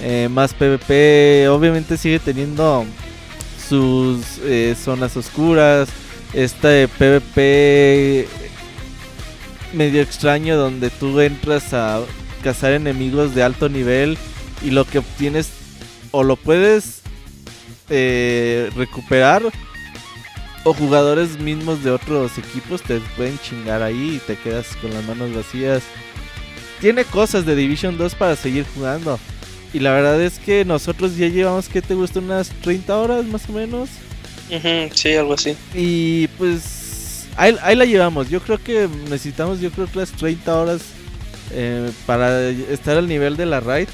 Speaker 4: eh, más PvP. Obviamente sigue teniendo sus eh, zonas oscuras. Este PvP medio extraño donde tú entras a cazar enemigos de alto nivel y lo que obtienes o lo puedes eh, recuperar o jugadores mismos de otros equipos te pueden chingar ahí y te quedas con las manos vacías. Tiene cosas de Division 2 para seguir jugando. Y la verdad es que nosotros ya llevamos, que te gusta? Unas 30 horas más o menos.
Speaker 1: sí, algo así.
Speaker 4: Y pues ahí, la llevamos. Yo creo que necesitamos, yo creo que las 30 horas eh, para estar al nivel de la raid.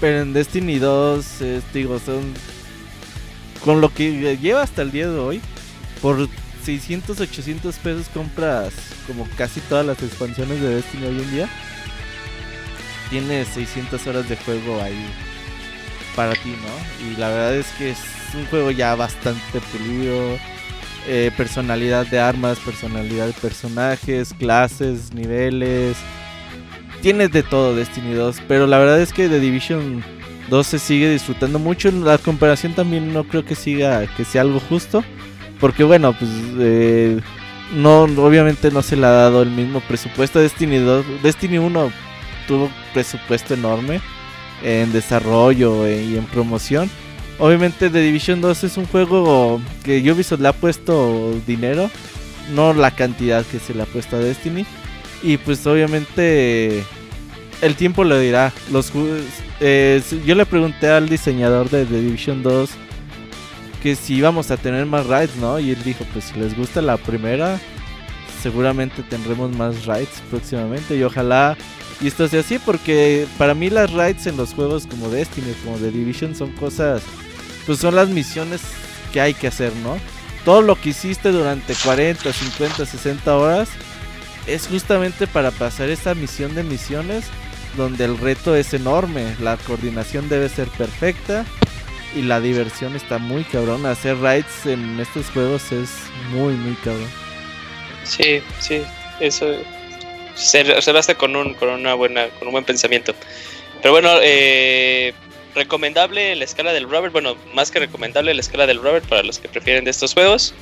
Speaker 4: Pero en Destiny 2, digo, son con lo que lleva hasta el día de hoy. Por 600, 800 pesos compras como casi todas las expansiones de Destiny hoy en día tiene 600 horas de juego ahí para ti, ¿no? Y la verdad es que es un juego ya bastante pulido. Eh, personalidad de armas, personalidad de personajes, clases, niveles. Tienes de todo Destiny 2, pero la verdad es que The Division 2 se sigue disfrutando mucho. La comparación también no creo que siga, que sea algo justo. Porque bueno, pues eh, no, obviamente no se le ha dado el mismo presupuesto a Destiny 2. Destiny 1 tuvo presupuesto enorme en desarrollo e, y en promoción. Obviamente The Division 2 es un juego que Ubisoft le ha puesto dinero, no la cantidad que se le ha puesto a Destiny. Y pues obviamente el tiempo lo dirá. Los eh, yo le pregunté al diseñador de The Division 2 que si íbamos a tener más raids, ¿no? Y él dijo, pues si les gusta la primera, seguramente tendremos más raids próximamente y ojalá y esto sea así porque para mí las raids en los juegos como Destiny, como The Division son cosas, pues son las misiones que hay que hacer, ¿no? Todo lo que hiciste durante 40, 50, 60 horas es justamente para pasar esa misión de misiones donde el reto es enorme, la coordinación debe ser perfecta y la diversión está muy cabrón. Hacer raids en estos juegos es muy, muy cabrón.
Speaker 1: Sí, sí, eso cerraste con un, con una buena, con un buen pensamiento. Pero bueno, eh, recomendable la escala del Robert, bueno, más que recomendable la escala del Robert para los que prefieren de estos juegos.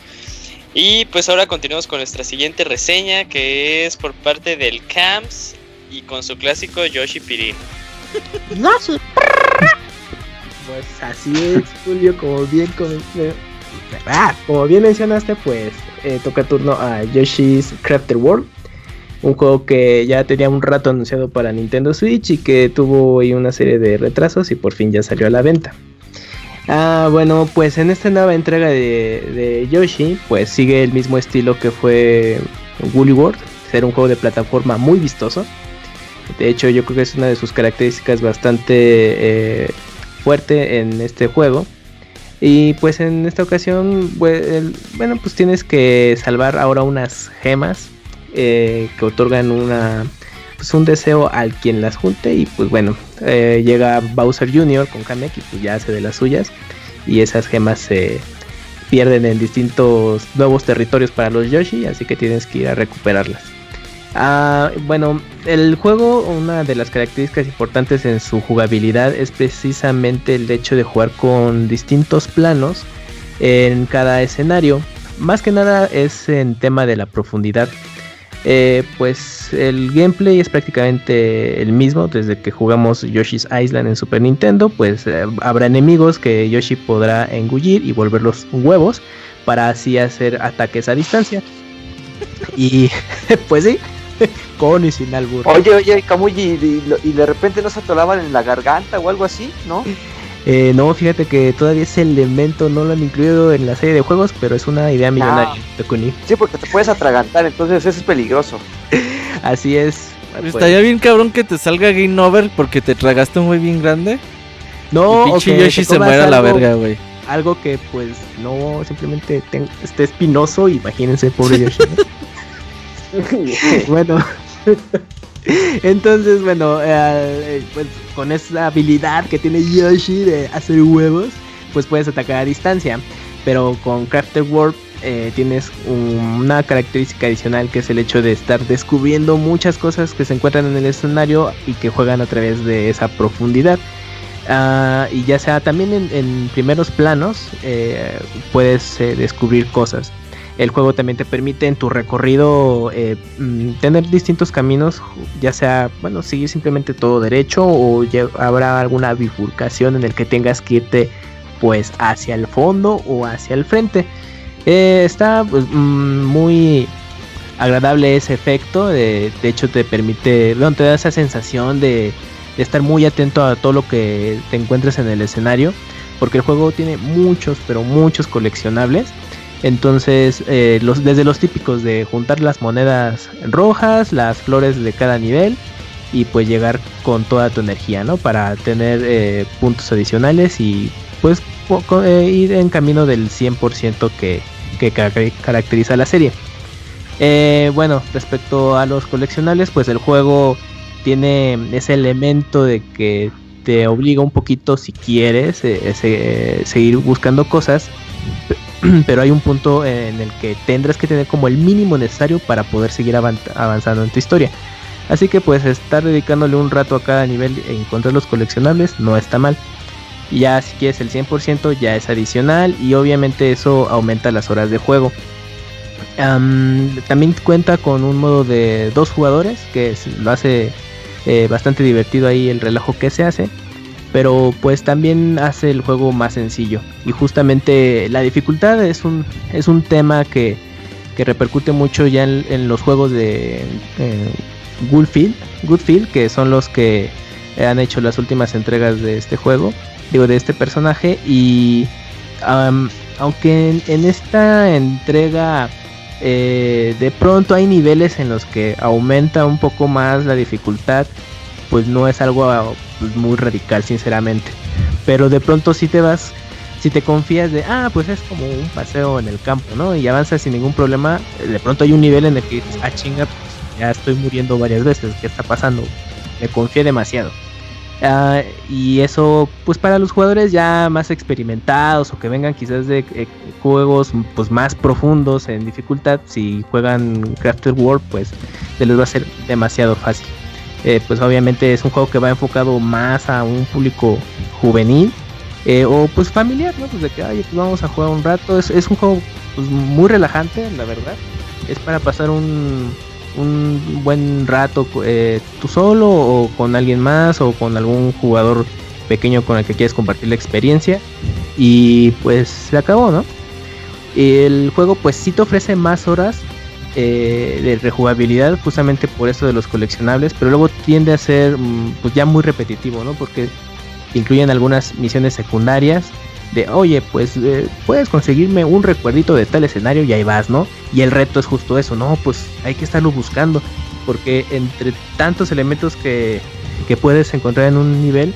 Speaker 1: Y pues ahora continuamos con nuestra siguiente reseña, que es por parte del Camps y con su clásico Yoshi Pirin.
Speaker 2: Pues así es, Julio, como bien, ah, como bien mencionaste, pues eh, toca turno a Yoshi's Crafted World un juego que ya tenía un rato anunciado para Nintendo Switch y que tuvo una serie de retrasos y por fin ya salió a la venta. Ah, bueno, pues en esta nueva entrega de, Yoshi, pues sigue el mismo estilo que fue Woolly World, ser un juego de plataforma muy vistoso. De hecho, yo creo que es una de sus características bastante eh, fuerte en este juego. Y pues en esta ocasión, bueno, pues tienes que salvar ahora unas gemas eh, que otorgan una pues un deseo al quien las junte y pues bueno eh, llega Bowser Jr. con Kamek y pues ya hace de las suyas y esas gemas se pierden en distintos nuevos territorios para los Yoshi así que tienes que ir a recuperarlas ah, bueno el juego una de las características importantes en su jugabilidad es precisamente el hecho de jugar con distintos planos en cada escenario más que nada es en tema de la profundidad eh, pues el gameplay es prácticamente el mismo desde que jugamos Yoshi's Island en Super Nintendo. Pues eh, habrá enemigos que Yoshi podrá engullir y volverlos huevos para así hacer ataques a distancia. Y pues sí, con y sin albur.
Speaker 6: Oye, oye, Kamuji, y, y, de repente no se atolaban en la garganta o algo así, ¿no?
Speaker 2: Eh, no, fíjate que todavía ese elemento no lo han incluido en la serie de juegos, pero es una idea millonaria
Speaker 6: de Sí, porque te puedes atragantar, entonces eso es peligroso.
Speaker 2: Así es.
Speaker 4: Pues. Estaría bien cabrón que te salga Game Over porque te tragaste un güey bien grande.
Speaker 2: No,
Speaker 4: y Yoshi se muera a la verga, güey.
Speaker 2: Algo que pues no simplemente esté espinoso, imagínense, pobre Yoshi. bueno. Entonces, bueno, eh, pues, con esa habilidad que tiene Yoshi de hacer huevos, pues puedes atacar a distancia. Pero con Crafted World eh, tienes una característica adicional que es el hecho de estar descubriendo muchas cosas que se encuentran en el escenario y que juegan a través de esa profundidad. Ah, y ya sea también en, primeros planos eh, puedes descubrir cosas. El juego también te permite en tu recorrido eh, mm, tener distintos caminos, ya sea, bueno, seguir simplemente todo derecho o habrá alguna bifurcación en el que tengas que irte pues hacia el fondo o hacia el frente. está pues, mm, muy agradable ese efecto, de, hecho te permite, bueno, te da esa sensación de de estar muy atento a todo lo que te encuentres en el escenario, porque el juego tiene muchos, pero muchos coleccionables. Entonces, eh, los, desde los típicos de juntar las monedas rojas, las flores de cada nivel y pues llegar con toda tu energía, ¿no? Para tener eh, puntos adicionales y pues eh, ir en camino del 100% que, que caracteriza la serie. bueno, respecto a los coleccionables, pues el juego tiene ese elemento de que te obliga un poquito si quieres seguir buscando cosas, pero hay un punto en el que tendrás que tener como el mínimo necesario para poder seguir avanzando en tu historia. Así que pues estar dedicándole un rato a cada nivel e encontrar los coleccionables no está mal. Ya si quieres el 100% ya es adicional y obviamente eso aumenta las horas de juego. también cuenta con un modo de dos jugadores que lo hace eh, bastante divertido ahí el relajo que se hace. Pero pues también hace el juego más sencillo. Y justamente la dificultad es un, es un tema que, que repercute mucho ya en, los juegos de eh, Goodfield, que son los que han hecho las últimas entregas de este juego, digo, de este personaje. Y aunque en, esta entrega eh, de pronto hay niveles en los que aumenta un poco más la dificultad, pues no es algo pues, muy radical sinceramente. Pero de pronto si te vas, si te confías de, ah, pues es como un paseo en el campo, ¿no? Y avanzas sin ningún problema, de pronto hay un nivel en el que dices, ah, chinga, pues, ya estoy muriendo varias veces, ¿qué está pasando? Me confié demasiado. Ah, y eso, pues para los jugadores ya más experimentados o que vengan quizás de eh, juegos pues más profundos en dificultad, si juegan Crafted World, pues se les va a ser demasiado fácil. Eh, pues obviamente es un juego que va enfocado más a un público juvenil eh, o pues familiar, ¿no? Pues de que, pues vamos a jugar un rato. Es, es un juego pues, muy relajante, la verdad. Es para pasar un, un buen rato eh, tú solo o con alguien más o con algún jugador pequeño con el que quieres compartir la experiencia y pues se acabó, ¿no? El juego pues sí te ofrece más horas eh, de rejugabilidad justamente por eso de los coleccionables, pero luego tiende a ser mm, pues ya muy repetitivo, ¿no? Porque incluyen algunas misiones secundarias de, oye, pues eh, puedes conseguirme un recuerdito de tal escenario y ahí vas, ¿no? Y el reto es justo eso, no, pues hay que estarlo buscando, porque entre tantos elementos que, que puedes encontrar en un nivel,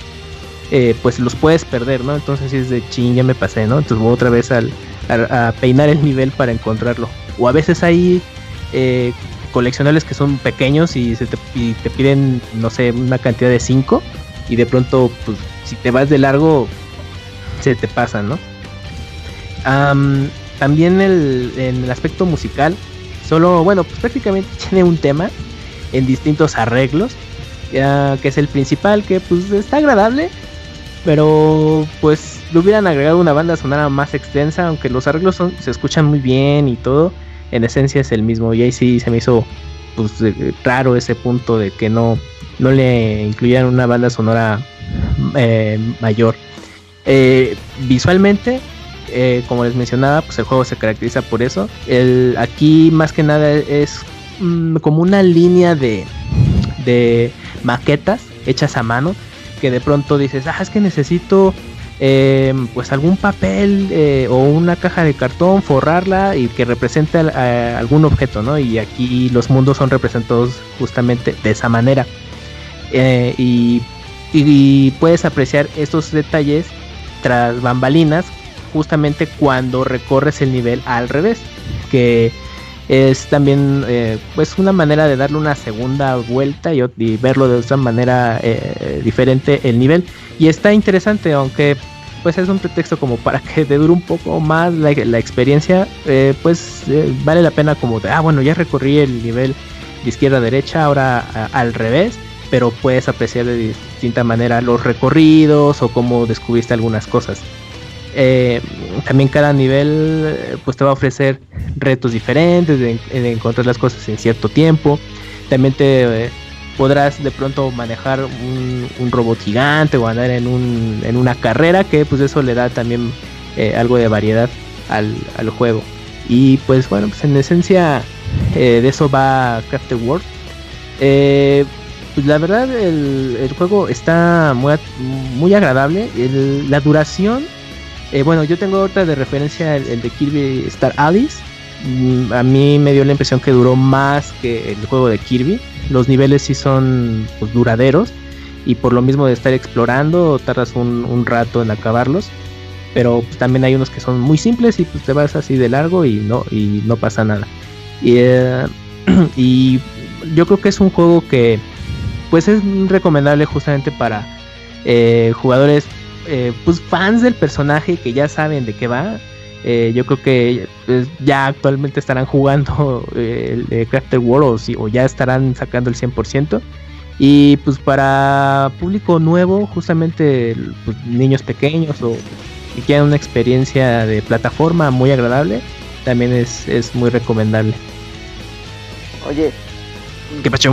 Speaker 2: eh, pues los puedes perder, ¿no? Entonces es de ching, ya me pasé, ¿no? Entonces voy otra vez al, a, peinar el nivel para encontrarlo. O a veces hay eh, coleccionables que son pequeños y, se te, piden, no sé, una cantidad de 5 y de pronto, pues si te vas de largo, se te pasan, ¿no? también el, en el aspecto musical, solo, bueno, pues prácticamente tiene un tema en distintos arreglos, ya, que es el principal, que pues está agradable, pero pues le hubieran agregado una banda sonora más extensa, aunque los arreglos son, se escuchan muy bien y todo, en esencia es el mismo, y ahí sí se me hizo pues raro ese punto de que no, no le incluyeran una banda sonora eh, mayor. Eh, visualmente, eh, como les mencionaba, pues el juego se caracteriza por eso. El, aquí más que nada es mm, como una línea de, de maquetas hechas a mano que de pronto dices, ah, es que necesito eh, pues algún papel o una caja de cartón, forrarla y que represente algún objeto, ¿no? Y aquí los mundos son representados justamente de esa manera. y, y, puedes apreciar estos detalles tras bambalinas justamente cuando recorres el nivel al revés que es también eh, pues una manera de darle una segunda vuelta y, verlo de otra manera eh, diferente el nivel y está interesante aunque pues es un pretexto como para que te dure un poco más la, experiencia eh, pues vale la pena como de ah bueno ya recorrí el nivel de izquierda a derecha ahora al revés pero puedes apreciar de distinta manera los recorridos o cómo descubriste algunas cosas. Eh, también cada nivel pues te va a ofrecer retos diferentes de, encontrar las cosas en cierto tiempo. También te eh, podrás de pronto manejar un, robot gigante o andar en, un, en una carrera que pues eso le da también eh, algo de variedad al, al, juego. Y pues bueno, pues en esencia de eso va Crafted World. pues la verdad el, el, juego está muy, muy agradable. la duración eh, bueno, yo tengo otra de referencia, el, de Kirby Star Alice. Mm, a mí me dio la impresión que duró más que el juego de Kirby. Los niveles sí son pues, duraderos y por lo mismo de estar explorando tardas un, rato en acabarlos. Pero pues, también hay unos que son muy simples y pues te vas así de largo y no, y no pasa nada. Y, eh, yo creo que es un juego que pues es recomendable justamente para eh, jugadores eh, pues fans del personaje que ya saben de qué va. Eh, yo creo que pues, ya actualmente estarán jugando eh, el Crafted World o, ya estarán sacando el 100%. Y pues para público nuevo, justamente pues, niños pequeños o que quieran una experiencia de plataforma muy agradable, también es, es muy recomendable.
Speaker 6: Oye,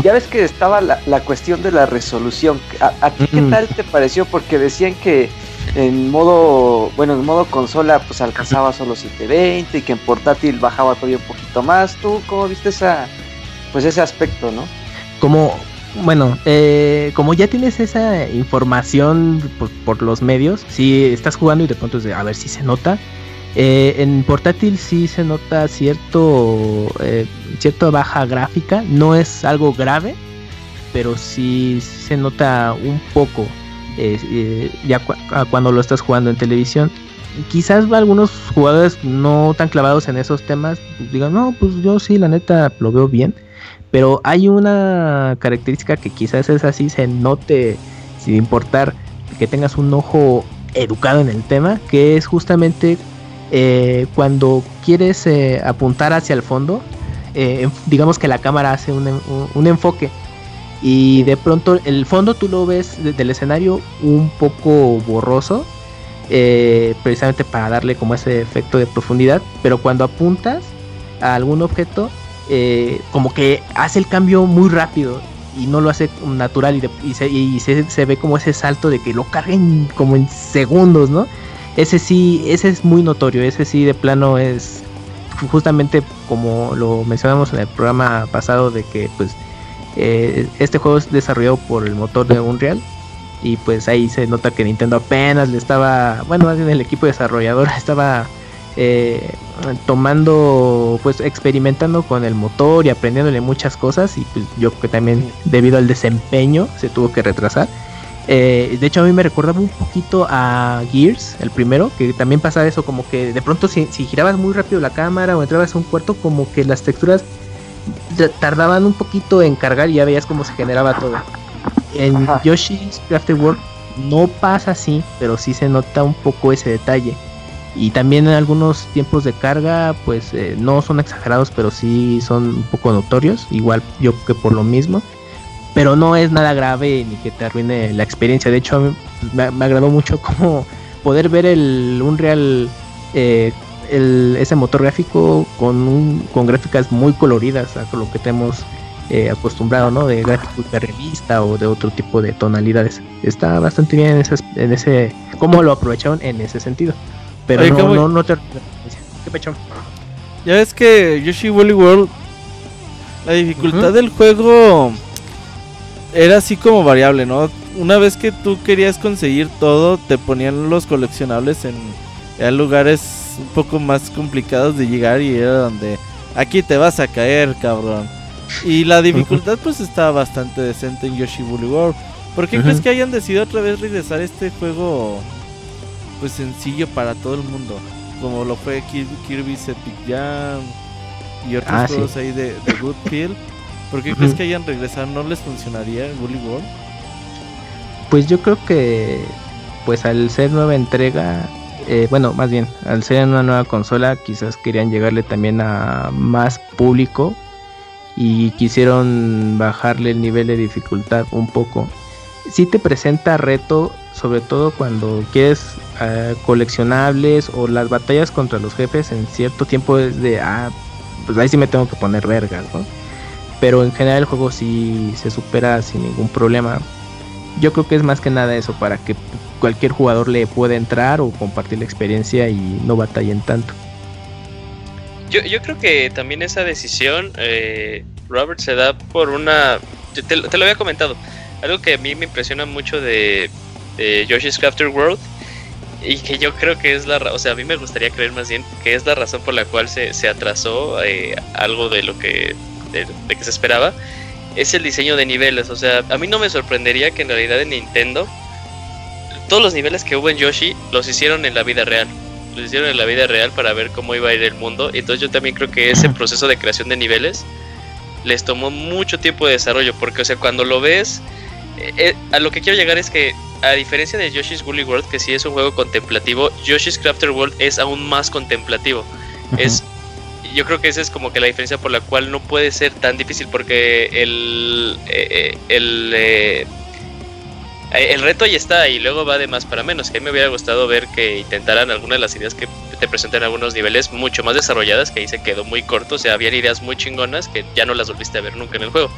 Speaker 6: ya ves que estaba la, cuestión de la resolución. ¿A, ti qué tal te pareció? Porque decían que en modo, bueno, en modo consola pues alcanzaba solo 720 y que en portátil bajaba todavía un poquito más. ¿Tú cómo viste esa, pues ese aspecto, no?
Speaker 2: Como, bueno, eh, como ya tienes esa información por, los medios, si estás jugando y de pronto es a ver si se nota. Eh, en portátil sí se nota cierto, eh, cierta baja gráfica, no es algo grave, pero sí se nota un poco eh, ya cuando lo estás jugando en televisión. Quizás algunos jugadores no tan clavados en esos temas digan, no, pues yo sí, la neta lo veo bien. Pero hay una característica que quizás es así, se note sin importar que tengas un ojo educado en el tema, que es justamente eh, cuando quieres eh, apuntar hacia el fondo, digamos que la cámara hace un enfoque y de pronto el fondo tú lo ves del escenario un poco borroso, eh, precisamente para darle como ese efecto de profundidad, pero cuando apuntas a algún objeto, eh, como que hace el cambio muy rápido y no lo hace natural y, se, ve como ese salto de que lo carguen como en segundos, ¿no? Ese sí, ese es muy notorio, ese sí de plano es justamente como lo mencionamos en el programa pasado de que pues eh, este juego es desarrollado por el motor de Unreal. Y pues ahí se nota que Nintendo apenas le estaba, bueno, más bien el equipo desarrollador estaba eh, tomando, pues experimentando con el motor y aprendiéndole muchas cosas. Y pues yo creo que también debido al desempeño se tuvo que retrasar. Eh, de hecho, a mí me recordaba un poquito a Gears, el primero, que también pasaba eso, como que de pronto si, si girabas muy rápido la cámara o entrabas a un cuarto, como que las texturas tardaban un poquito en cargar y ya veías cómo se generaba todo. En Yoshi's Crafted World no pasa así, pero sí se nota un poco ese detalle. Y también en algunos tiempos de carga, pues eh, no son exagerados, pero sí son un poco notorios. Igual yo que por lo mismo. Pero no es nada grave ni que te arruine la experiencia. De hecho, me, me agradó mucho como poder ver el Unreal eh, ese motor gráfico con, un, con gráficas muy coloridas a lo que tenemos eh, acostumbrado, ¿no? De gráficos de revista o de otro tipo de tonalidades. Está bastante bien en, ese, en ese cómo lo aprovecharon en ese sentido. Pero no, no, no, te... ¿Qué pechón?
Speaker 4: Ya ves que Yoshi Woolly World, la dificultad del juego era así como variable, ¿no? Una vez que tú querías conseguir todo, te ponían los coleccionables en, en lugares un poco más complicados de llegar y era donde aquí te vas a caer, cabrón. Y la dificultad pues está bastante decente en Yoshi Woolly World. ¿Por qué crees que hayan decidido otra vez regresar este juego pues sencillo para todo el mundo? Como lo fue Kirby's Epic Jam y otros ah, juegos ahí de, de Good Feel. ¿Por qué crees que hayan regresado? ¿No les funcionaría en Woolly World?
Speaker 2: Pues yo creo que pues al ser nueva entrega eh, bueno, más bien, al ser una nueva consola, quizás querían llegarle también a más público y quisieron bajarle el nivel de dificultad un poco. Si te presenta reto, sobre todo cuando quieres eh, coleccionables o las batallas contra los jefes en cierto tiempo es de, ah, pues ahí sí me tengo que poner vergas, ¿no? Pero en general el juego sí se supera sin ningún problema. Yo creo que es más que nada eso, para que cualquier jugador le pueda entrar o compartir la experiencia y no batallen tanto.
Speaker 1: Yo, yo creo que también esa decisión, eh, Robert, se da por una... Te, lo había comentado. Algo que a mí me impresiona mucho de, de Yoshi's Crafter World y que yo creo que es la o sea a mí me gustaría creer más bien que es la razón por la cual se, se atrasó eh, algo de lo que de, que se esperaba es el diseño de niveles o sea a mí no me sorprendería que en realidad en Nintendo todos los niveles que hubo en Yoshi los hicieron en la vida real. Los hicieron en la vida real para ver cómo iba a ir el mundo. Entonces yo también creo que ese proceso de creación de niveles les tomó mucho tiempo de desarrollo porque o sea cuando lo ves eh, eh, a lo que quiero llegar es que a diferencia de Yoshi's Woolly World, que sí es un juego contemplativo, Yoshi's Crafter World es aún más contemplativo. Es yo creo que esa es como que la diferencia por la cual no puede ser tan difícil porque el eh, el el reto ya está y luego va de más para menos. Que a mí me hubiera gustado ver que intentaran algunas de las ideas que te presentan algunos niveles mucho más desarrolladas, que ahí se quedó muy corto. O sea, habían ideas muy chingonas que ya no las volviste a ver nunca en el juego.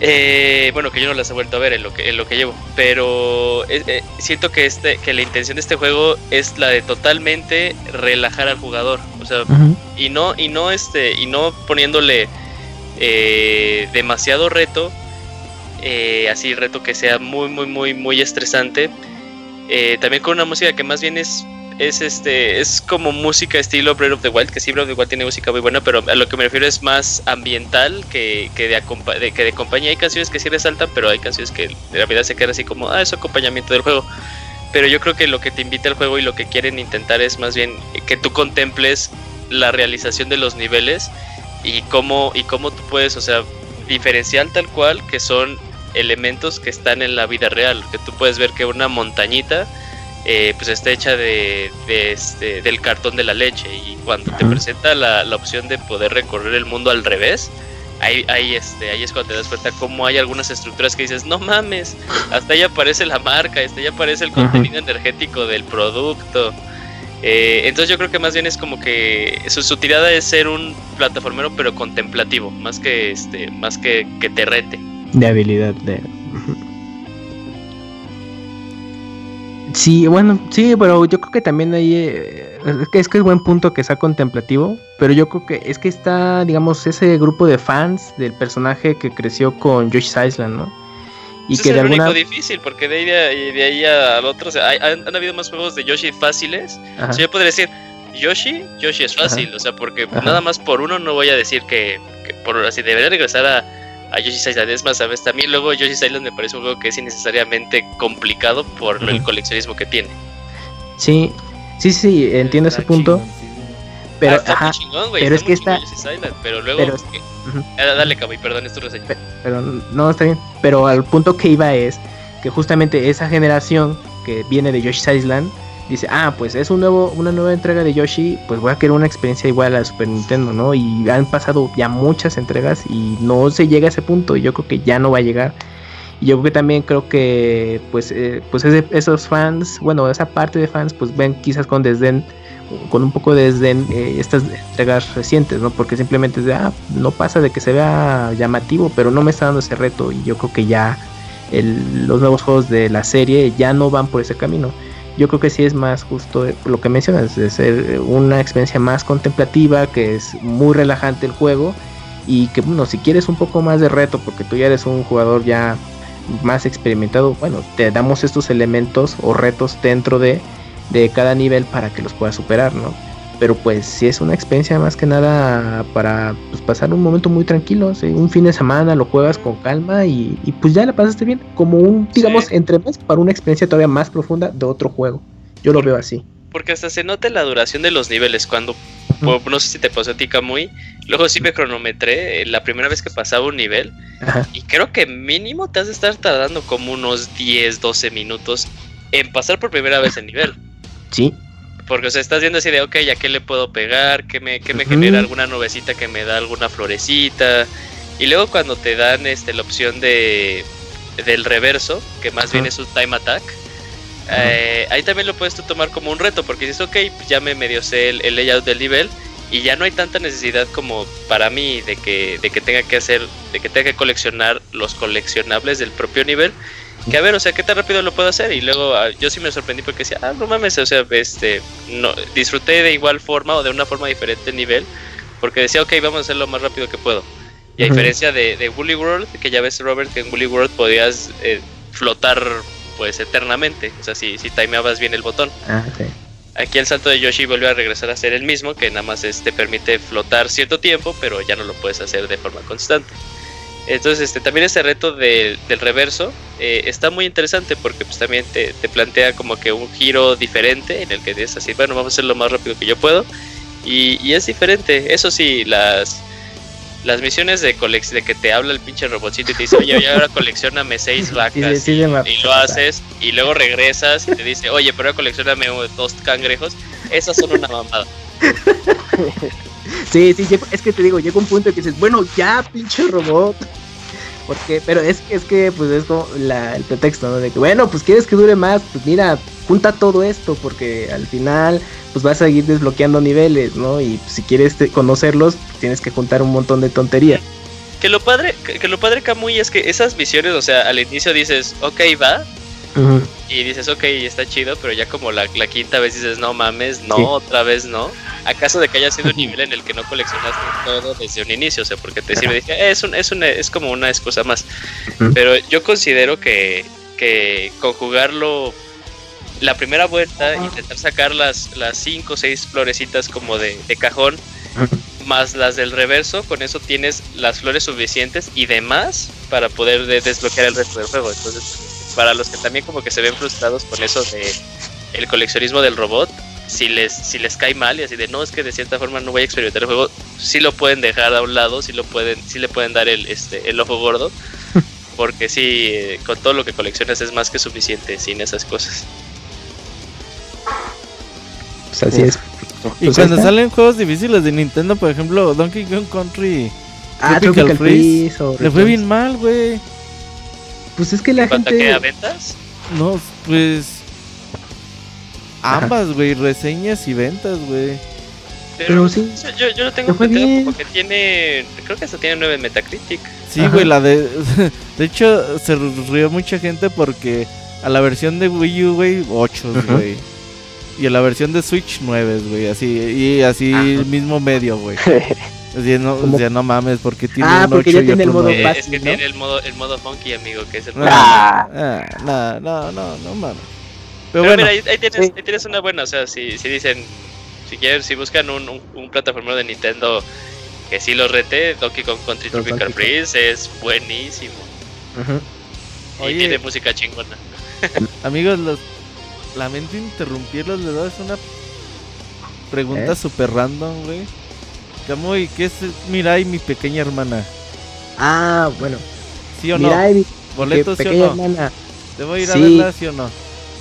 Speaker 1: Eh, bueno, que yo no las he vuelto a ver en lo que, en lo que llevo, pero eh, eh, siento que este, que la intención de este juego es la de totalmente relajar al jugador, o sea, y no, y no este, y no poniéndole demasiado reto, así reto que sea muy, muy, muy, muy estresante. también con una música que más bien es es este es como música estilo Breath of the Wild, que sí Breath of the Wild tiene música muy buena, pero a lo que me refiero es más ambiental que, que, de, que de compañía. Hay canciones que sí resaltan, pero hay canciones que de la vida se quedan así como, ah, es acompañamiento del juego. Pero yo creo que lo que te invita al juego y lo que quieren intentar es más bien que tú contemples la realización de los niveles y cómo, y cómo tú puedes, o sea, diferenciar tal cual que son elementos que están en la vida real, que tú puedes ver que una montañita eh, pues está hecha de, este, del cartón de la leche y cuando te presenta la, opción de poder recorrer el mundo al revés, ahí, ahí, este, ahí es cuando te das cuenta cómo hay algunas estructuras que dices, no mames, hasta ahí aparece la marca, hasta ahí aparece el contenido energético del producto. Eh, entonces yo creo que más bien es como que su, su, tirada es ser un plataformero pero contemplativo, más que este, más que que te rete.
Speaker 2: De habilidad de Sí, bueno, sí, pero yo creo que también ahí eh, es que es que es buen punto que sea contemplativo, pero yo creo que es que está, digamos, ese grupo de fans del personaje que creció con Yoshi's Island, ¿no?
Speaker 1: Y que es de el único difícil, porque de ahí, de, ahí al otro, o sea, han, habido más juegos de Yoshi fáciles. O sea, yo podría decir, Yoshi, Yoshi es fácil, o sea, porque nada más por uno no voy a decir que, que por así debería regresar a a Yoshi's Island. Es más, ¿sabes? También luego Yoshi's Island me parece un juego que es innecesariamente complicado por el coleccionismo que tiene.
Speaker 2: Sí, sí, sí, entiendo ese punto. Pero, ah, pero es que está.
Speaker 1: pero luego. Ah, dale, Caboy, perdón, es tu reseña.
Speaker 2: Pero, no, está bien. Pero al punto que iba es que justamente esa generación que viene de Yoshi's Island dice, ah, pues es un nuevo, una nueva entrega de Yoshi, pues voy a querer una experiencia igual a la Super Nintendo, ¿no? Y han pasado ya muchas entregas y no se llega a ese punto, y yo creo que ya no va a llegar. Y yo creo que también creo que, pues, eh, pues esos fans, bueno, esa parte de fans, pues ven quizás con desdén, con un poco de desdén eh, estas entregas recientes, ¿no? Porque simplemente es de, ah, no pasa de que se vea llamativo, pero no me está dando ese reto y yo creo que ya los nuevos juegos de la serie ya no van por ese camino yo creo que sí es más justo lo que mencionas, de ser una experiencia más contemplativa, que es muy relajante el juego y que bueno, si quieres un poco más de reto, porque tú ya eres un jugador ya más experimentado, bueno, te damos estos elementos o retos dentro de, de cada nivel para que los puedas superar, ¿no? pero pues si es una experiencia más que nada para pues, pasar un momento muy tranquilo, un fin de semana lo juegas con calma y, pues ya la pasaste bien, como un, digamos, entre más para una experiencia todavía más profunda de otro juego. Yo lo veo así.
Speaker 1: Porque hasta se nota la duración de los niveles cuando, no sé si te pasó a ti, muy luego sí me cronometré eh, la primera vez que pasaba un nivel y creo que mínimo te has de estar tardando como unos 10, 12 minutos en pasar por primera vez el nivel.
Speaker 2: Sí,
Speaker 1: Porque, o sea, estás viendo así de, ok, ¿a qué le puedo pegar? ¿Qué me, qué me genera alguna nubecita que me da alguna florecita? Y luego cuando te dan este, la opción de del reverso, que más bien es un time attack, eh, ahí también lo puedes tú tomar como un reto, porque dices, ok, pues ya me medio sé el, layout del nivel y ya no hay tanta necesidad como para mí de que, de que tenga que hacer, de que tenga que coleccionar los coleccionables del propio nivel. Que a ver, o sea, ¿qué tan rápido lo puedo hacer? Y luego ah, yo sí me sorprendí porque decía, ah, no mames, o sea, este, no, disfruté de igual forma o de una forma diferente el nivel, porque decía, ok, vamos a hacerlo lo más rápido que puedo. Y a diferencia de, de Woolly World, que ya ves, Robert, que en Woolly World podías eh, flotar pues eternamente, o sea, si, si timeabas bien el botón. Ah, Aquí el salto de Yoshi vuelve a regresar a ser el mismo, que nada más te permite flotar cierto tiempo, pero ya no lo puedes hacer de forma constante. Entonces, este, también este reto del reverso eh, está muy interesante porque pues también te, te, plantea como que un giro diferente en el que dices así, bueno, vamos a hacer lo más rápido que yo puedo. Y, y es diferente. Eso sí, las, las misiones de de que te habla el pinche robotcito y te dice, oye, ahora coleccioname seis vacas y, lo haces y luego regresas y te dice, oye, pero ahora coleccioname dos cangrejos, esas son una mamada.
Speaker 2: sí, sí, es que te digo, llega un punto que dices, bueno, ya, pinche robot. Porque, pero es, es que, pues es como la, el pretexto, ¿no? De que, bueno, pues quieres que dure más, pues mira, junta todo esto, porque al final, pues vas a seguir desbloqueando niveles, ¿no? Y si quieres conocerlos, tienes que juntar un montón de tontería.
Speaker 1: Que lo padre, que, lo padre, Camuy, es que esas visiones, o sea, al inicio dices, ok, va, y dices, ok, está chido, pero ya como la, quinta vez dices, no mames, no, otra vez no. ¿Acaso de que haya sido un nivel en el que no coleccionaste todo desde un inicio? O sea, porque te sirve, dije, es, un, es, es como una excusa más. Pero yo considero que, que conjugarlo la primera vuelta, intentar sacar las, las cinco o seis florecitas como de, cajón, más las del reverso, con eso tienes las flores suficientes y demás para poder desbloquear el resto del juego. Entonces, para los que también como que se ven frustrados con eso de el coleccionismo del robot, si les, si les cae mal y así de no es que de cierta forma no voy a experimentar el juego, sí lo pueden dejar a un lado, sí lo pueden, sí le pueden dar el, este, el ojo gordo, porque sí, eh, con todo lo que coleccionas es más que suficiente sin esas cosas.
Speaker 2: Pues así es.
Speaker 4: Y pues cuando salen juegos difíciles de Nintendo, por ejemplo, Donkey Kong Country, ah, Tropical, Freeze, le fue bien mal, güey.
Speaker 2: Pues es que la gente.
Speaker 1: a ventas?
Speaker 4: No, pues. Ambas, güey, reseñas y ventas, güey.
Speaker 1: Pero, sí. Yo, yo lo tengo entendido porque tiene. Creo que hasta tiene 9 en Metacritic.
Speaker 4: Sí, güey, la de. De hecho, se rió mucha gente porque a la versión de Wii U, güey, 8, güey. Y a la versión de Switch, 9, güey. Así, y así mismo medio, güey. no, o sea, no mames, porque tiene
Speaker 2: ah, porque ya tiene el modo
Speaker 1: Es que tiene el modo, el modo funky, amigo, que es el
Speaker 4: ah, ah, no, no, no, no mames.
Speaker 1: Pero, bueno, mira, ahí, tienes, ahí, tienes, una buena, o sea, si, si dicen, si quieren, si buscan un, un, un plataforma de Nintendo que sí lo rete, Donkey Kong Country Tropical Freeze es buenísimo. Y tiene música chingona.
Speaker 4: Amigos, los, lamento interrumpirlos, le doy una pregunta ¿Eh? super random, güey. Camuy, ¿qué es Mirai, mi pequeña hermana?
Speaker 2: Ah, bueno.
Speaker 4: ¿Sí o Mirai, no? ¿Boletos sí o no? Hermana. ¿Debo ir a verla, sí o no?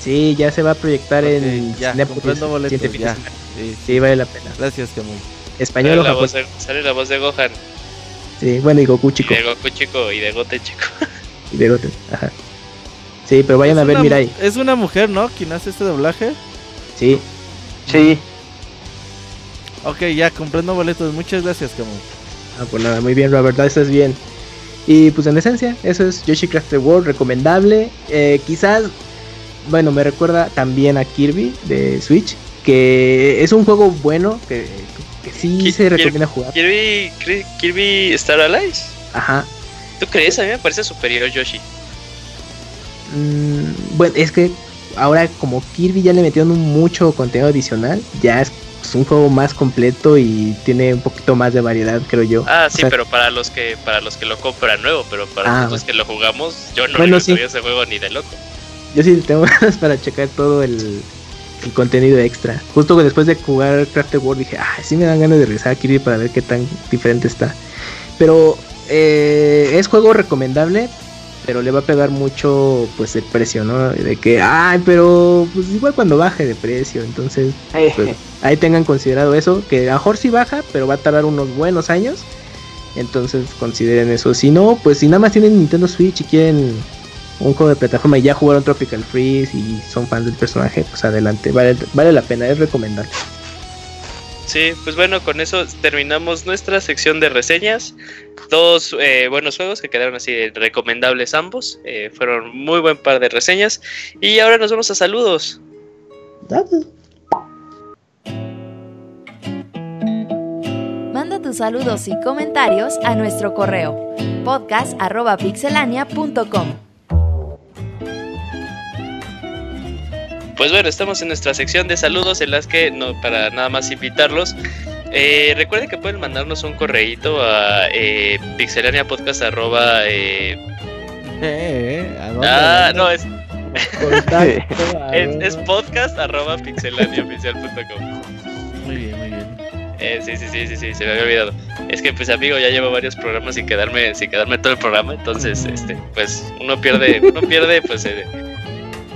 Speaker 2: Sí, ya se va a proyectar en
Speaker 4: ya, comprando boletos, ya.
Speaker 2: Sí, sí, vale la pena.
Speaker 4: Gracias, Camuy.
Speaker 2: Español
Speaker 1: o japonés. Sale la voz de Gohan.
Speaker 2: Sí, bueno, y Goku chico.
Speaker 1: Y de Goku chico y de Gote chico.
Speaker 2: y de Gote, ajá. Sí, pero vayan a ver Mirai.
Speaker 4: Es una mujer, ¿no? ¿Quién hace este doblaje?
Speaker 2: Sí.
Speaker 6: Sí.
Speaker 4: Ok, ya comprendo boletos. Muchas gracias, Camus.
Speaker 2: Ah, pues nada, muy bien, la verdad estás bien. Y pues en esencia, eso es Yoshi Crafted World, recomendable. Eh, quizás, bueno, me recuerda también a Kirby de Switch, que es un juego bueno, que, que sí se recomienda jugar.
Speaker 1: Kirby, Kirby Star Allies.
Speaker 2: Ajá.
Speaker 1: ¿Tú crees? A mí me parece superior Yoshi.
Speaker 2: Mm, bueno, es que ahora como Kirby ya le metieron mucho contenido adicional, ya es pues, un juego más completo y tiene un poquito más de variedad, creo yo.
Speaker 1: Ah, sí, pero para los que para los que lo compran nuevo, pero para ah, los que lo jugamos, yo no bueno, ese juego ni de loco.
Speaker 2: Yo sí tengo ganas para checar todo el, contenido extra. Justo después de jugar Crafted World dije, ah, sí me dan ganas de regresar a Kirby para ver qué tan diferente está. Pero eh, es juego recomendable, pero le va a pegar mucho pues el precio, ¿no? De que, ay, pero pues igual cuando baje de precio, entonces pues, ahí tengan considerado eso, que a lo mejor sí baja, pero va a tardar unos buenos años, entonces consideren eso. Si no, pues si nada más tienen Nintendo Switch y quieren un juego de plataforma y ya jugaron Tropical Freeze y son fans del personaje, pues adelante, vale, vale la pena, es recomendable.
Speaker 1: Sí, pues bueno, con eso terminamos nuestra sección de reseñas. Dos eh, buenos juegos que quedaron así recomendables ambos. Eh, fueron muy buen par de reseñas. Y ahora nos vamos a saludos.
Speaker 5: Manda saludos y comentarios a nuestro correo podcast.pixelania.com.
Speaker 1: Pues bueno, estamos en nuestra sección de saludos en las que, no, para nada más invitarlos, eh, recuerden que pueden mandarnos un correíto a eh, pixelaniapodcast arroba, eh,
Speaker 4: eh,
Speaker 1: ah, no, es, es, es, podcast arroba pixelaniaoficial.com.
Speaker 4: Muy bien, muy bien.
Speaker 1: Eh, sí, sí, sí, sí, sí, se me había olvidado. Es que pues amigo, ya llevo varios programas sin quedarme, sin quedarme todo el programa, entonces este, pues uno pierde, uno pierde pues eh,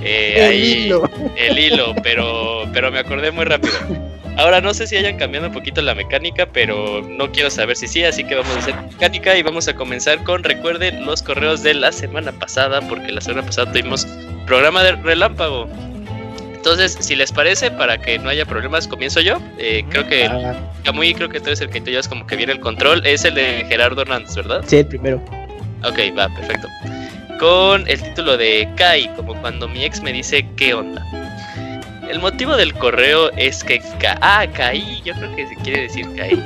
Speaker 1: eh, el hilo. El hilo, pero, pero me acordé muy rápido. Ahora no sé si hayan cambiado un poquito la mecánica, pero no quiero saber si sí, así que vamos a hacer mecánica y vamos a comenzar con, recuerden, los correos de la semana pasada, porque la semana pasada tuvimos programa de relámpago. Entonces, si les parece, para que no haya problemas, comienzo yo. Eh, creo que Camuy, creo que tú eres el que te llevas como que viene el control. Es el de Gerardo Hernández, ¿verdad?
Speaker 2: Sí, el primero.
Speaker 1: Ok, va, perfecto con el título de Kai, como cuando mi ex me dice ¿qué onda? El motivo del correo es que ah, Kai, yo creo que se quiere decir Kai.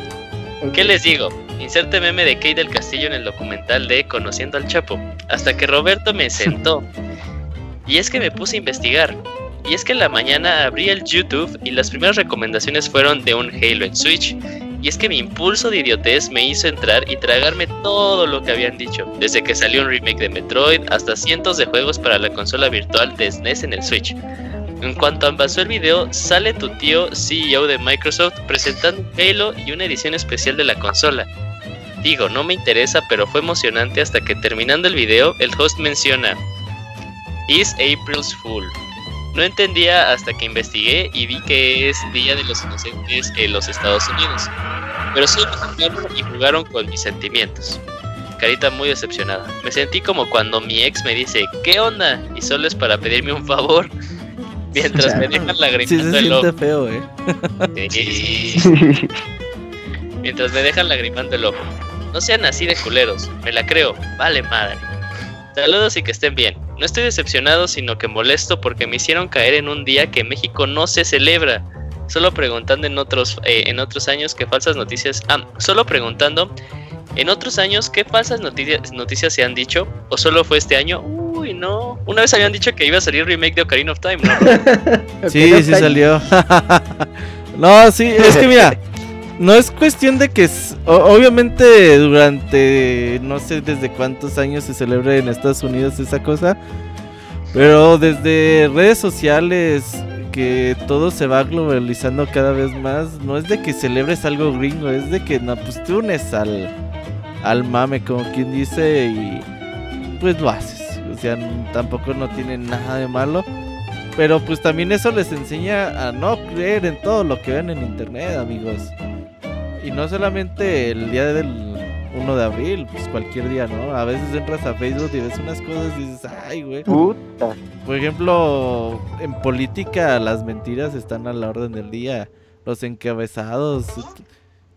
Speaker 1: ¿Qué les digo? Inserte meme de Kai del Castillo en el documental de Conociendo al Chapo, hasta que Roberto me sentó. Y es que me puse a investigar. Y es que en la mañana abrí el YouTube y las primeras recomendaciones fueron de un Halo en Switch y es que mi impulso de idiotez me hizo entrar y tragarme todo lo que habían dicho, desde que salió un remake de Metroid hasta cientos de juegos para la consola virtual de SNES e en el Switch. En cuanto avanzó el video, sale tu tío CEO de Microsoft presentando Halo y una edición especial de la consola. Digo, no me interesa, pero fue emocionante hasta que terminando el video, el host menciona Is April's Fool. No entendía hasta que investigué y vi que es Día de los Inocentes en los Estados Unidos. Pero sí me y jugaron con mis sentimientos. Carita muy decepcionada. Me sentí como cuando mi ex me dice, ¿qué onda? Y solo es para pedirme un favor. Mientras me dejan lagrimando
Speaker 4: el ojo. feo, ¿eh?
Speaker 1: Mientras me dejan lagrimando el ojo. No sean así de culeros. Me la creo. Vale madre. Saludos y que estén bien. No estoy decepcionado, sino que molesto porque me hicieron caer en un día que México no se celebra. Solo preguntando en otros, eh, en otros años qué falsas noticias. Ah, solo preguntando en otros años qué falsas noticias, noticias se han dicho. ¿O solo fue este año? Uy, no. Una vez habían dicho que iba a salir remake de Ocarina of Time,
Speaker 4: ¿no? sí, sí salió. no, sí, es que mira. no es cuestión de que obviamente durante no sé desde cuántos años se celebra en Estados Unidos esa cosa, pero desde redes sociales que todo se va globalizando cada vez más, no es de que celebres algo gringo, es de que no pues te unes al al mame como quien dice y pues lo haces, o sea, tampoco no tiene nada de malo. Pero pues también eso les enseña a no creer en todo lo que ven en internet, amigos. Y no solamente el día del 1 de abril, pues cualquier día, ¿no? A veces entras a Facebook y ves unas cosas y dices, ay, güey.
Speaker 6: Puta.
Speaker 4: Por ejemplo, en política las mentiras están a la orden del día. Los encabezados.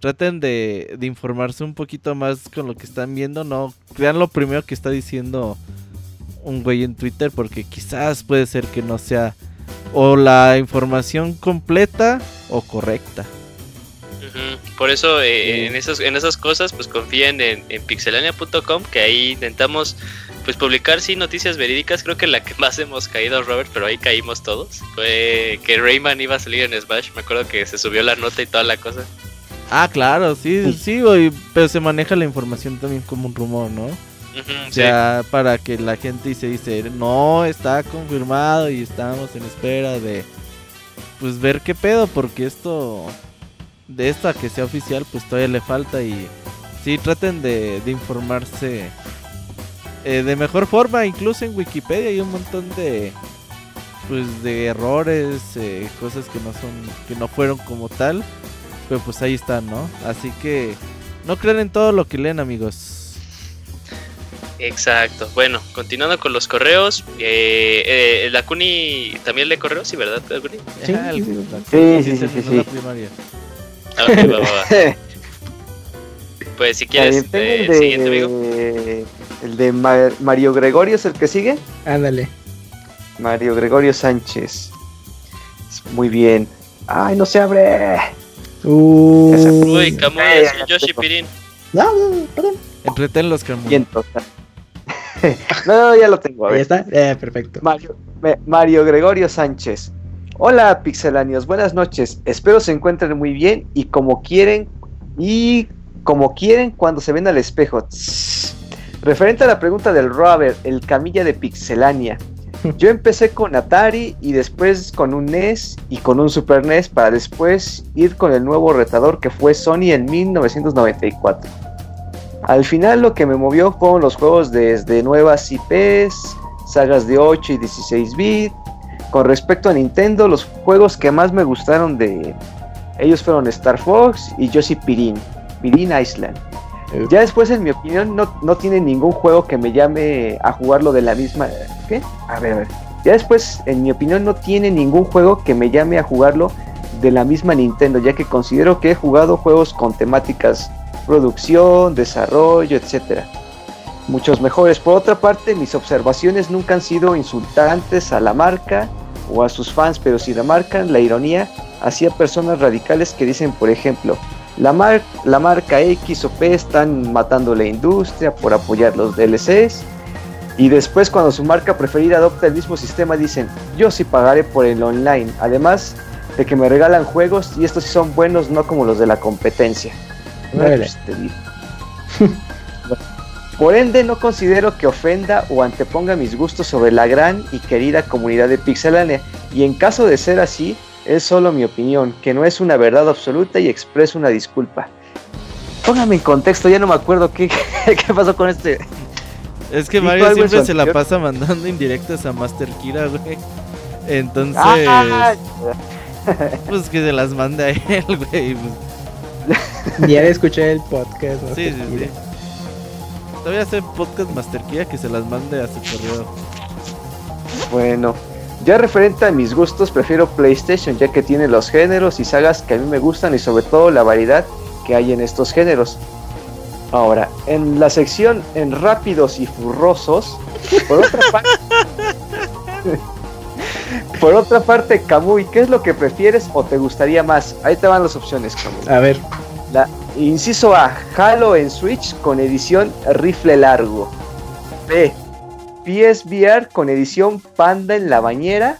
Speaker 4: Traten de, de informarse un poquito más con lo que están viendo. No crean lo primero que está diciendo un güey en Twitter porque quizás puede ser que no sea o la información completa o correcta.
Speaker 1: Por eso eh, en, esas, en esas cosas pues confíen en, pixelania.com que ahí intentamos pues publicar sí noticias verídicas. Creo que la que más hemos caído Robert, pero ahí caímos todos. Fue que Rayman iba a salir en Smash. Me acuerdo que se subió la nota y toda la cosa.
Speaker 4: Ah, claro, sí, sí, güey, pero se maneja la información también como un rumor, ¿no? o sea, para que la gente se dice, no, está confirmado y estamos en espera de, pues, ver qué pedo, porque esto de esta que sea oficial, pues todavía le falta y sí traten de, informarse eh, de mejor forma. Incluso en Wikipedia hay un montón de pues de errores, eh, cosas que no son, que no fueron como tal, pero pues ahí están, ¿no? Así que no crean en todo lo que leen, amigos.
Speaker 1: Exacto. Bueno, continuando con los correos, eh, eh la Cuni también lee correos, sí, ¿verdad?
Speaker 6: Sí, sí, sí, sí,
Speaker 1: Pues si quieres,
Speaker 6: eh, el siguiente amigo. El de Mario Gregorio es el que sigue.
Speaker 2: Ándale.
Speaker 6: Mario Gregorio Sánchez. Muy bien. ¡Ay, no se abre!
Speaker 1: Uh. Uy, Camuy, Yoshi Pirin.
Speaker 2: No, no, perdón.
Speaker 4: Entretenlos,
Speaker 6: Camuy. no, ya lo tengo.
Speaker 2: Ahí está. Eh, perfecto.
Speaker 6: Mario, Mario Gregorio Sánchez. Hola, pixelanios. Buenas noches. Espero se encuentren muy bien y como quieren y como quieren cuando se ven al espejo. Referente a la pregunta del Robert, el camilla de Pixelania. Yo empecé con Atari y después con un NES y con un Super NES para después ir con el nuevo retador que fue Sony en 1994. Al final lo que me movió fueron los juegos desde nuevas IPs, sagas de 8 y 16 bit. Con respecto a Nintendo, los juegos que más me gustaron de ellos fueron Star Fox y Yoshi Pirin, Pirin Island. Ya después, en mi opinión, no, no, tiene ningún juego que me llame a jugarlo de la misma. ¿Qué? A ver, a ver. Ya después, en mi opinión, no tiene ningún juego que me llame a jugarlo de la misma Nintendo, ya que considero que he jugado juegos con temáticas producción, desarrollo, etcétera. Muchos mejores. Por otra parte, mis observaciones nunca han sido insultantes a la marca o a sus fans, pero si la marcan la ironía hacia personas radicales que dicen, por ejemplo, la, la marca X o P están matando la industria por apoyar los DLCs. Y después cuando su marca preferida adopta el mismo sistema dicen, yo sí pagaré por el online. Además de que me regalan juegos y estos sí son buenos, no como los de la competencia. por ende no considero que ofenda o anteponga mis gustos sobre la gran y querida comunidad de Pixelania. Y en caso de ser así, es solo mi opinión, que no es una verdad absoluta y expreso una disculpa. Póngame en contexto, ya no me acuerdo qué, qué pasó con este.
Speaker 4: Es que Mario siempre se la pasa mandando indirectas a Master Kira, güey. Entonces. Ah, pues que se las mande a él, güey.
Speaker 2: Pues. Ya escuché el podcast.
Speaker 4: Sí, sí, sí. Todavía hace podcast Master Kira que se las mande a su correo.
Speaker 6: Bueno, ya referente a mis gustos, prefiero PlayStation ya que tiene los géneros y sagas que a mí me gustan y sobre todo la variedad que hay en estos géneros. Ahora, en la sección en rápidos y furrosos, por otra parte, por otra parte, Kamui, ¿qué es lo que prefieres o te gustaría más? Ahí te van las opciones, Kamui.
Speaker 2: A ver.
Speaker 6: Inciso A, Halo en Switch con edición rifle largo. B, PSVR con edición Panda en la bañera.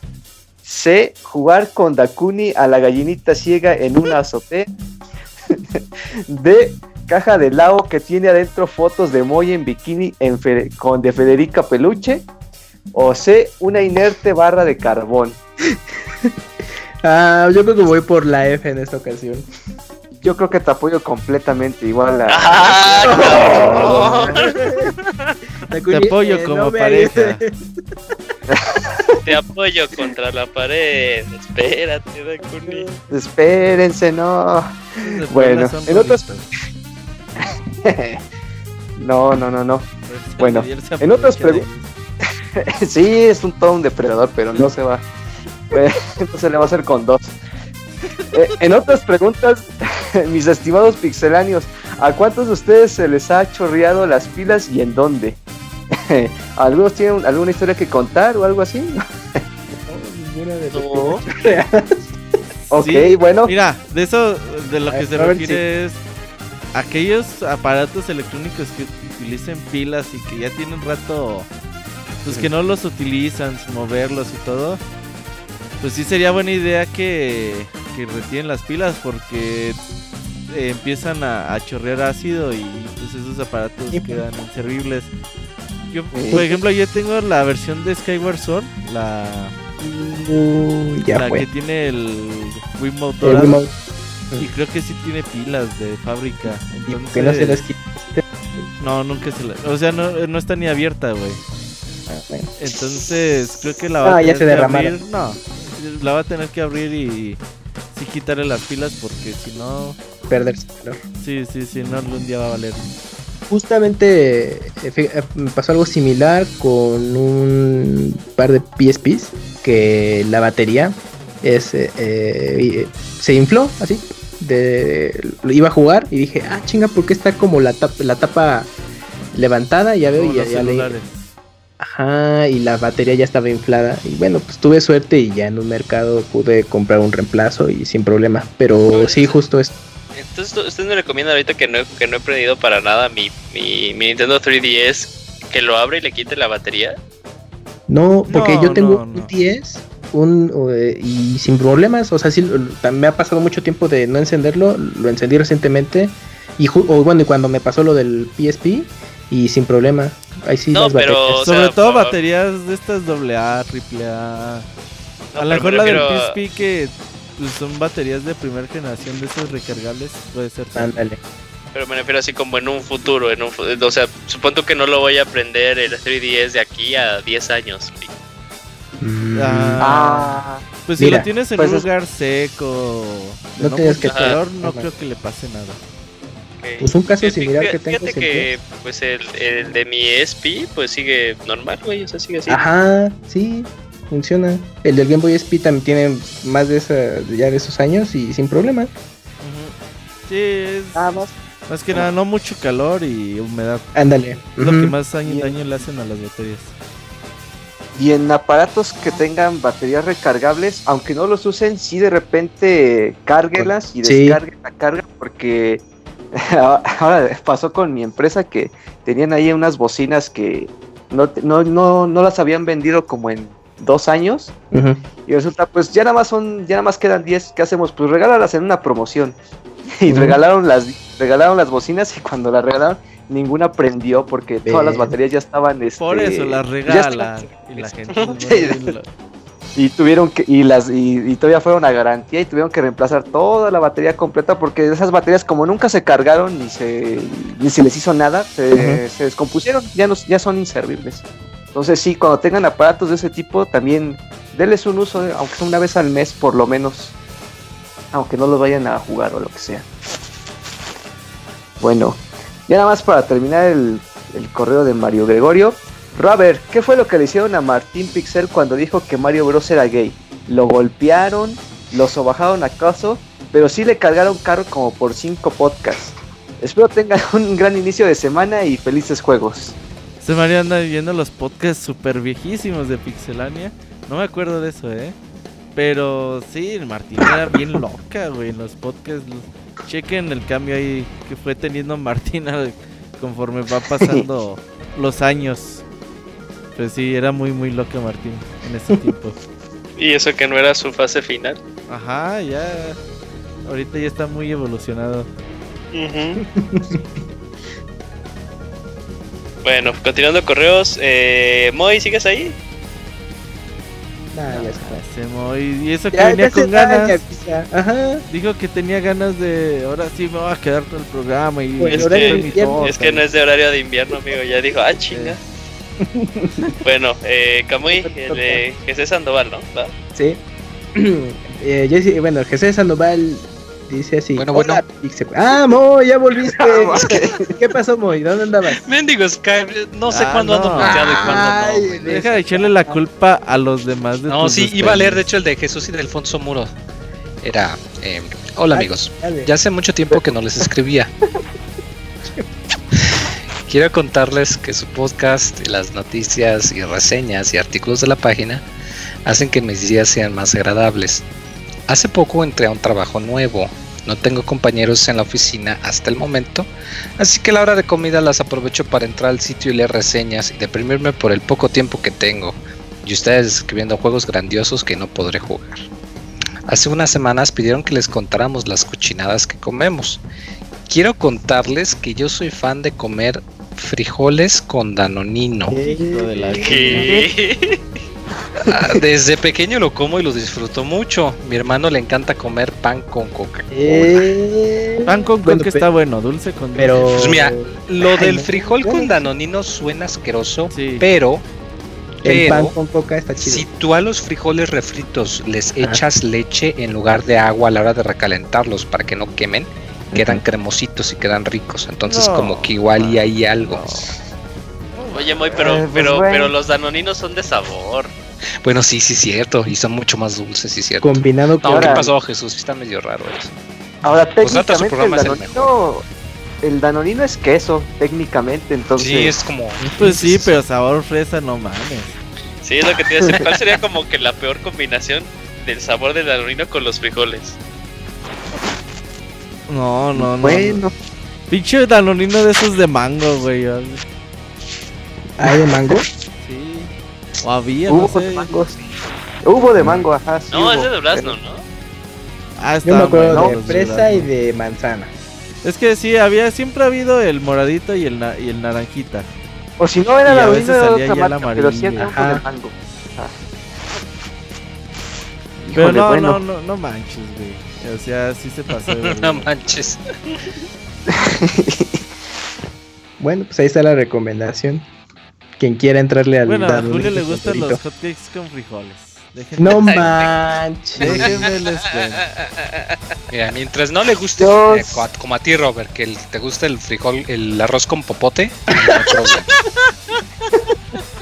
Speaker 6: C. Jugar con Dakuni a la gallinita ciega en una azotea. D. Caja de lao que tiene adentro fotos de Moy en bikini con de Federica Peluche. O C. Una inerte barra de carbón.
Speaker 2: ah, yo creo que voy por la F en esta ocasión
Speaker 6: yo creo que te apoyo completamente igual a...
Speaker 4: ¡Ah, te apoyo como pareja.
Speaker 1: te apoyo contra la pared. Espérate, Dakuni.
Speaker 6: Espérense, no. bueno, en otras... no, no, no, no. Bueno, en otras preguntas... sí, es un todo un depredador, pero no se va. Entonces le va a hacer con dos. Eh, en otras preguntas, mis estimados pixeláneos, ¿a cuántos de ustedes se les ha chorreado las pilas y en dónde? ¿Algunos tienen alguna historia que contar o algo así?
Speaker 1: no,
Speaker 6: ok, bueno.
Speaker 4: Mira, de eso, de lo que se refiere es aquellos aparatos electrónicos que utilicen pilas y que ya tienen rato, pues que no los utilizan, moverlos y todo. Pues sí sería buena idea que que retienen las pilas porque eh, empiezan a, chorrear ácido y pues esos aparatos quedan inservibles. Yo, por ejemplo, yo tengo la versión de Skyward Sword, la, la que tiene el Wiimote Y creo que sí tiene pilas de fábrica.
Speaker 2: Entonces...
Speaker 4: No, nunca se la... O sea, no, no está ni abierta, güey. Ah, Entonces, creo que la va
Speaker 2: ah, a tener que abrir.
Speaker 4: No, la va a tener que abrir y sí quitarle las pilas porque si no...
Speaker 2: Perderse.
Speaker 4: Sí, sí, sí, no, algún día va a valer.
Speaker 2: Justamente me eh, pasó algo similar con un par de PSPs que la batería es, eh, eh, se infló así. De, iba a jugar y dije, ah, chinga, porque está como la tapa, la tapa levantada? Ya veo, y ya, ya Ajá, y la batería ya estaba inflada. Y bueno, pues tuve suerte y ya en un mercado pude comprar un reemplazo y sin problema. Pero sí, justo es.
Speaker 1: Entonces, ¿usted me recomienda ahorita que no, que no he prendido para nada mi, mi, Nintendo 3DS que lo abre y le quite la batería?
Speaker 2: No, porque yo tengo un 10 un, eh, y sin problemas. O sea, sí, me ha pasado mucho tiempo de no encenderlo. Lo encendí recientemente. Y bueno, y cuando me pasó lo del PSP y sin problema. Ahí sí
Speaker 1: no, pero,
Speaker 4: Sobre todo baterías de estas AA, AAA. a lo mejor la del PSP que pues, son baterías de primera generación de esos recargables puede ser.
Speaker 2: Ándale.
Speaker 1: Pero me refiero así como en un futuro, en un, o sea, supongo que no lo voy a aprender el 3DS de aquí a 10 años.
Speaker 4: Mm. Ah, pues si lo tienes en pues un lugar seco,
Speaker 2: no, tienes que
Speaker 4: calor, no creo que le pase nada.
Speaker 2: Pues un caso similar que tengo.
Speaker 1: Fíjate que pues el, el, de mi SP pues sigue normal, güey, o sea, sigue así.
Speaker 2: Ajá, sí, funciona. El del Game Boy SP también tiene más de esa, ya de esos años y sin problema.
Speaker 4: Sí, es... más. Más que nada, no mucho calor y humedad.
Speaker 2: Ándale.
Speaker 4: lo que más daño, daño le hacen a las baterías.
Speaker 6: Y en aparatos que tengan baterías recargables, aunque no los usen, sí de repente cárguelas y descarguen la carga porque ahora pasó con mi empresa que tenían ahí unas bocinas que no, no, no, las habían vendido como en dos años. Y resulta, pues ya nada más son, ya nada más quedan 10. ¿Qué hacemos? Pues regálalas en una promoción. Y regalaron las, regalaron las bocinas y cuando las regalaron, ninguna prendió porque todas las baterías ya estaban. Este,
Speaker 4: Por eso las regalan. Y la gente
Speaker 6: y tuvieron que y las y, todavía fueron a garantía y tuvieron que reemplazar toda la batería completa porque esas baterías como nunca se cargaron ni se ni se les hizo nada se, descompusieron ya no, ya son inservibles. Entonces sí cuando tengan aparatos de ese tipo también denles un uso aunque sea una vez al mes por lo menos aunque no los vayan a jugar o lo que sea. Bueno ya nada más para terminar el, el correo de Mario Gregorio Robert, ¿qué fue lo que le hicieron a Martín Pixel cuando dijo que Mario Bros era gay? Lo golpearon, lo sobajaron acaso, pero sí le cargaron carro como por cinco podcasts. Espero tengan un gran inicio de semana y felices juegos.
Speaker 4: Se Mario anda viendo los podcasts super viejísimos de Pixelania. No me acuerdo de eso, ¿eh? Pero sí, Martín era bien loca, güey, en los podcasts. Chequen el cambio ahí que fue teniendo Martín conforme va pasando los años. Pues sí, era muy, muy loca Martín en ese tiempo.
Speaker 1: ¿Y eso que no era su fase final?
Speaker 4: Ajá, ya. Ahorita ya está muy evolucionado.
Speaker 1: bueno, continuando correos. Eh, Moy, ¿sigues ahí?
Speaker 2: Nah, ya está.
Speaker 4: Y eso que venía con ganas. Ajá. Dijo que tenía ganas de. Ahora sí me voy a quedar todo el programa. Y
Speaker 1: pues es, que, es que no es de horario de invierno, amigo. Ya dijo, ah, chinga bueno, eh, Camuy, el de Jesús Sandoval, ¿no?
Speaker 2: Sí. eh, bueno, Jesús Sandoval dice así.
Speaker 3: Bueno, bueno.
Speaker 2: Ah, Moy, ya volviste. ¿Qué pasó, Moy? ¿Dónde andabas?
Speaker 3: Mendigo Skype, no sé ah, cuándo ando bloqueado y cuándo
Speaker 4: no. Deja de echarle la culpa a los demás.
Speaker 3: De no, sí, iba a leer de hecho el de Jesús y de Alfonso Muro. Era, eh, hola amigos, ya hace mucho tiempo que no les escribía. Quiero contarles que su podcast, las noticias y reseñas y artículos de la página hacen que mis días sean más agradables. Hace poco entré a un trabajo nuevo, no tengo compañeros en la oficina hasta el momento, así que la hora de comida las aprovecho para entrar al sitio y leer reseñas y deprimirme por el poco tiempo que tengo, y ustedes escribiendo juegos grandiosos que no podré jugar. Hace unas semanas pidieron que les contáramos las cochinadas que comemos. Quiero contarles que yo soy fan de comer frijoles con danonino. Ah, desde pequeño lo como y lo disfruto mucho. Mi hermano le encanta comer pan con Coca-Cola.
Speaker 4: Eh, pan con coca está bueno, dulce con dulce.
Speaker 3: Pero pues mira, lo del frijol con danonino suena asqueroso, pero
Speaker 2: el pan con coca está chido.
Speaker 3: Si tú a los frijoles refritos les echas leche en lugar de agua a la hora de recalentarlos para que no quemen, quedan cremositos y quedan ricos. Entonces como que igual y hay algo.
Speaker 1: Oye, Moy, pero, eh, pues pero, pero los danoninos son de sabor.
Speaker 3: Bueno, sí, sí, cierto. Y son mucho más dulces, sí, cierto.
Speaker 2: Combinado
Speaker 3: con. No, ¿qué pasó, Jesús? Está medio raro eso.
Speaker 6: Ahora, pues técnicamente, el, danonino, el, danonino es queso, técnicamente, entonces.
Speaker 3: Sí, es como.
Speaker 4: Pues sí, pero sabor fresa, no mames.
Speaker 1: Sí, es lo que te iba a decir. ¿Cuál sería como que la peor combinación del sabor del danonino con los frijoles?
Speaker 4: No, no, no.
Speaker 2: Bueno.
Speaker 4: Pinche danonino de esos de mango, güey.
Speaker 2: ¿Hay de mango?
Speaker 4: Sí. O había,
Speaker 6: Hubo no sé. de mango, sí. Hubo de mango, ajá. Sí
Speaker 1: no,
Speaker 6: es
Speaker 1: de durazno, ¿no?
Speaker 2: Ah, está Yo me acuerdo de fresa y de manzana.
Speaker 4: Es que sí, había siempre ha habido el moradito y el, y el naranjita.
Speaker 6: O si no era la orina de otra marca, pero siempre hubo de mango.
Speaker 4: Pero no, bueno. no, no, no manches, güey. O sea, sí se pasó.
Speaker 3: no manches.
Speaker 2: bueno, pues ahí está la recomendación. Quien quiera entrarle al
Speaker 4: Bueno, a Julio le gustan los hotcakes con frijoles.
Speaker 2: no manches.
Speaker 4: Déjenme les
Speaker 3: Mira, mientras no le guste, eh, como a ti, Robert, que te guste el frijol, el arroz con popote,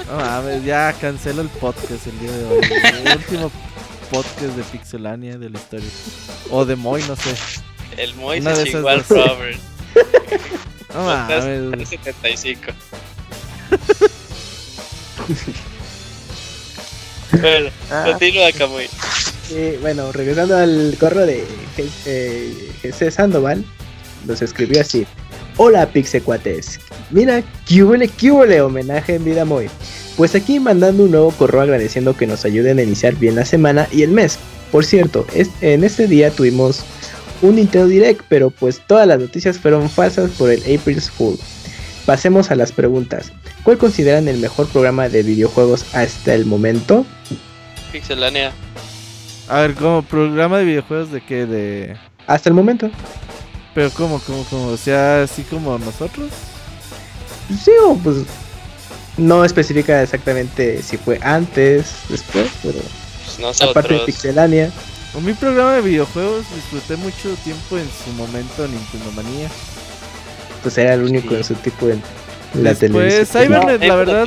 Speaker 4: no mames, ya cancelo el podcast el día de hoy. El último podcast de Pixelania de la historia. O de Moy, no sé.
Speaker 1: El Moy es igual Robert.
Speaker 4: No mames.
Speaker 1: 75. bueno, ah. continúa Camuy.
Speaker 2: bueno, regresando al correo de Jesse Sandoval, nos escribió así. Hola Pixecuates, mira, qué huele, qué huele, homenaje en vida muy. Pues aquí mandando un nuevo correo agradeciendo que nos ayuden a iniciar bien la semana y el mes. Por cierto, en este día tuvimos un Nintendo Direct, pero pues todas las noticias fueron falsas por el April's Fool. Pasemos a las preguntas. ¿Cuál consideran el mejor programa de videojuegos hasta el momento?
Speaker 1: Pixelania.
Speaker 4: A ver, ¿cómo programa de videojuegos de qué? De...
Speaker 2: Hasta el momento.
Speaker 4: Pero ¿cómo, cómo, cómo? O sea, así como nosotros.
Speaker 2: Sí, o pues no especifica exactamente si fue antes, después, pero
Speaker 1: pues
Speaker 2: aparte de Pixelania.
Speaker 4: En mi programa de videojuegos disfruté mucho tiempo en su momento Nintendo Manía.
Speaker 2: Pues era el único de su tipo en
Speaker 4: la televisión. Cybernet, la verdad.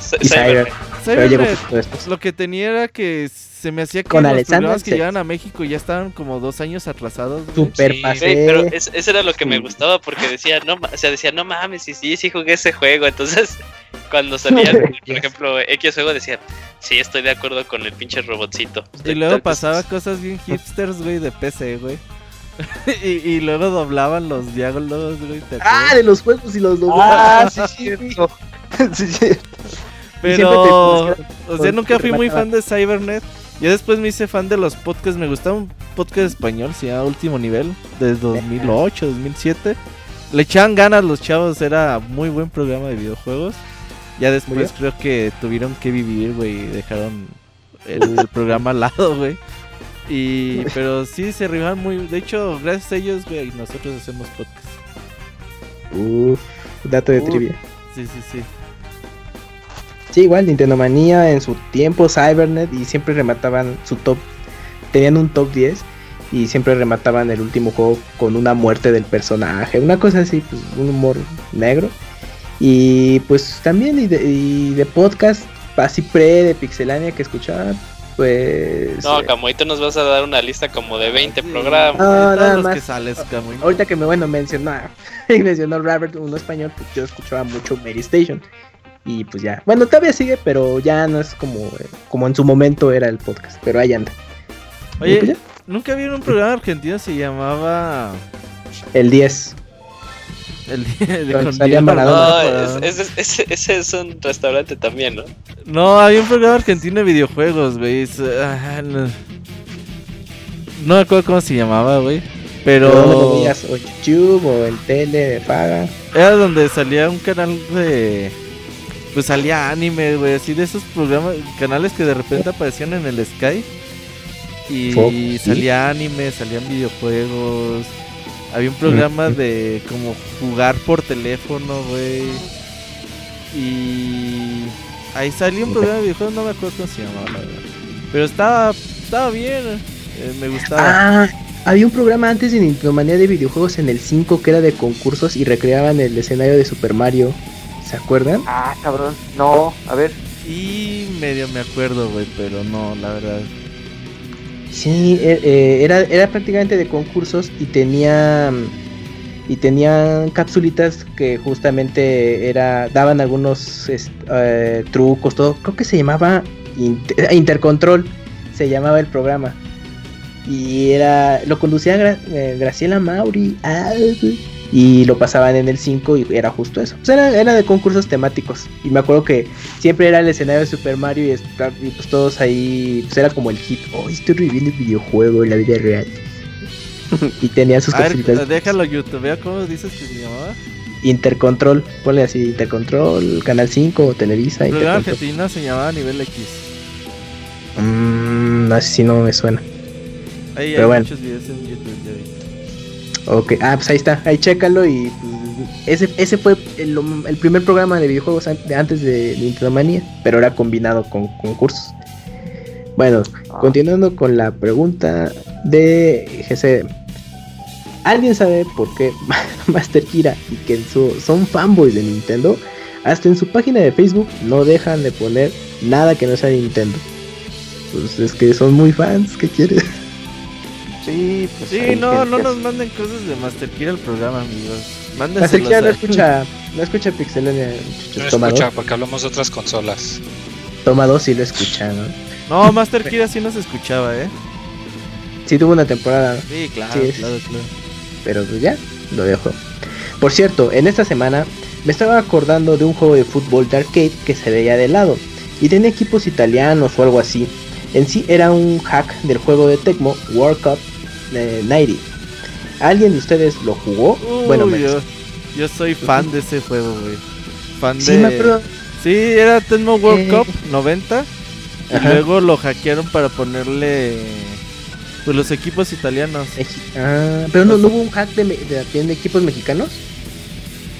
Speaker 2: Cybernet.
Speaker 4: Cybernet, lo que tenía era que se me hacía que
Speaker 2: Con los programas
Speaker 4: que llegaban a México ya estaban como dos años atrasados.
Speaker 2: Super sí,
Speaker 1: pero eso era lo que me gustaba porque decía, no, o sea, decía, no mames, sí, sí, sí jugué ese juego. Entonces, cuando salía, por ejemplo, X juego decía, sí, estoy de acuerdo con el pinche robotcito.
Speaker 4: Y luego pasaba cosas bien hipsters, güey, de PC, güey. y, y, luego doblaban los diálogos, güey.
Speaker 2: ah, de los juegos y los doblaban.
Speaker 6: Ah, sí, sí, sí. sí,
Speaker 4: Pero, o sea, nunca fui muy fan de Cybernet. Yo después me hice fan de los podcasts. Me gustaba un podcast español, se llama Último Nivel, desde 2008, 2007. Le echaban ganas los chavos, era muy buen programa de videojuegos. Ya después creo que tuvieron que vivir, güey, y dejaron el programa al lado, güey. Y, pero sí se rifaban muy. De hecho, gracias a ellos, güey, nosotros hacemos podcast.
Speaker 2: Dato de trivia.
Speaker 4: Sí, sí, sí.
Speaker 2: Sí, igual Nintendo Manía en su tiempo, Cybernet, y siempre remataban su top. Tenían un top 10 y siempre remataban el último juego con una muerte del personaje. Una cosa así, pues un humor negro. Y pues también y de, y de podcast, así pre de Pixelania que escuchaba, pues.
Speaker 1: No, Camuito nos vas a dar una lista como de 20 programas.
Speaker 2: No, nada más. Que sales, Ahorita que me bueno mencionó, mencionó Robert, uno español, pues yo escuchaba mucho Mary Station. Y pues ya. Bueno, todavía sigue, pero ya no es como, como en su momento era el podcast. Pero ahí anda.
Speaker 4: Oye, pues nunca vieron un programa argentino se llamaba.
Speaker 2: El 10.
Speaker 4: El de
Speaker 1: no, ese, es un restaurante también, ¿no?
Speaker 4: No, había un programa argentino de videojuegos, güey. Ah, no. me acuerdo cómo se llamaba, güey. Pero.
Speaker 2: lo veías? ¿O YouTube o en tele de paga?
Speaker 4: Era donde salía un canal de. pues salía anime, güey, así de esos programas, canales que de repente aparecían en el Sky. Y salía anime, salían videojuegos. Había un programa de como jugar por teléfono, güey. Y ahí salió un programa de videojuegos, no me acuerdo cómo se llamaba, Pero estaba, estaba bien, eh, me gustaba.
Speaker 2: Ah, había un programa antes de Nintendo Manía de videojuegos en el 5 que era de concursos y recreaban el escenario de Super Mario. ¿Se acuerdan?
Speaker 6: Ah, cabrón. No, a ver.
Speaker 4: Y medio me acuerdo, güey, pero no, la verdad.
Speaker 2: Sí, e, eh, era, era prácticamente de concursos y tenía y tenían capsulitas que justamente era daban algunos eh, trucos, todo. Creo que se llamaba Intercontrol, se llamaba el programa. Y era lo conducía eh, Graciela Mauri. Y lo pasaban en el 5 y era justo eso. era, de concursos temáticos. Y me acuerdo que siempre era el escenario de Super Mario y, pues todos ahí, pues era como el hit. Oh, estoy reviviendo el videojuego en la vida real. y tenía sus
Speaker 4: cositas. déjalo YouTube, vea cómo dices que se llamaba.
Speaker 2: Intercontrol, ponle así, Intercontrol, Canal 5, Televisa.
Speaker 4: El programa argentino se llamaba Nivel X.
Speaker 2: Mmm, así sí no me suena.
Speaker 4: Ahí hay muchos videos en YouTube, ya vi.
Speaker 2: Ok, ah, pues ahí está, ahí chécalo y pues, ese, ese fue el, primer programa de videojuegos antes de Nintendo Manía, pero era combinado con concursos. Bueno, ah. continuando con la pregunta de GC. ¿Alguien sabe por qué Master Kira y Kenzo son fanboys de Nintendo? Hasta en su página de Facebook no dejan de poner nada que no sea Nintendo. Pues es que son muy fans, ¿qué quieres?
Speaker 6: Sí,
Speaker 4: pues sí, no, no nos manden cosas de Master Kira al programa, amigos.
Speaker 2: Master Kira no escucha, no escucha Pixelania.
Speaker 3: No escucha porque hablamos de otras consolas.
Speaker 2: Toma dos sí lo escucha, ¿no?
Speaker 4: No, Master Kira sí nos escuchaba, ¿eh?
Speaker 2: Sí tuvo una temporada.
Speaker 4: Sí, claro, claro, claro.
Speaker 2: Pero pues ya, lo dejo. Por cierto, en esta semana me estaba acordando de un juego de fútbol de arcade que se veía de lado y tenía equipos italianos o algo así. En sí era un hack del juego de Tecmo World Cup 90. ¿Alguien de ustedes lo jugó?
Speaker 4: bueno, yo, soy fan de ese juego, güey. Fan sí, de. Sí, era Tecmo World eh. Cup 90. Y luego lo hackearon para ponerle. Pues los equipos italianos.
Speaker 2: Ah, pero no, hubo un hack de, de, equipos mexicanos.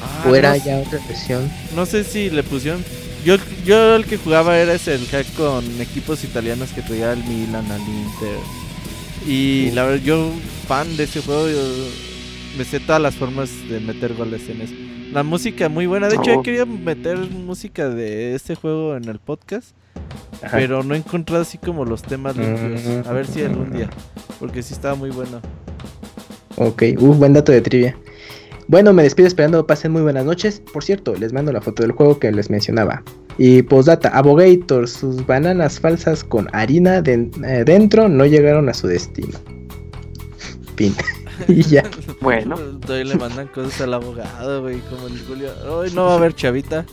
Speaker 2: Ah, ¿O era ya otra versión?
Speaker 4: No sé si le pusieron. Yo, yo el que jugaba era ese, el hack con equipos italianos que traía al Milan, al Inter. Y la verdad, yo fan de ese juego, yo me sé todas las formas de meter goles en eso. La música muy buena. De hecho, he querido meter música de este juego en el podcast. Pero no he encontrado así como los temas limpios. A ver si algún día. Porque sí estaba muy bueno.
Speaker 2: Ok, uh, buen dato de trivia. Bueno, me despido esperando pasen muy buenas noches. Por cierto, les mando la foto del juego que les mencionaba. Y postdata, Abogator, sus bananas falsas con harina eh, dentro no llegaron a su destino. Fin. y ya.
Speaker 6: Bueno.
Speaker 4: Todavía le mandan cosas al abogado, güey, como el Julio. Hoy no va a haber chavita.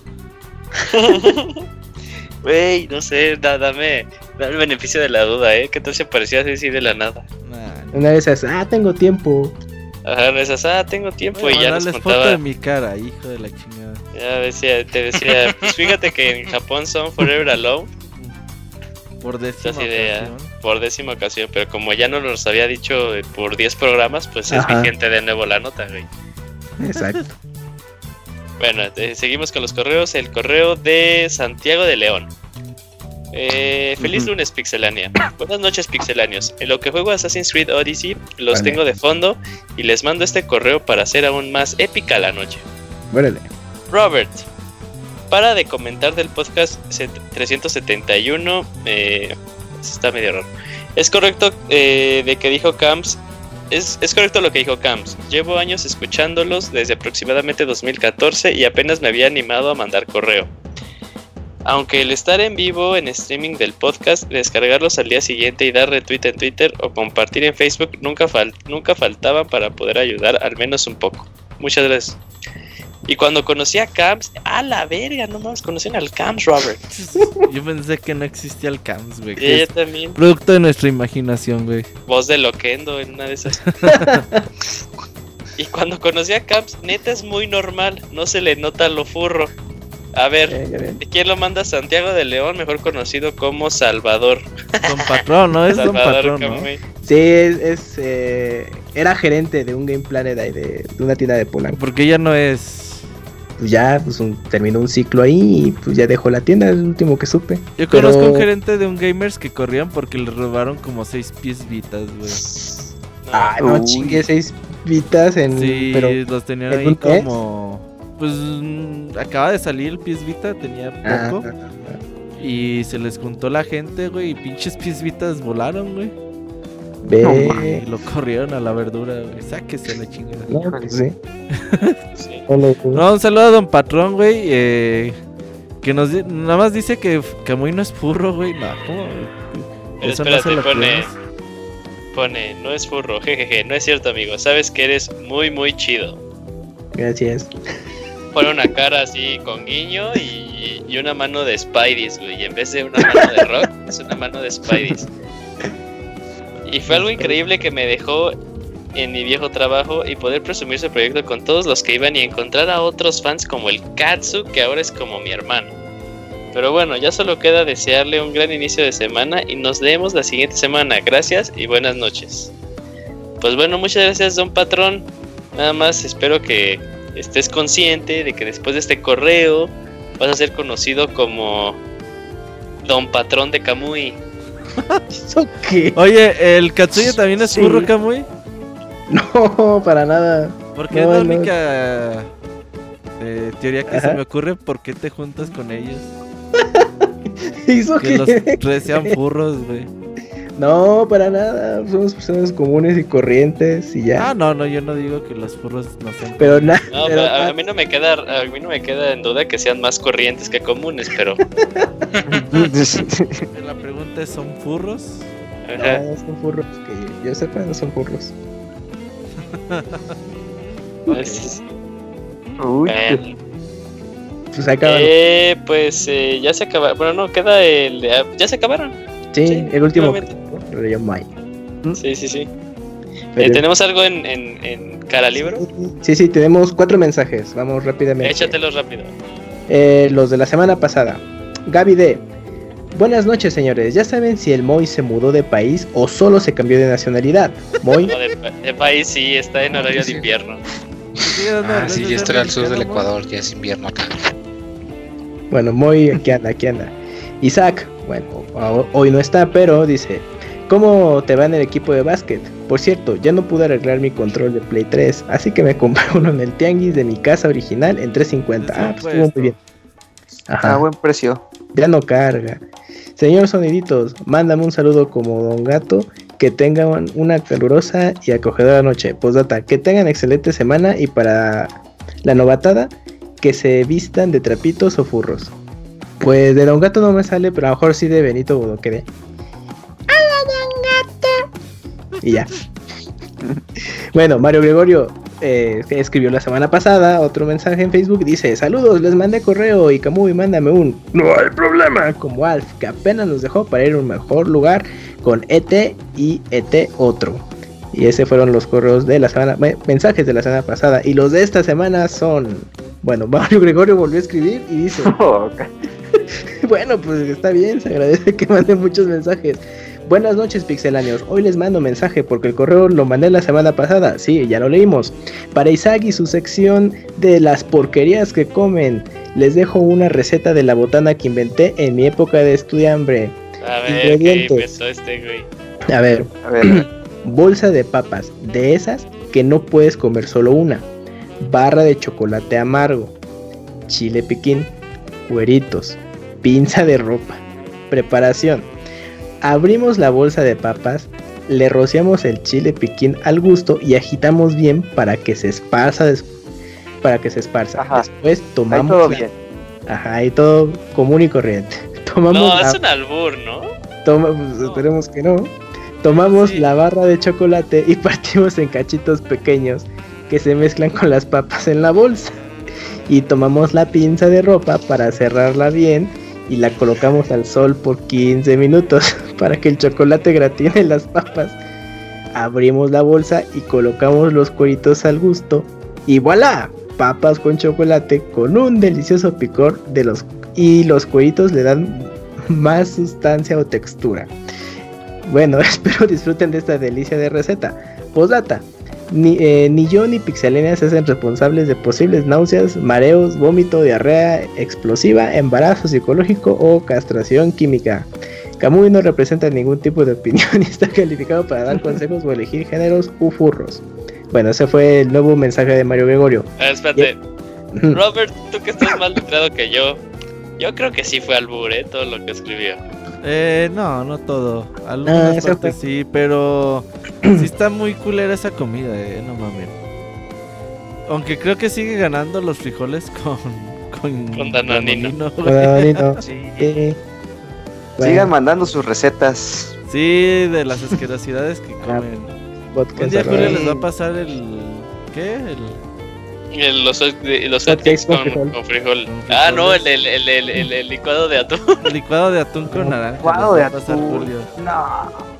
Speaker 1: Wey, no sé, dame, dame el beneficio de la duda, ¿eh? ¿Qué tal se parecía así de la nada?
Speaker 2: Una vez esas, ah, tengo tiempo.
Speaker 1: Ajá, esas, ah, tengo tiempo y ya nos contaba.
Speaker 4: foto de mi cara, hijo de la chingada.
Speaker 1: Ya decía, te decía, pues fíjate que en Japón son Forever Alone.
Speaker 4: Por décima ocasión.
Speaker 1: por décima ocasión, pero como ya no nos había dicho por 10 programas, pues es vigente de nuevo la nota, güey.
Speaker 2: Exacto.
Speaker 1: bueno, seguimos con los correos. El correo de Santiago de León. Eh, feliz lunes, Pixelania. Buenas noches, Pixelanios. En lo que juego Assassin's Creed Odyssey, los tengo de fondo y les mando este correo para hacer aún más épica la noche.
Speaker 2: Muérele.
Speaker 1: Robert, para de comentar del podcast 371. Eh, está medio raro. Es correcto eh, de que dijo Camps. Es, es, correcto lo que dijo Camps. Llevo años escuchándolos desde aproximadamente 2014 y apenas me había animado a mandar correo. Aunque el estar en vivo en streaming del podcast, descargarlos al día siguiente y dar retweet en Twitter o compartir en Facebook nunca, fal nunca para poder ayudar al menos un poco. Muchas gracias. Y cuando conocí a Camps, a la verga, no más conocían al Camps, Robert.
Speaker 4: Yo pensé que no existía el Camps, güey.
Speaker 1: yo también.
Speaker 4: Producto de nuestra imaginación, güey.
Speaker 1: Voz de Loquendo en una de esas. y cuando conocí a Camps, neta es muy normal, no se le nota lo furro. A ver, ¿quién lo manda? Santiago de León, mejor conocido como Salvador.
Speaker 4: Don Patrón, ¿no? Es Don Patrón, ¿no?
Speaker 2: Sí, es, eh, era gerente de un Game Planet de, de una tienda de Polanco.
Speaker 4: Porque ya no es...
Speaker 2: Pues ya pues terminó un ciclo ahí y pues ya dejó la tienda, es el último que supe.
Speaker 4: Yo conozco un gerente de un Gamers que corrían porque le robaron como seis pies vitas, güey.
Speaker 2: Ah, no chingue, seis vitas en...
Speaker 4: Sí, los tenían ahí como pues mm, acaba de salir el pies Vita, tenía ah, poco. y se les juntó la gente, güey, y pinches pies Vitas volaron, güey. Ve. y lo corrieron a la verdura, güey. Sáquese la chingada. No, pues sí. no, un saludo a Don Patrón, güey. Eh, que nos nada más dice que Camuy no es furro, güey. No, ¿cómo?
Speaker 1: Eso espérate, no pone, pone, no es furro, jejeje, no es cierto, amigo. Sabes que eres muy, muy chido.
Speaker 2: Gracias
Speaker 1: pone una cara así con guiño y, y una mano de Spideys, güey. Y en vez de una mano de Rock, es una mano de Spideys. Y fue algo increíble que me dejó en mi viejo trabajo y poder presumir su proyecto con todos los que iban y encontrar a otros fans como el Katsu, que ahora es como mi hermano. Pero bueno, ya solo queda desearle un gran inicio de semana y nos vemos la siguiente semana. Gracias y buenas noches. Pues bueno, muchas gracias, don patrón. Nada más espero que estés consciente de que después de este correo vas a ser conocido como Don Patrón de Kamui.
Speaker 4: Qué? Oye, ¿el Katsuya también es furro Kamui?
Speaker 2: No, para nada.
Speaker 4: Porque es la única eh, teoría que se me ocurre. ¿Por qué te juntas con ellos?
Speaker 2: ¿Hizo que
Speaker 4: los tres sean furros, güey.
Speaker 2: No, para nada. Somos personas comunes y corrientes y ya.
Speaker 4: Ah, no, no, yo no digo que los furros no sean.
Speaker 2: Pero nada.
Speaker 1: No, a, mí no me queda, a mí no me queda en duda que sean más corrientes que comunes, pero.
Speaker 4: La pregunta es, ¿son furros?
Speaker 2: No, son furros. Que yo sepa, no son furros.
Speaker 1: pues, Uy. Pues acabaron. Eh, pues eh, ya se acabaron. Bueno, no, queda el. Ya se acabaron.
Speaker 2: Sí, el último.
Speaker 1: Sí, sí, sí. Eh, ¿Tenemos algo en, en, cara libro?
Speaker 2: Sí, sí, tenemos cuatro mensajes. Vamos rápidamente.
Speaker 1: Échatelos rápido.
Speaker 2: Eh, los de la semana pasada. Gaby D. Buenas noches, señores. ¿Ya saben si el Moy se mudó de país o solo se cambió de nacionalidad? Moy.
Speaker 1: de, país sí, está en horario de invierno.
Speaker 3: ah, sí, ya estoy al sur del Ecuador, ya es invierno acá.
Speaker 2: Bueno, Moy, aquí anda, aquí anda. Isaac, bueno, hoy no está, pero dice, ¿Cómo te va en el equipo de básquet? Por cierto, ya no pude arreglar mi control de Play 3, así que me compré uno en el Tianguis de mi casa original en 350. Ah, pues estuvo muy bien.
Speaker 6: Ajá. A buen precio.
Speaker 2: Ya no carga. Señor Soniditos, mándame un saludo como Don Gato. Que tengan una calurosa y acogedora noche. Postdata, que tengan excelente semana y para la novatada, que se vistan de trapitos o furros. Pues de Don Gato no me sale, pero a lo mejor sí de Benito Bodoquede. Y ya. bueno, Mario Gregorio eh, escribió la semana pasada otro mensaje en Facebook. Dice: Saludos, les mandé correo y Camuy, mándame un. No hay problema. Como Alf, que apenas nos dejó para ir a un mejor lugar con ET y ET otro. Y ese fueron los correos de la semana, mensajes de la semana pasada. Y los de esta semana son. Bueno, Mario Gregorio volvió a escribir y dice. bueno, pues está bien, se agradece que manden muchos mensajes. Buenas noches, pixelanios. Hoy les mando mensaje porque el correo lo mandé la semana pasada. Sí, ya lo leímos. Para Isaac y su sección de las porquerías que comen, les dejo una receta de la botana que inventé en mi época de estudiambre.
Speaker 1: A ver, ¿qué este, güey?
Speaker 2: A ver, a ver. bolsa de papas, de esas que no puedes comer solo una. Barra de chocolate amargo, chile piquín, cueritos, pinza de ropa. Preparación Abrimos la bolsa de papas, le rociamos el chile piquín al gusto y agitamos bien para que se esparza para que se esparza. Después tomamos
Speaker 6: todo bien.
Speaker 2: Ajá, y todo común y corriente. Tomamos
Speaker 1: no, es un albur, ¿no?
Speaker 2: Toma, pues, esperemos que no. Tomamos la barra de chocolate y partimos en cachitos pequeños que se mezclan con las papas en la bolsa. Y tomamos la pinza de ropa para cerrarla bien y la colocamos al sol por 15 minutos para que el chocolate gratine las papas. Abrimos la bolsa y colocamos los cueritos al gusto y voilà, papas con chocolate con un delicioso picor de los y los cueritos le dan más sustancia o textura. Bueno, espero disfruten de esta delicia de receta. Posdata. Ni, eh, ni yo ni Pixelenia se hacen responsables de posibles náuseas, mareos, vómito, diarrea explosiva, embarazo psicológico o castración química. Kamui no representa ningún tipo de opinión y está calificado para dar consejos o elegir géneros u furros. Bueno, ese fue el nuevo mensaje de Mario Gregorio.
Speaker 1: Ah, espérate. Robert, tú que estás más letrado que yo, yo creo que sí fue albur, ¿eh? Todo lo que escribió.
Speaker 4: Eh, no, no todo. Algunas ah, partes sí, pero sí está muy culera esa comida, eh, no mames. Aunque creo que sigue ganando los frijoles con con,
Speaker 1: con Danonino.
Speaker 6: sí. Sigan mandando sus recetas.
Speaker 4: Sí, de las asquerosidades que comen. Un día Julio les va a pasar el ¿qué? El
Speaker 1: los, los hotcakes con, con, frijol. Ah, no, el, el, el, el, licuado de atún.
Speaker 4: El licuado de atún con naranja.
Speaker 6: Licuado de atún. No.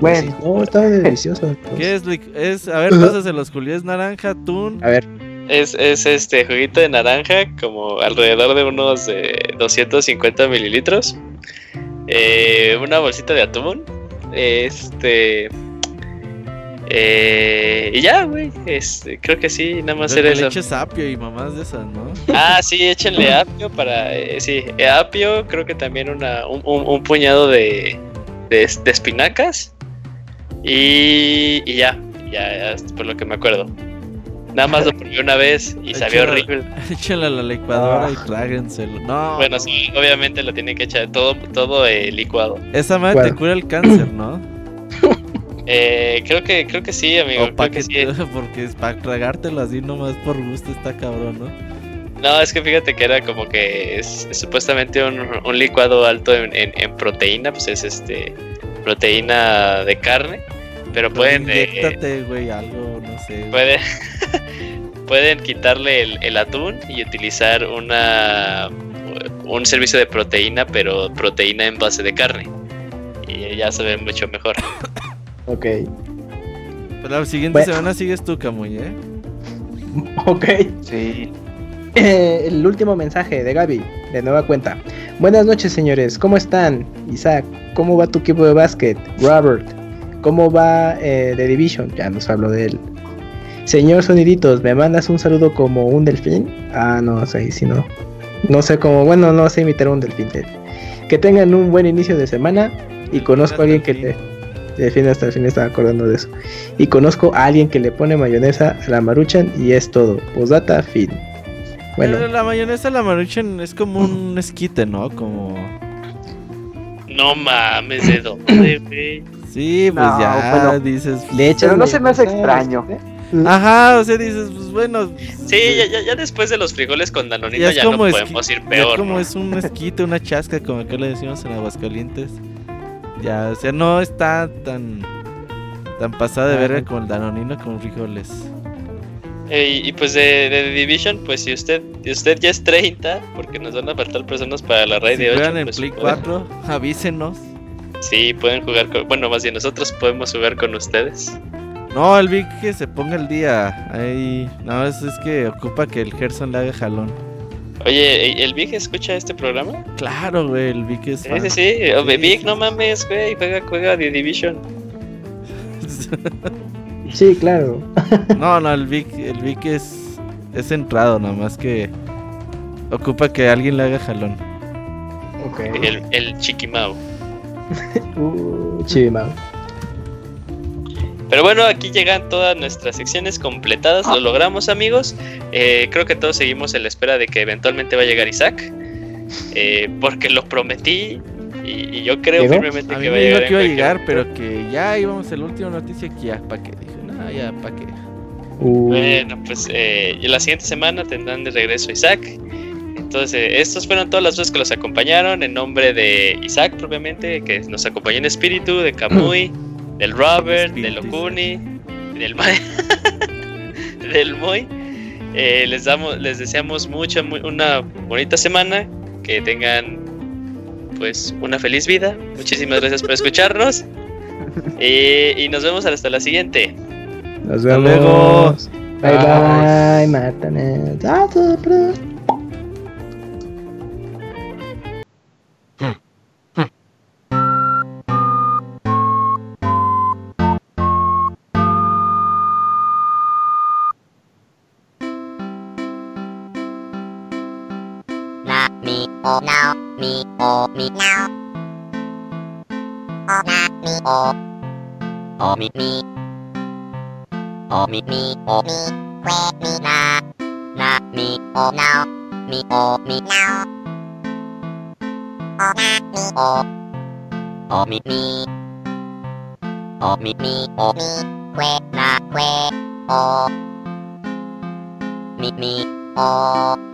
Speaker 6: Bueno,
Speaker 2: no, está delicioso.
Speaker 4: ¿Qué es, es? A ver, los Julio. ¿Es naranja, atún?
Speaker 2: A ver.
Speaker 1: Es, es este juguito de naranja, como alrededor de unos eh, 250 mililitros. Eh, una bolsita de atún. Este eh, y ya, güey. Este, creo que sí, nada más era eso.
Speaker 4: eches apio y mamás de esas, ¿no?
Speaker 1: Ah, sí, échenle apio para. Eh, sí, apio, creo que también una, un, un, puñado de, de, espinacas. Y, y ya, ya, por lo que me acuerdo. Nada más lo probé una vez y sabía horrible.
Speaker 4: Échenle a la licuadora y tráguenselo. No.
Speaker 1: Bueno, sí, obviamente lo tienen que echar todo, todo eh, licuado.
Speaker 4: Esa madre te cura el cáncer, ¿no?
Speaker 1: Eh, creo que creo que sí, amigo.
Speaker 4: O que, sí. Porque es para tragártelo así nomás por gusto está cabrón, ¿no?
Speaker 1: No, es que fíjate que era como que es, supuestamente un, licuado alto en, proteína, pues es este proteína de carne, pero, pueden
Speaker 4: eh, güey, algo, no sé.
Speaker 1: Pueden pueden quitarle el, atún y utilizar una un servicio de proteína, pero proteína en base de carne. Y ya se ve mucho mejor.
Speaker 2: Ok.
Speaker 4: Pero la siguiente semana sigues tú, Camuy, ¿eh?
Speaker 2: Ok.
Speaker 6: Sí.
Speaker 2: Eh, el último mensaje de Gaby, de nueva cuenta. Buenas noches, señores. ¿Cómo están? Isaac, ¿cómo va tu equipo de básquet? Robert, ¿cómo va eh, The Division? Ya nos habló de él. Señor Soniditos, ¿me mandas un saludo como un delfín? Ah, no sé, si no. No sé cómo, bueno, no sé imitar un delfín. Que tengan un buen inicio de semana y conozco a alguien que te de fin hasta el fin estaba acordando de eso. Y conozco a alguien que le pone mayonesa a la maruchan y es todo. Posdata, fin.
Speaker 4: Bueno. Pero la mayonesa la maruchan es como un esquite, ¿no? Como.
Speaker 1: No mames, ¿de dónde, güey?
Speaker 4: Sí, pues ya dices.
Speaker 6: Le Pero no se me hace extraño.
Speaker 4: Ajá, o sea, dices, pues bueno.
Speaker 1: Sí, ya, ya, después de los frijoles con danonino ya, no podemos ir peor.
Speaker 4: Es como es un esquite, una chasca, como acá le decimos en Aguascalientes. Ya, o sea, no está tan tan pasada de verga con el danonino con frijoles.
Speaker 1: Y pues de, de, Division, pues si usted si usted ya es 30, porque nos van a faltar personas para la raid
Speaker 4: si
Speaker 1: de 8.
Speaker 4: juegan en pues Play 4, avísenos.
Speaker 1: Sí, pueden jugar con. Bueno, más bien nosotros podemos jugar con ustedes.
Speaker 4: No, el Vic que se ponga el día. Ahí. No, es, es que ocupa que el Gerson le haga jalón.
Speaker 1: Oye, ¿el Vic escucha este programa?
Speaker 4: Claro, güey, el Vic es.
Speaker 1: Sí, sí, sí. Vic, no mames, güey, juega, juega The Division.
Speaker 2: sí, claro.
Speaker 4: no, no, el Vic, el Vic es, es centrado, nada más que ocupa que alguien le haga jalón.
Speaker 1: Okay. El, el Chiquimao.
Speaker 2: uh, Chiquimao.
Speaker 1: Pero bueno, aquí llegan todas nuestras secciones completadas, lo logramos amigos. Eh, creo que todos seguimos en la espera de que eventualmente va a llegar Isaac, eh, porque lo prometí y, yo creo firmemente que va a llegar.
Speaker 4: que iba a llegar, pero que ya íbamos a la última noticia que ya, ¿para qué? Dije, no, ya, ¿para qué?
Speaker 1: Uh. Bueno, pues eh, la siguiente semana tendrán de regreso Isaac. Entonces, estos fueron todas las voces que los acompañaron en nombre de Isaac propiamente, que nos acompañó en espíritu, de Kamui del Robert, del Okuni, del Mai, del Moy. Eh, les damos, les deseamos mucho, una bonita semana, que tengan pues una feliz vida. Muchísimas gracias por escucharnos y nos vemos hasta la siguiente.
Speaker 2: Nos vemos. Bye bye,
Speaker 7: o now, me o me now. O na me o, o me me. O me me o me, que me na. Na me o now, me o me now. O na me o, o me me. O me me o me, que na que o. Me me o.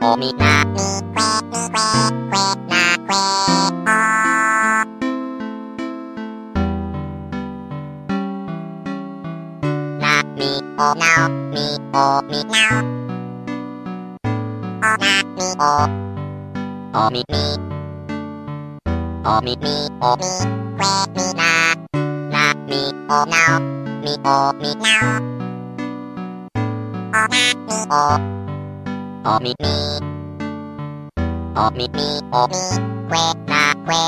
Speaker 5: O mi na mi que mi que que na que o na mi o now mi o mi now o na mi o o mi mi o mi mi o mi que mi na na mi o now mi o mi now o na mi o o mi mi o mi mi o mi que na que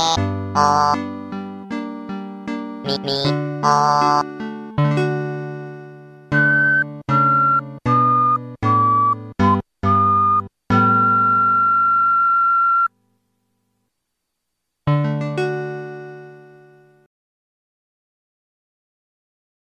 Speaker 5: o mi mi o